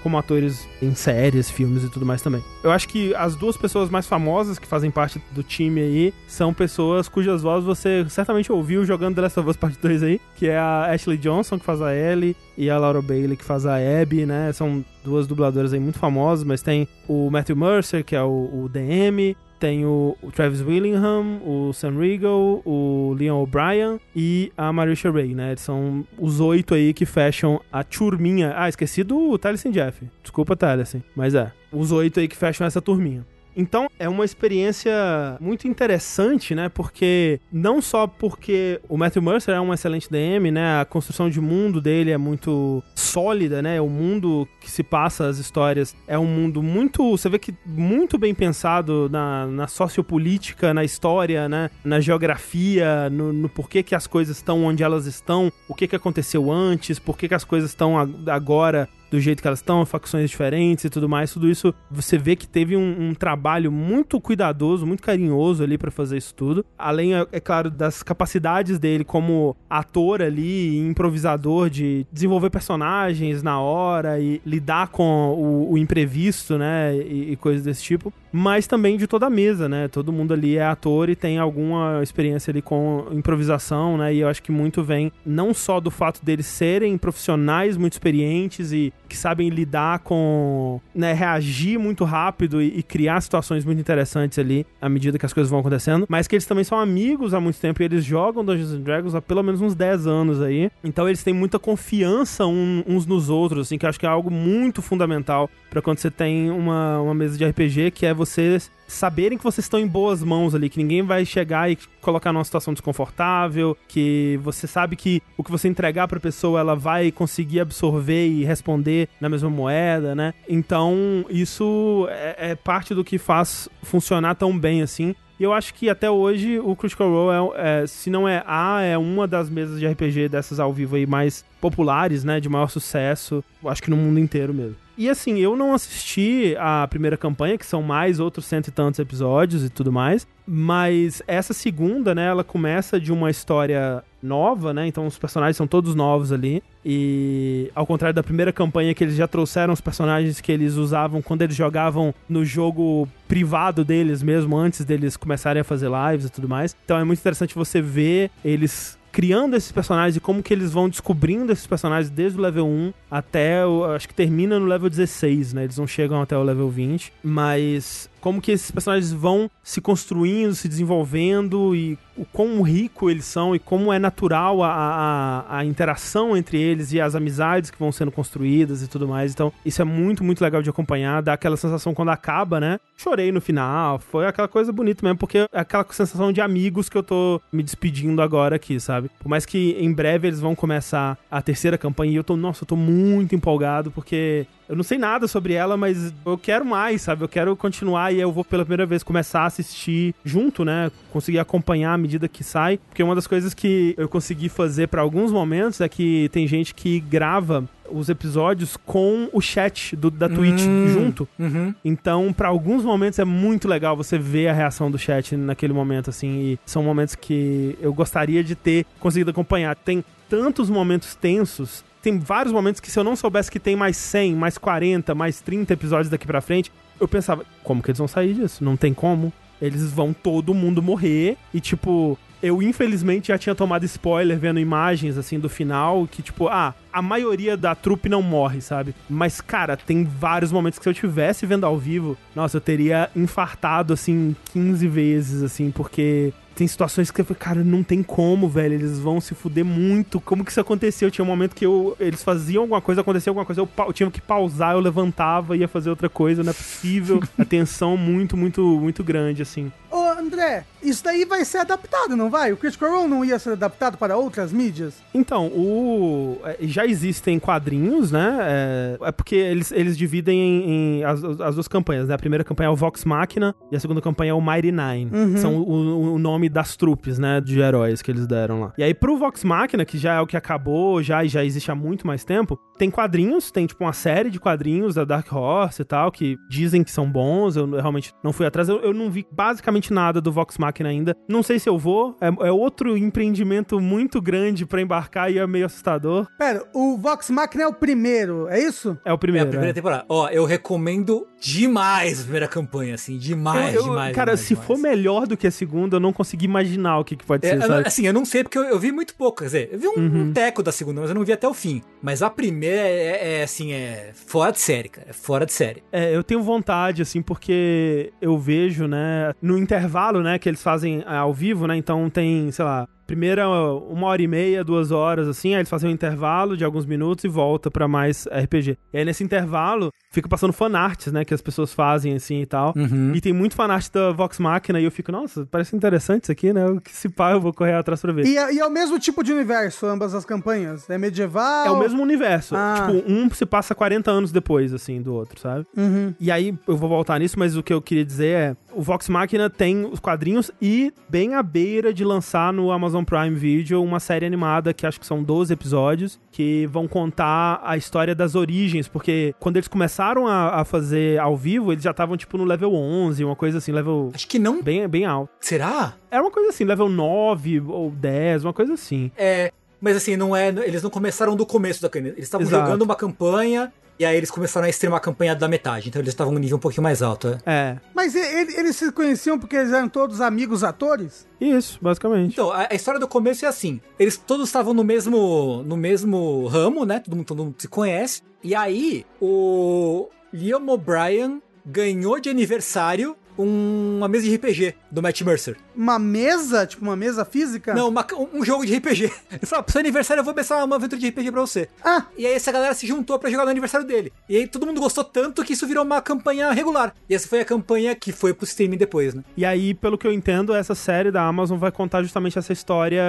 Speaker 1: como atores em séries, filmes e tudo mais também. Eu acho que as duas pessoas mais famosas que fazem parte do time aí são pessoas cujas vozes você certamente ouviu jogando The Last of Us Part 2 aí, que é a Ashley Johnson, que faz a Ellie, e a Laura Bailey, que faz a Abby, né? São duas dubladoras aí muito famosas, mas tem o Matthew Mercer, que é o, o DM, tem o, o Travis Willingham, o Sam Riegel, o Leon O'Brien e a Marisha Ray, né? São os oito aí que fecham a turminha. Ah, esqueci do Tyler Jeff. Desculpa, Tyler, mas é. Os oito aí que fecham essa turminha. Então, é uma experiência muito interessante, né? Porque não só porque o Matthew Mercer é um excelente DM, né? A construção de mundo dele é muito sólida, né? O mundo que se passa as histórias é um mundo muito, você vê que muito bem pensado na, na sociopolítica, na história, né? Na geografia, no, no porquê que as coisas estão onde elas estão, o que que aconteceu antes, por que que as coisas estão agora do jeito que elas estão, facções diferentes e tudo mais, tudo isso você vê que teve um, um trabalho muito cuidadoso, muito carinhoso ali pra fazer isso tudo. Além, é, é claro, das capacidades dele como ator ali, improvisador de desenvolver personagens na hora e lidar com o, o imprevisto, né, e, e coisas desse tipo. Mas também de toda a mesa, né? Todo mundo ali é ator e tem alguma experiência ali com improvisação, né? E eu acho que muito vem não só do fato deles serem profissionais muito experientes e que sabem lidar com, né, reagir muito rápido e, e criar situações muito interessantes ali à medida que as coisas vão acontecendo, mas que eles também são amigos há muito tempo e eles jogam Dungeons and Dragons há pelo menos uns 10 anos aí. Então eles têm muita confiança uns nos outros, assim, que eu acho que é algo muito fundamental pra quando você tem uma, uma mesa de RPG, que é vocês saberem que vocês estão em boas mãos ali, que ninguém vai chegar e colocar numa situação desconfortável, que você sabe que o que você entregar pra pessoa, ela vai conseguir absorver e responder na mesma moeda, né? Então, isso é, é parte do que faz funcionar tão bem assim. E eu acho que até hoje o Critical Role é, é, se não é a, é uma das mesas de RPG dessas ao vivo aí mais populares, né? De maior sucesso, acho que no mundo inteiro mesmo. E assim, eu não assisti a primeira campanha, que são mais outros cento e tantos episódios e tudo mais. Mas essa segunda, né, ela começa de uma história nova, né? Então os personagens são todos novos ali. E ao contrário da primeira campanha que eles já trouxeram os personagens que eles usavam quando eles jogavam no jogo privado deles mesmo, antes deles começarem a fazer lives e tudo mais. Então é muito interessante você ver eles criando esses personagens e como que eles vão descobrindo esses personagens desde o level 1 até o, acho que termina no level 16, né? Eles não chegam até o level 20, mas como que esses personagens vão se construindo, se desenvolvendo e o quão rico eles são e como é natural a, a, a interação entre eles e as amizades que vão sendo construídas e tudo mais. Então, isso é muito, muito legal de acompanhar. Dá aquela sensação quando acaba, né? Chorei no final, foi aquela coisa bonita mesmo, porque é aquela sensação de amigos que eu tô me despedindo agora aqui, sabe? Por mais que em breve eles vão começar a terceira campanha e eu tô, nossa, eu tô muito empolgado porque eu não sei nada sobre ela, mas eu quero mais, sabe? Eu quero continuar e eu vou pela primeira vez começar a assistir junto, né? Conseguir acompanhar à que sai. Porque uma das coisas que eu consegui fazer para alguns momentos é que tem gente que grava os episódios com o chat do, da Twitch
Speaker 4: Hum.
Speaker 1: junto.
Speaker 4: Uhum.
Speaker 1: Então, pra alguns momentos é muito legal você ver a reação do chat naquele momento, assim. E são momentos que eu gostaria de ter conseguido acompanhar. Tem tantos momentos tensos. Tem vários momentos que se eu não soubesse que tem mais 100, mais 40, mais 30 episódios daqui pra frente, eu pensava, como que eles vão sair disso? Não tem como. Eles vão todo mundo morrer e tipo, eu infelizmente já tinha tomado spoiler vendo imagens assim do final que tipo, ah, a maioria da trupe não morre, sabe? Mas cara, tem vários momentos que se eu tivesse vendo ao vivo, nossa, eu teria infartado assim 15 vezes assim, porque tem situações que eu falei, cara, não tem como, velho. Eles vão se fuder muito. Como que isso aconteceu? Tinha um momento que eu, eles faziam alguma coisa, acontecia alguma coisa, eu, eu tinha que pausar, eu levantava, ia fazer outra coisa, não é possível. A tensão muito, muito, muito grande, assim.
Speaker 3: Ô, André, isso daí vai ser adaptado, não vai? O Critical Role não ia ser adaptado para outras mídias?
Speaker 1: Então, o é, já existem quadrinhos, né? É, é porque eles, eles dividem em, em as, as duas campanhas, né? A primeira campanha é o Vox Machina e a segunda campanha é o Mighty Nine. São o, o nome das trupes, né? De heróis que eles deram lá. E aí, pro Vox Machina, que já é o que acabou já e já existe há muito mais tempo, tem quadrinhos, tem tipo uma série de quadrinhos da Dark Horse e tal, que dizem que são bons. Eu realmente não fui atrás, eu, eu não vi basicamente nada do Vox Machina ainda. Não sei se eu vou. É, é outro empreendimento muito grande pra embarcar e é meio assustador.
Speaker 3: Pera, o Vox Machina é o primeiro, é isso?
Speaker 1: É o
Speaker 4: É
Speaker 1: primeiro.
Speaker 4: a primeira
Speaker 1: é.
Speaker 4: temporada. Ó, eu recomendo demais a primeira campanha, assim, demais,
Speaker 1: Eu- eu-
Speaker 4: demais.
Speaker 1: cara,
Speaker 4: demais,
Speaker 1: se
Speaker 4: demais.
Speaker 1: for melhor do que a segunda, eu não consegui imaginar o que, que pode
Speaker 4: É,
Speaker 1: ser, sabe?
Speaker 4: assim, eu não sei porque eu, eu vi muito pouco. Quer dizer, eu vi um,
Speaker 1: Uhum.
Speaker 4: um teco da segunda, mas eu não vi até o fim. Mas a primeira é, é, assim, é fora de série, cara. É fora de série.
Speaker 1: É, eu tenho vontade, assim, porque eu vejo, né, no intervalo, né, que eles fazem ah, ao vivo, né, então tem, sei lá, primeira uma hora e meia, duas horas, assim, aí eles fazem um intervalo de alguns minutos e volta pra mais RPG. E aí nesse intervalo fica passando fanarts, né, que as pessoas fazem, assim, e tal.
Speaker 4: Uhum.
Speaker 1: E tem muito fanart da Vox Machina e eu fico, nossa, parece interessante isso aqui, né, o que se pá eu vou correr atrás pra ver.
Speaker 3: E é, e é o mesmo tipo de universo, ambas as campanhas? É medieval?
Speaker 1: É o mesmo universo.
Speaker 3: Ah.
Speaker 1: Tipo, um se passa 40 anos depois, assim, do outro, sabe?
Speaker 3: Uhum.
Speaker 1: E aí, eu vou voltar nisso, mas o que eu queria dizer é: o Vox Machina tem os quadrinhos e bem à beira de lançar no Amazon Prime Video uma série animada que acho que são 12 episódios que vão contar a história das origens, porque quando eles começaram a, a fazer ao vivo, eles já estavam tipo no level 11, uma coisa assim, level
Speaker 4: Acho que não.
Speaker 1: bem, bem alto.
Speaker 4: Será?
Speaker 1: Era uma coisa assim, level 9 ou 10, uma coisa assim.
Speaker 4: É. Mas assim, não é. Eles não começaram do começo da campanha. Eles estavam jogando uma campanha e aí eles começaram a streamar a campanha da metade. Então eles estavam um nível um pouquinho mais alto. É.
Speaker 1: É,
Speaker 3: Mas ele- eles se conheciam porque eles eram todos amigos atores?
Speaker 1: isso, basicamente.
Speaker 4: Então, a, a história do começo é assim: eles todos estavam no mesmo no mesmo ramo, né? Todo mundo, todo mundo se conhece. E aí, o Liam O'Brien ganhou de aniversário um- uma mesa de RPG do Matt Mercer.
Speaker 3: Uma mesa? Tipo, uma mesa física?
Speaker 4: Não, uma- um, um jogo de RPG. Ele falou: pro seu aniversário eu vou pensar uma aventura de RPG pra você.
Speaker 3: Ah,
Speaker 4: E aí essa galera se juntou pra jogar no aniversário dele. E aí todo mundo gostou tanto que isso virou uma campanha regular. E essa foi a campanha que foi pro streaming depois, né?
Speaker 1: E aí, pelo que eu entendo, essa série da Amazon vai contar justamente essa história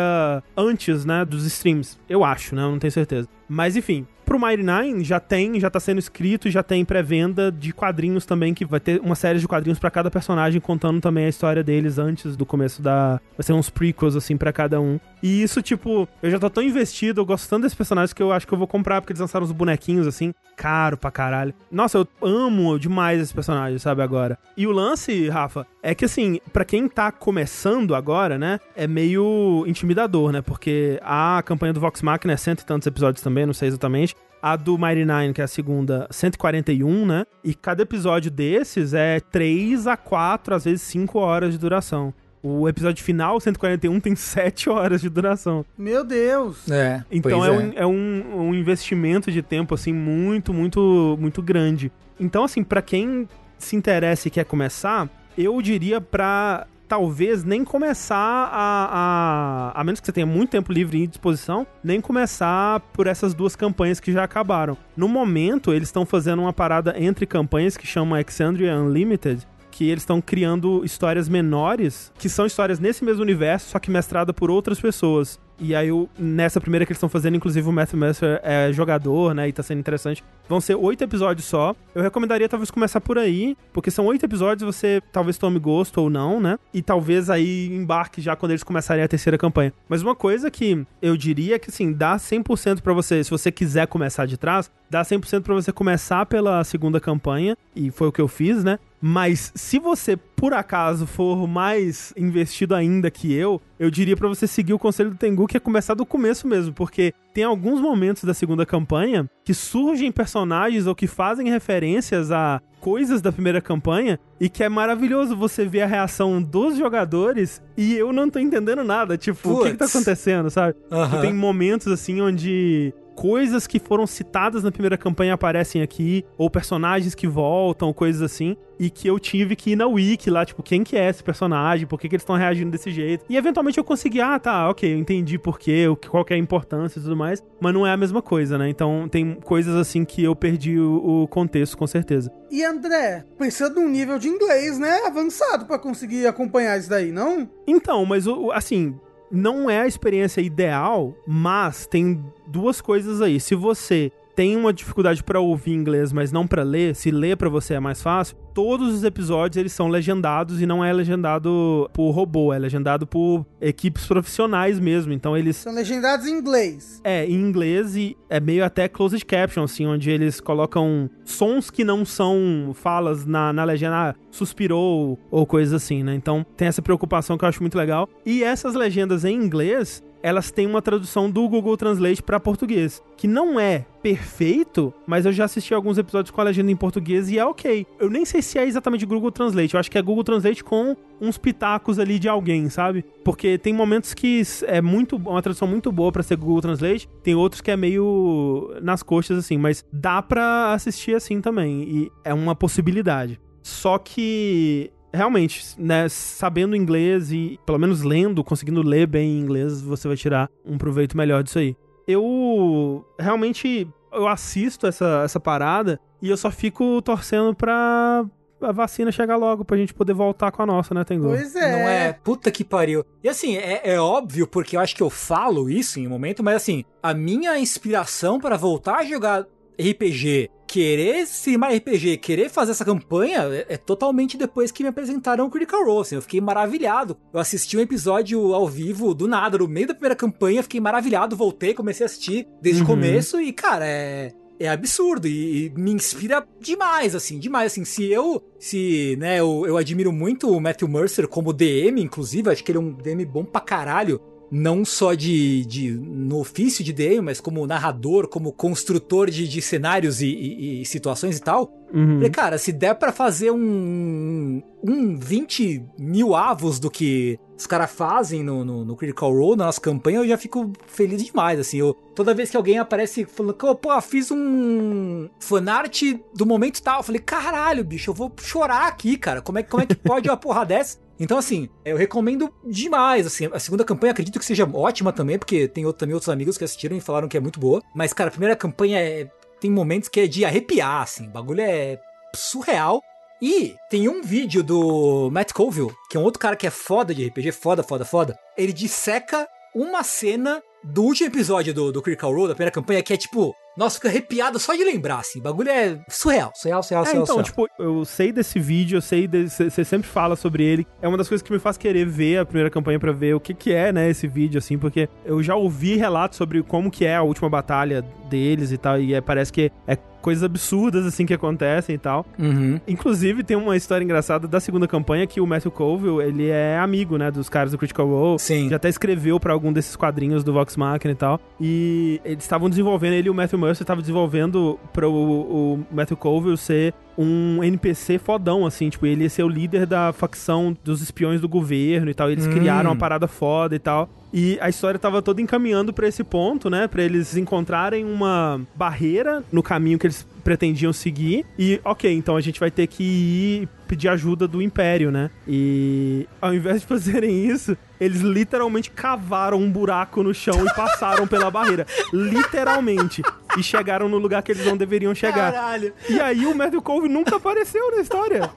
Speaker 1: antes, né, dos streams. Eu acho, né? Eu não tenho certeza. Mas enfim, Pro Mighty Nine já tem, já tá sendo escrito, já tem pré-venda de quadrinhos também, que vai ter uma série de quadrinhos pra cada personagem, contando também a história deles antes do começo da. Vai ser uns prequels, assim, pra cada um. E isso, tipo, eu já tô tão investido, eu gosto tanto desses personagens que eu acho que eu vou comprar, porque eles lançaram uns bonequinhos, assim, caro pra caralho. Nossa, eu amo demais esses personagens, sabe, agora. E o lance, Rafa, é que, assim, pra quem tá começando agora, né, é meio intimidador, né, porque a campanha do Vox Machina é cento e tantos episódios também, não sei exatamente. A do Mighty Nine, que é a segunda, 141, né? E cada episódio desses é 3 a 4, às vezes 5 horas de duração. O episódio final, 141, tem 7 horas de duração.
Speaker 3: Meu Deus.
Speaker 4: É,
Speaker 1: Então
Speaker 4: pois
Speaker 1: é, um, é um, um investimento de tempo, assim, muito, muito, muito grande. Então, assim, pra quem se interessa e quer começar, eu diria pra talvez nem começar a, a. A menos que você tenha muito tempo livre em disposição, nem começar por essas duas campanhas que já acabaram. No momento, eles estão fazendo uma parada entre campanhas que chama Exandria Unlimited. Que eles estão criando histórias menores, que são histórias nesse mesmo universo, só que mestrada por outras pessoas. E aí, nessa primeira que eles estão fazendo, inclusive o Matthew Mercer é jogador, né? E tá sendo interessante. Vão ser oito episódios só. Eu recomendaria talvez começar por aí, porque são oito episódios, você talvez tome gosto ou não, né? E talvez aí embarque já quando eles começarem a terceira campanha. Mas uma coisa que eu diria é que, assim, dá 100% pra você, se você quiser começar de trás, dá 100% pra você começar pela segunda campanha, e foi o que eu fiz, né? Mas se você, por acaso, for mais investido ainda que eu, eu diria pra você seguir o conselho do Tengu, que é começar do começo mesmo, porque tem alguns momentos da segunda campanha que surgem personagens ou que fazem referências a coisas da primeira campanha e que é maravilhoso você ver a reação dos jogadores e eu não tô entendendo nada. Tipo, o que, que tá acontecendo, sabe?
Speaker 4: Aham.
Speaker 1: Tem momentos assim onde coisas que foram citadas na primeira campanha aparecem aqui, ou personagens que voltam, coisas assim, e que eu tive que ir na wiki lá, tipo, quem que é esse personagem, por que, que eles estão reagindo desse jeito. E eventualmente eu consegui, ah, tá, ok, eu entendi por quê, qual que é a importância e tudo mais, mas não é a mesma coisa, né? Então tem coisas assim que eu perdi o, o contexto, com certeza.
Speaker 3: E André, precisa de um nível de inglês, né? Avançado pra conseguir acompanhar isso daí, não?
Speaker 1: Então, mas assim, não é a experiência ideal, mas tem duas coisas aí. Se você tem uma dificuldade pra ouvir inglês, mas não pra ler, se ler pra você é mais fácil, todos os episódios eles são legendados e não é legendado por robô, é legendado por equipes profissionais mesmo. Então eles
Speaker 3: São legendados em inglês.
Speaker 1: é, em inglês e é meio até closed caption, assim, onde eles colocam sons que não são falas na, na legenda, ah, suspirou ou coisas assim, né? Então tem essa preocupação que eu acho muito legal. E essas legendas em inglês, elas têm uma tradução do Google Translate pra português, que não é perfeito, mas eu já assisti alguns episódios com a legenda em português e é ok. Eu nem sei se é exatamente Google Translate, eu acho que é Google Translate com uns pitacos ali de alguém, sabe? Porque tem momentos que é muito uma tradução muito boa pra ser Google Translate, tem outros que é meio nas coxas assim, mas dá pra assistir assim também e é uma possibilidade. Só que realmente, né, sabendo inglês e pelo menos lendo, conseguindo ler bem inglês, você vai tirar um proveito melhor disso aí. Eu realmente eu assisto essa, essa parada e eu só fico torcendo pra a vacina chegar logo pra gente poder voltar com a nossa, né, Tengu?
Speaker 3: Pois é.
Speaker 4: Não é? Puta que pariu. E assim, é, é óbvio, porque eu acho que eu falo isso em um momento, mas assim, a minha inspiração para voltar a jogar RPG, querer streamar RPG, querer fazer essa campanha, é, é totalmente depois que me apresentaram o Critical Role. Assim, eu fiquei maravilhado. Eu assisti um episódio ao vivo, do nada, no meio da primeira campanha, fiquei maravilhado, voltei, comecei a assistir desde o
Speaker 1: Uhum.
Speaker 4: começo e, cara, é é absurdo e, e me inspira demais, assim, demais, assim, se eu, se, né, eu, eu admiro muito o Matthew Mercer como DM, inclusive, acho que ele é um DM bom pra caralho, não só de, de no ofício de DM, mas como narrador, como construtor de, de cenários e, e- e situações e tal,
Speaker 1: Uhum.
Speaker 4: Falei, cara, se der pra fazer um, um 20 mil avos do que os caras fazem no, no, no Critical Role, na nossa campanha, eu já fico feliz demais, assim. Eu, toda vez que alguém aparece falando, "Pô, pô, fiz um fanart do momento tal, eu falei, caralho, bicho, eu vou chorar aqui, cara. Como é, como é que pode uma porra dessa? Então, assim, eu recomendo demais, assim, a segunda campanha acredito que seja ótima também, porque tem também outros amigos que assistiram e falaram que é muito boa. Mas, cara, a primeira campanha é, tem momentos que é de arrepiar, assim, o bagulho é surreal. E tem um vídeo do Matt Colville, que é um outro cara que é foda de RPG, foda, foda, foda. Ele disseca uma cena do último episódio do, do Critical Role, da primeira campanha, que é tipo Nossa, fica arrepiado só de lembrar, assim. O bagulho é surreal, surreal, surreal,
Speaker 1: É,
Speaker 4: surreal.
Speaker 1: então,
Speaker 4: surreal.
Speaker 1: tipo, eu sei desse vídeo, eu sei, você sempre fala sobre ele. É uma das coisas que me faz querer ver a primeira campanha pra ver o que que é, né, esse vídeo, assim, porque eu já ouvi relatos sobre como que é a última batalha deles e tal, e é- parece que é coisas absurdas, assim, que acontecem e tal.
Speaker 4: Uhum.
Speaker 1: Inclusive, tem uma história engraçada da segunda campanha que o Matthew Colville, ele é amigo, né, dos caras do Critical Role.
Speaker 4: Sim.
Speaker 1: Já até escreveu pra algum desses quadrinhos do Vox Machina e tal. E eles estavam desenvolvendo, ele e o Matthew Mercer estavam desenvolvendo para o, o Matthew Colville ser um NPC fodão, assim, tipo, ele ia ser o líder da facção dos espiões do governo e tal. Eles
Speaker 4: Hum.
Speaker 1: criaram uma parada foda e tal. E a história tava toda encaminhando pra esse ponto, né? Pra eles encontrarem uma barreira no caminho que eles pretendiam seguir. E, ok, então a gente vai ter que ir pedir ajuda do Império, né? E ao invés de fazerem isso, eles literalmente cavaram um buraco no chão e passaram pela barreira. Literalmente. E chegaram no lugar que eles não deveriam chegar.
Speaker 4: Caralho.
Speaker 1: E aí o Matthew Cove nunca apareceu na história.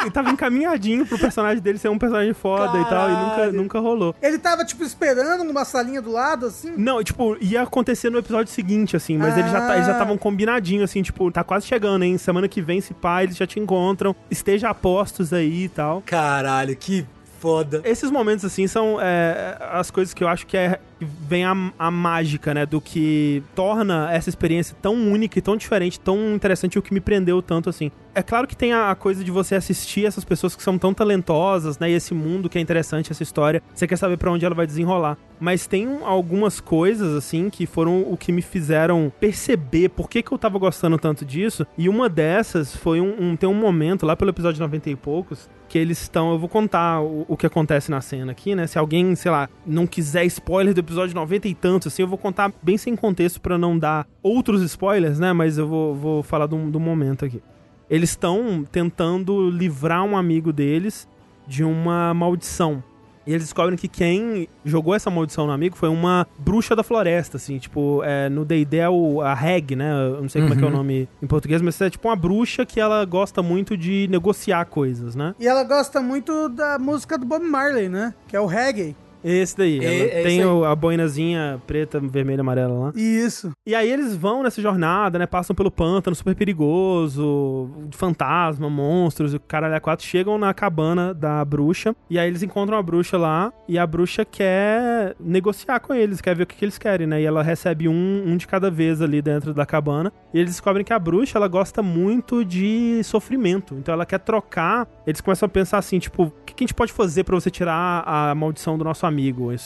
Speaker 1: Ele tava encaminhadinho pro personagem dele ser um personagem foda e tal, e nunca,
Speaker 4: Caralho.
Speaker 1: nunca rolou.
Speaker 3: Ele tava, tipo, esperando numa salinha do lado, assim.
Speaker 1: Não, tipo, ia acontecer no episódio seguinte, assim, mas eles já tá- eles já
Speaker 3: Ah.
Speaker 1: estavam combinadinho, assim, tipo, tá quase chegando, hein? Semana que vem, se pá, eles já te encontram, esteja a postos aí e tal.
Speaker 4: Caralho, que foda.
Speaker 1: Esses momentos, assim, são é, as coisas que eu acho que é vem a, a mágica, né? Do que torna essa experiência tão única e tão diferente, tão interessante, e o que me prendeu tanto, assim. É claro que tem a, coisa de você assistir essas pessoas que são tão talentosas, né? E esse mundo que é interessante, essa história. Você quer saber pra onde ela vai desenrolar. Mas tem um- algumas coisas, assim, que foram o que me fizeram perceber por que, que eu tava gostando tanto disso. E uma dessas foi um, um- Tem um momento lá pelo episódio 90 e poucos que eles estão. Eu vou contar o, o que acontece na cena aqui, né? Se alguém, sei lá, não quiser spoiler do episódio 90 e tantos, assim, eu vou contar bem sem contexto pra não dar outros spoilers, né? Mas eu vou, vou falar do, do momento aqui. Eles estão tentando livrar um amigo deles de uma maldição. E eles descobrem que quem jogou essa maldição no amigo foi uma bruxa da floresta, assim, tipo, é, no D&D é o, a Hag, né? Eu não sei como é que é o
Speaker 4: Uhum.
Speaker 1: nome em português, mas é tipo uma bruxa que ela gosta muito de negociar coisas, né?
Speaker 3: E ela gosta muito da música do Bob Marley, né? Que é o reggae.
Speaker 1: Esse daí.
Speaker 4: É- é
Speaker 1: tem o- a boinazinha preta, vermelha, amarela lá.
Speaker 3: Isso.
Speaker 1: E aí eles vão nessa jornada, né? Passam pelo pântano super perigoso, fantasma, monstros, e o caralho a quatro chegam na cabana da bruxa. E aí eles encontram a bruxa lá e a bruxa quer negociar com eles, quer ver o que, que eles querem, né? E ela recebe um, um de cada vez ali dentro da cabana. E eles descobrem que a bruxa, ela gosta muito de sofrimento. Então ela quer trocar. Eles começam a pensar assim, tipo, o que, que a gente pode fazer pra você tirar a maldição do nosso amigo?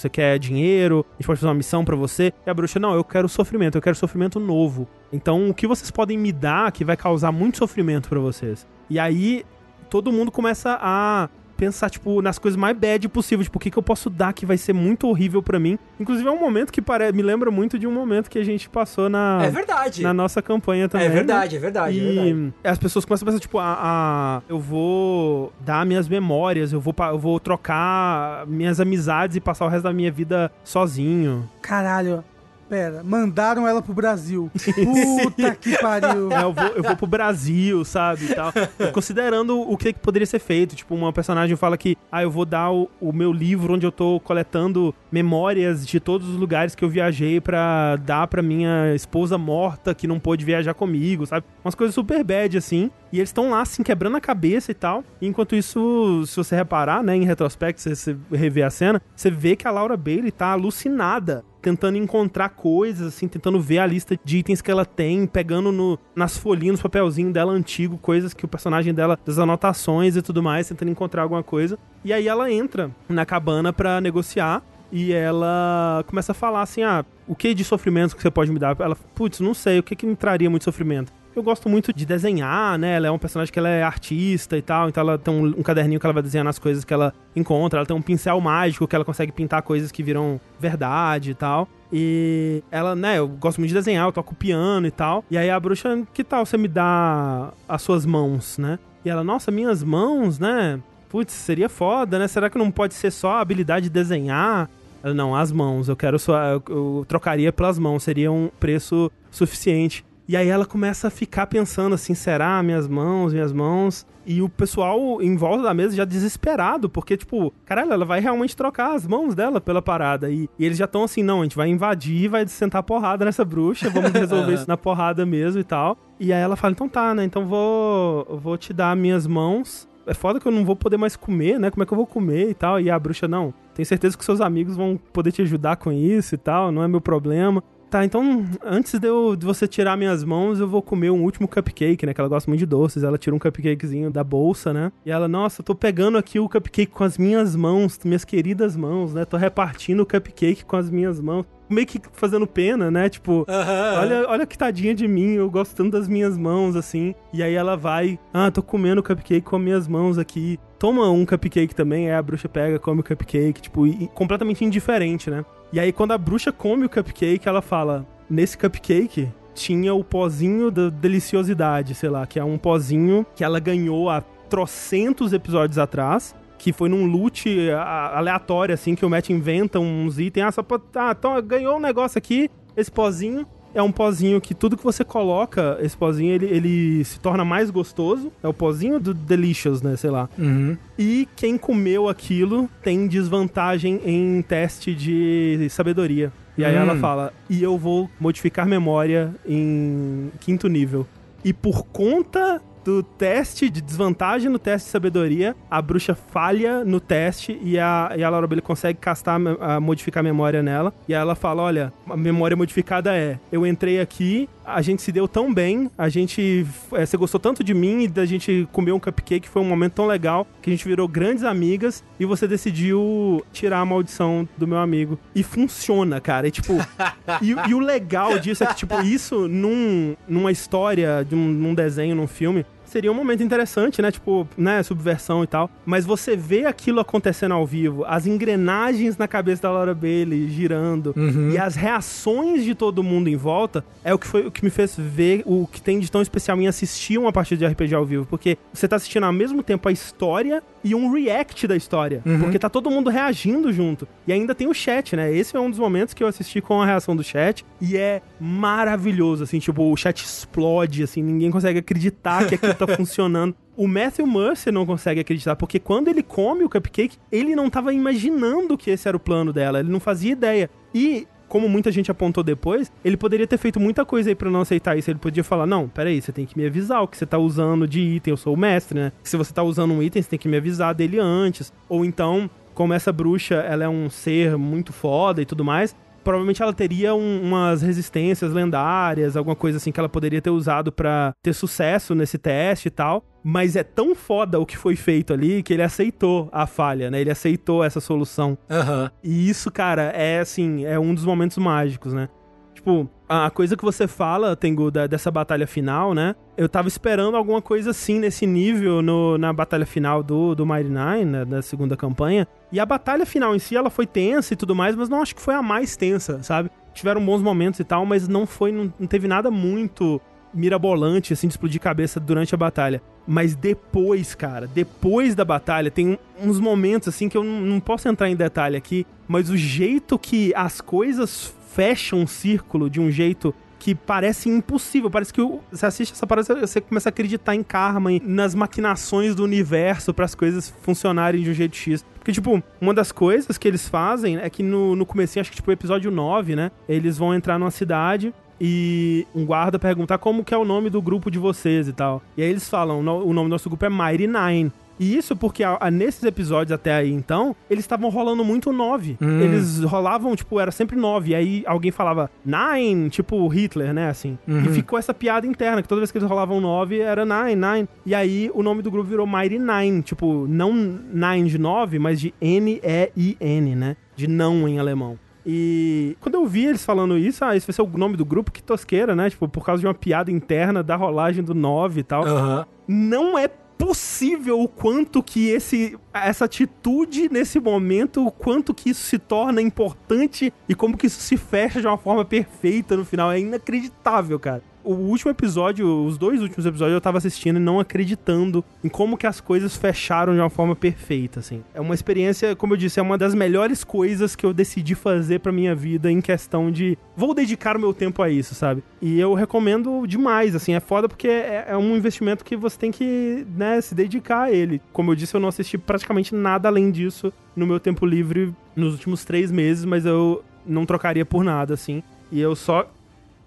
Speaker 1: Você quer dinheiro? A gente pode fazer uma missão pra você? E a bruxa, não, eu quero sofrimento, eu quero sofrimento novo. Então, o que vocês podem me dar que vai causar muito sofrimento pra vocês? E aí, todo mundo começa a pensar, tipo, nas coisas mais bad possível. Tipo, o que, que eu posso dar que vai ser muito horrível pra mim? Inclusive, é um momento que pare... me lembra muito de um momento que a gente passou na,
Speaker 4: É verdade.
Speaker 1: na nossa campanha também.
Speaker 4: É
Speaker 1: né?
Speaker 4: verdade, é verdade, é verdade.
Speaker 1: E as pessoas começam a pensar, tipo, a, a- eu vou dar minhas memórias, eu vou, pa- eu vou trocar minhas amizades e passar o resto da minha vida sozinho.
Speaker 3: Caralho. Pera, mandaram ela pro Brasil. Puta que pariu.
Speaker 1: É, eu vou, eu vou pro Brasil, sabe, tal. Considerando o que que poderia ser feito. Tipo, uma personagem fala que, ah, eu vou dar o, o meu livro onde eu tô coletando memórias de todos os lugares que eu viajei pra dar pra minha esposa morta que não pôde viajar comigo, sabe? Umas coisas super bad, assim. E eles estão lá, assim, quebrando a cabeça e tal. E enquanto isso, se você reparar, né, em retrospecto, se você rever a cena, você vê que a Laura Bailey tá alucinada tentando encontrar coisas, assim, tentando ver a lista de itens que ela tem, pegando no, nas folhinhas, nos papelzinhos dela antigo, coisas que o personagem dela, das anotações e tudo mais, tentando encontrar alguma coisa. E aí ela entra na cabana pra negociar. E ela começa a falar assim: ah, o que de sofrimento que você pode me dar? Ela, putz, não sei, o que, que me traria muito sofrimento? Eu gosto muito de desenhar, né? Ela é um personagem que ela é artista e tal, então ela tem um, um caderninho que ela vai desenhar nas coisas que ela encontra. Ela tem um pincel mágico que ela consegue pintar coisas que viram verdade e tal. E ela, né, eu gosto muito de desenhar, eu toco piano e tal. E aí a bruxa, que tal você me dar as suas mãos, né? E ela, nossa, minhas mãos, né? Putz, seria foda, né? Será que não pode ser só a habilidade de desenhar? Ela, Não, as mãos, eu quero só. Eu, eu trocaria pelas mãos, seria um preço suficiente. E aí ela começa a ficar pensando assim, será minhas mãos, minhas mãos? E o pessoal em volta da mesa já desesperado, porque, tipo, caralho, ela vai realmente trocar as mãos dela pela parada. E, e eles já estão assim, não, a gente vai invadir, vai sentar porrada nessa bruxa, vamos resolver isso na porrada mesmo e tal. E aí ela fala, então tá, né, então vou, vou te dar minhas mãos. É foda que eu não vou poder mais comer, né, como é que eu vou comer e tal. E a bruxa, não, tenho certeza que seus amigos vão poder te ajudar com isso e tal, não é meu problema. Tá, então antes de, eu, de você tirar minhas mãos, eu vou comer um último cupcake, né? Que ela gosta muito de doces. Ela tira um cupcakezinho da bolsa, né? E ela, nossa, eu tô pegando aqui o cupcake com as minhas mãos, minhas queridas mãos, né? Tô repartindo o cupcake com as minhas mãos. Meio que fazendo pena, né? Tipo, olha, olha que tadinha de mim, eu gosto tanto das minhas mãos, assim. E aí ela vai, ah, tô comendo o cupcake com as minhas mãos aqui. Toma um cupcake também, aí a bruxa pega, come o cupcake, tipo, e completamente indiferente, né? E aí, quando a bruxa come o cupcake, ela fala: Nesse cupcake tinha o pozinho da deliciosidade, sei lá, que é um pozinho que ela ganhou há trocentos episódios atrás. Que foi num loot aleatório, assim, que o Matt inventa uns itens. Ah, só pode. Ah, então ganhou um negócio aqui, esse pozinho. É um pozinho que tudo que você coloca, esse pozinho, ele, ele se torna mais gostoso. É o pozinho do Delicious, né? Sei lá.
Speaker 4: Uhum.
Speaker 1: E quem comeu aquilo tem desvantagem em teste de sabedoria. E aí
Speaker 4: Hum.
Speaker 1: ela fala: e eu vou modificar memória em quinto nível. E por conta do teste de desvantagem no teste de sabedoria, a bruxa falha no teste e a, e a Laura Bailey consegue castar, a modificar a memória nela. E aí ela fala: Olha, a memória modificada é: eu entrei aqui, a gente se deu tão bem, a gente. eh, você gostou tanto de mim e da gente comer um cupcake, foi um momento tão legal que a gente virou grandes amigas e você decidiu tirar a maldição do meu amigo. E funciona, cara. E tipo. e, e o legal disso é que, tipo, isso num, numa história, de um, num desenho, num filme. Seria um momento interessante, né? Tipo, né? Subversão e tal. Mas você vê aquilo acontecendo ao vivo, as engrenagens na cabeça da Laura Bailey girando e as reações de todo mundo em volta é o que foi o que me fez ver o que tem de tão especial em assistir uma partida de RPG ao vivo. Porque você tá assistindo ao mesmo tempo a história e um react da história. Porque tá todo mundo reagindo junto. E ainda tem o chat, né? Esse é um dos momentos que eu assisti com a reação do chat. E é maravilhoso, assim, tipo, o chat explode, assim, ninguém consegue acreditar que aquilo tá funcionando. O Matthew Mercer não consegue acreditar, porque quando ele come o cupcake, ele não tava imaginando que esse era o plano dela, ele não fazia ideia. E como muita gente apontou depois, ele poderia ter feito muita coisa aí pra não aceitar isso. Ele podia falar: Não, peraí, você tem que me avisar o que você tá usando de item. Eu sou o mestre, né? Se você tá usando um item, você tem que me avisar dele antes. Ou então, como essa bruxa ela é um ser muito foda e tudo mais. Provavelmente ela teria um- umas resistências lendárias, alguma coisa assim que ela poderia ter usado pra ter sucesso nesse teste e tal. Mas é tão foda o que foi feito ali que ele aceitou a falha, né? Ele aceitou essa solução.
Speaker 4: Aham.
Speaker 1: E isso, cara, é assim, é um dos momentos mágicos, né? Tipo, a coisa que você fala, Tengu, da- dessa batalha final, né? Eu tava esperando alguma coisa assim nesse nível no, na batalha final do, do Mighty Nine, né, da segunda campanha. E a batalha final em si, ela foi tensa e tudo mais, mas não acho que foi a mais tensa, sabe? Tiveram bons momentos e tal, mas não foi, não, não teve nada muito mirabolante, assim, de explodir cabeça durante a batalha. Mas depois, cara, depois da batalha, tem uns momentos, assim, que eu não, não posso entrar em detalhe aqui, mas o jeito que as coisas fecham um círculo de um jeito que parece impossível. Parece que você assiste essa parada, você começa a acreditar em karma, em- nas maquinações do universo para as coisas funcionarem de um jeito X. Porque, tipo, uma das coisas que eles fazem é que no, no comecinho, acho que tipo episódio 9, né? Eles vão entrar numa cidade e um guarda perguntar como que é o nome do grupo de vocês e tal. E aí eles falam, "No- o nome do nosso grupo é Mighty Nine. E isso porque a- a- nesses episódios até aí, então, eles estavam rolando muito nove. Eles rolavam, tipo, era sempre nove. E aí alguém falava nine, tipo Hitler, né, assim. E ficou essa piada interna, que toda vez que eles rolavam nove, era nine, nine. E aí o nome do grupo virou Mighty Nine. Tipo, não nine de nove, mas de N-E-I-N, né? De não em alemão. E quando eu vi eles falando isso, ah, esse vai ser o nome do grupo, que tosqueira, né? Tipo, por causa de uma piada interna da rolagem do 9 e tal
Speaker 4: Aham.
Speaker 1: não é possível o quanto que esse essa atitude nesse momento, o quanto que isso se torna importante e como que isso se fecha de uma forma perfeita no final. É inacreditável, cara. O último episódio, os dois últimos episódios eu tava assistindo e não acreditando em como que as coisas fecharam de uma forma perfeita, assim. É uma experiência, como eu disse, é uma das melhores coisas que eu decidi fazer pra minha vida em questão de vou dedicar o meu tempo a isso, sabe? E eu recomendo demais, assim, é foda porque é, é um investimento que você tem que, né, se dedicar a ele. Como eu disse, eu não assisti praticamente nada além disso no meu tempo livre nos últimos três meses, mas eu não trocaria por nada, assim. E eu só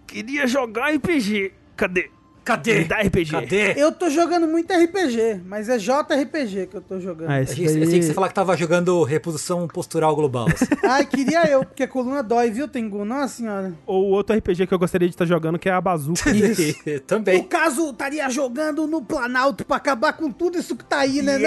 Speaker 1: queria jogar RPG. Cadê?
Speaker 4: Cadê?
Speaker 1: Me dá RPG.
Speaker 4: Cadê?
Speaker 3: Eu tô jogando muito RPG, mas é JRPG que eu tô jogando.
Speaker 1: Ah,
Speaker 4: Eu
Speaker 1: esse
Speaker 4: eu achei que você falar que tava jogando reposição postural global. assim.
Speaker 3: Ai, queria eu, porque a coluna dói, viu, Tengu? Nossa senhora.
Speaker 1: Ou outro RPG que eu gostaria de estar jogando, que é a Bazooka.
Speaker 3: No
Speaker 4: Também.
Speaker 3: caso, estaria jogando no Planalto pra acabar com tudo isso que tá aí, né?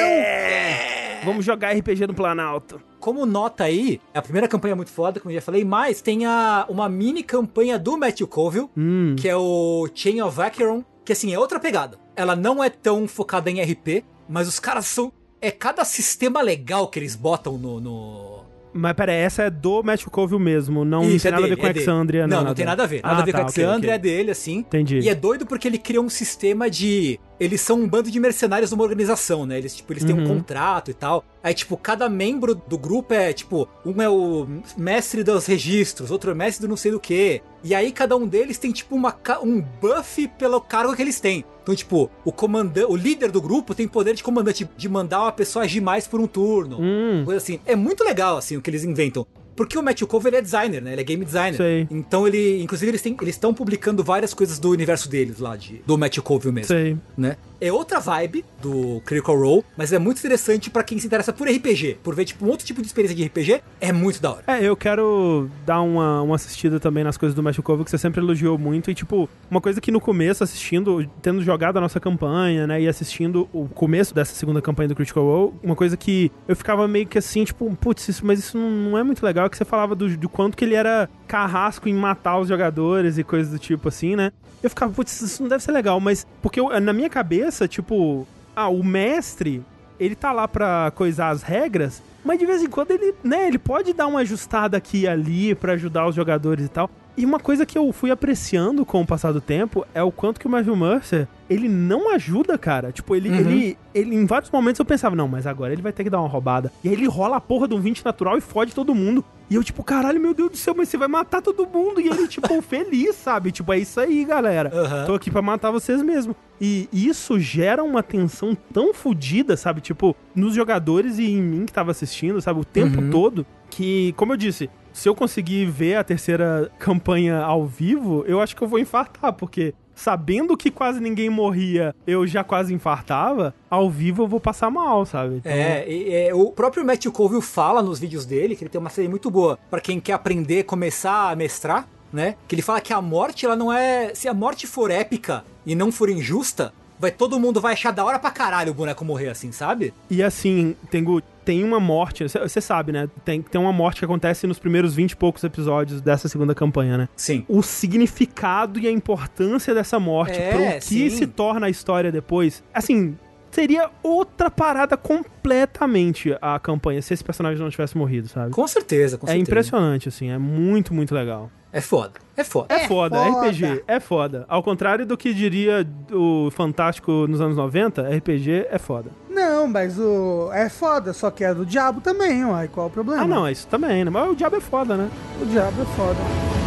Speaker 1: Vamos jogar RPG no Planalto.
Speaker 4: Como nota aí, a primeira campanha é muito foda, como eu já falei, mas tem a, uma mini campanha do Matthew Colville,
Speaker 1: Hum.
Speaker 4: que é o Chain of Acheron, que assim, é outra pegada. Ela não é tão focada em RP, mas os caras são... É cada sistema legal que eles botam no... no...
Speaker 1: Mas pera, essa é do Matthew Colville mesmo, não
Speaker 4: Isso,
Speaker 1: tem
Speaker 4: é
Speaker 1: nada a ver
Speaker 4: dele,
Speaker 1: com
Speaker 4: é dele.
Speaker 1: Exandria,
Speaker 4: Não,
Speaker 1: nada.
Speaker 4: não tem nada a ver. Nada
Speaker 1: Ah,
Speaker 4: a ver
Speaker 1: tá,
Speaker 4: com Alexandria,
Speaker 1: ok.
Speaker 4: é dele, assim.
Speaker 1: Entendi.
Speaker 4: E é doido porque ele cria um sistema de. Eles são um bando de mercenários numa organização, né? Eles, tipo, eles têm um
Speaker 1: Uhum.
Speaker 4: contrato e tal. Aí, tipo, cada membro do grupo é, tipo, um é o mestre dos registros, outro é mestre do não sei do que. E aí, cada um deles tem, tipo, uma, um buff pelo cargo que eles têm. Então, tipo, o comandante, o líder do grupo tem poder de comandante de mandar uma pessoa agir mais por um turno.
Speaker 1: Hum,
Speaker 4: Coisa assim. É muito legal, assim, o que eles inventam. Porque o Matthew Cove, ele é designer, né? Ele é game designer.
Speaker 1: Sei.
Speaker 4: Então ele, inclusive, eles têm- eles estão publicando várias coisas do universo deles lá, de, do Matthew Cove mesmo,
Speaker 1: sei.
Speaker 4: né? É outra vibe do Critical Role, mas é muito interessante pra quem se interessa por RPG, por ver, tipo, um outro tipo de experiência de RPG, é muito da hora.
Speaker 1: É, eu quero dar uma, uma assistida também nas coisas do Matthew Cove, que você sempre elogiou muito. E, tipo, uma coisa que no começo, assistindo, tendo jogado a nossa campanha, né, e assistindo o começo dessa segunda campanha do Critical Role, uma coisa que eu ficava meio que assim, tipo, putz, isso, mas isso não é muito legal, que você falava do, do quanto que ele era carrasco em matar os jogadores e coisas do tipo assim, né? Eu ficava, putz, isso não deve ser legal, mas porque eu- na minha cabeça, tipo, ah, o mestre, ele tá lá pra coisar as regras, mas de vez em quando ele, né, ele pode dar uma ajustada aqui e ali pra ajudar os jogadores e tal. E uma coisa que eu fui apreciando com o passar do tempo é o quanto que o Matthew Mercer, ele não ajuda, cara. Tipo, ele, ele, ele, em vários momentos eu pensava, não, mas agora ele vai ter que dar uma roubada. E aí ele rola a porra de um 20 natural e fode todo mundo. E eu, tipo, caralho, meu Deus do céu, mas você vai matar todo mundo. E ele, tipo, feliz, sabe? Tipo, é isso aí, galera.
Speaker 4: Aham.
Speaker 1: Tô aqui pra matar vocês mesmo. E isso gera uma tensão tão fodida, sabe? Tipo, nos jogadores e em mim que tava assistindo, sabe? O tempo
Speaker 4: Uhum.
Speaker 1: todo. Que, como eu disse, se eu conseguir ver a terceira campanha ao vivo, eu acho que eu vou infartar, porque sabendo que quase ninguém morria, eu já quase infartava, ao vivo eu vou passar mal, sabe? Então,
Speaker 4: É, é, o próprio Matthew Colville fala nos vídeos dele que ele tem uma série muito boa pra quem quer aprender, começar a mestrar, né? Que ele fala que a morte, ela não é. Se a morte for épica e não for injusta, vai todo mundo vai achar da hora pra caralho o boneco morrer assim, sabe?
Speaker 1: E assim, Tengu, tem uma morte, você sabe, né? Tem, tem uma morte que acontece nos primeiros 20 e poucos episódios dessa segunda campanha, né?
Speaker 4: Sim.
Speaker 1: o significado e a importância dessa morte
Speaker 4: É,
Speaker 1: pro que
Speaker 4: sim.
Speaker 1: se torna a história depois. Assim, seria outra parada completamente a campanha se esse personagem não tivesse morrido, sabe?
Speaker 4: Com certeza, com
Speaker 1: é
Speaker 4: certeza.
Speaker 1: impressionante, assim, é muito, muito legal.
Speaker 4: É foda. É foda.
Speaker 1: É,
Speaker 3: É
Speaker 1: foda,
Speaker 3: foda.
Speaker 1: RPG é foda. Ao contrário do que diria o Fantástico nos anos 90, RPG é foda.
Speaker 3: Não, mas o. É foda, só que é do diabo também, uai. Qual o problema?
Speaker 1: Ah, não, é isso também, né? Mas o diabo é foda, né?
Speaker 3: O diabo é foda.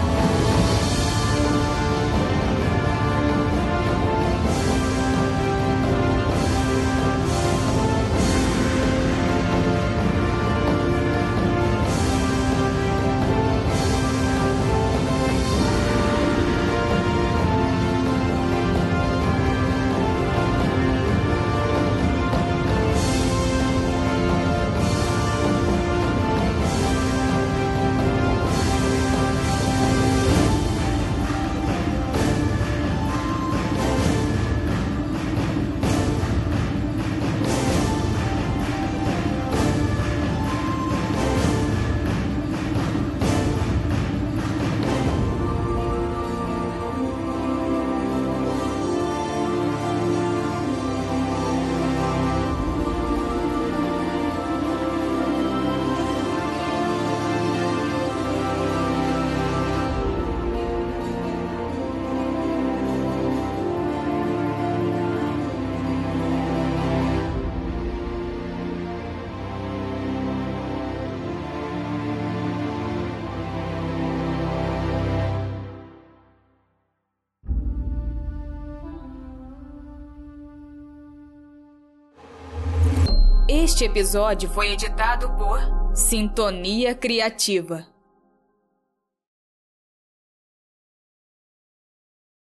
Speaker 7: Este episódio foi editado por Sintonia Criativa.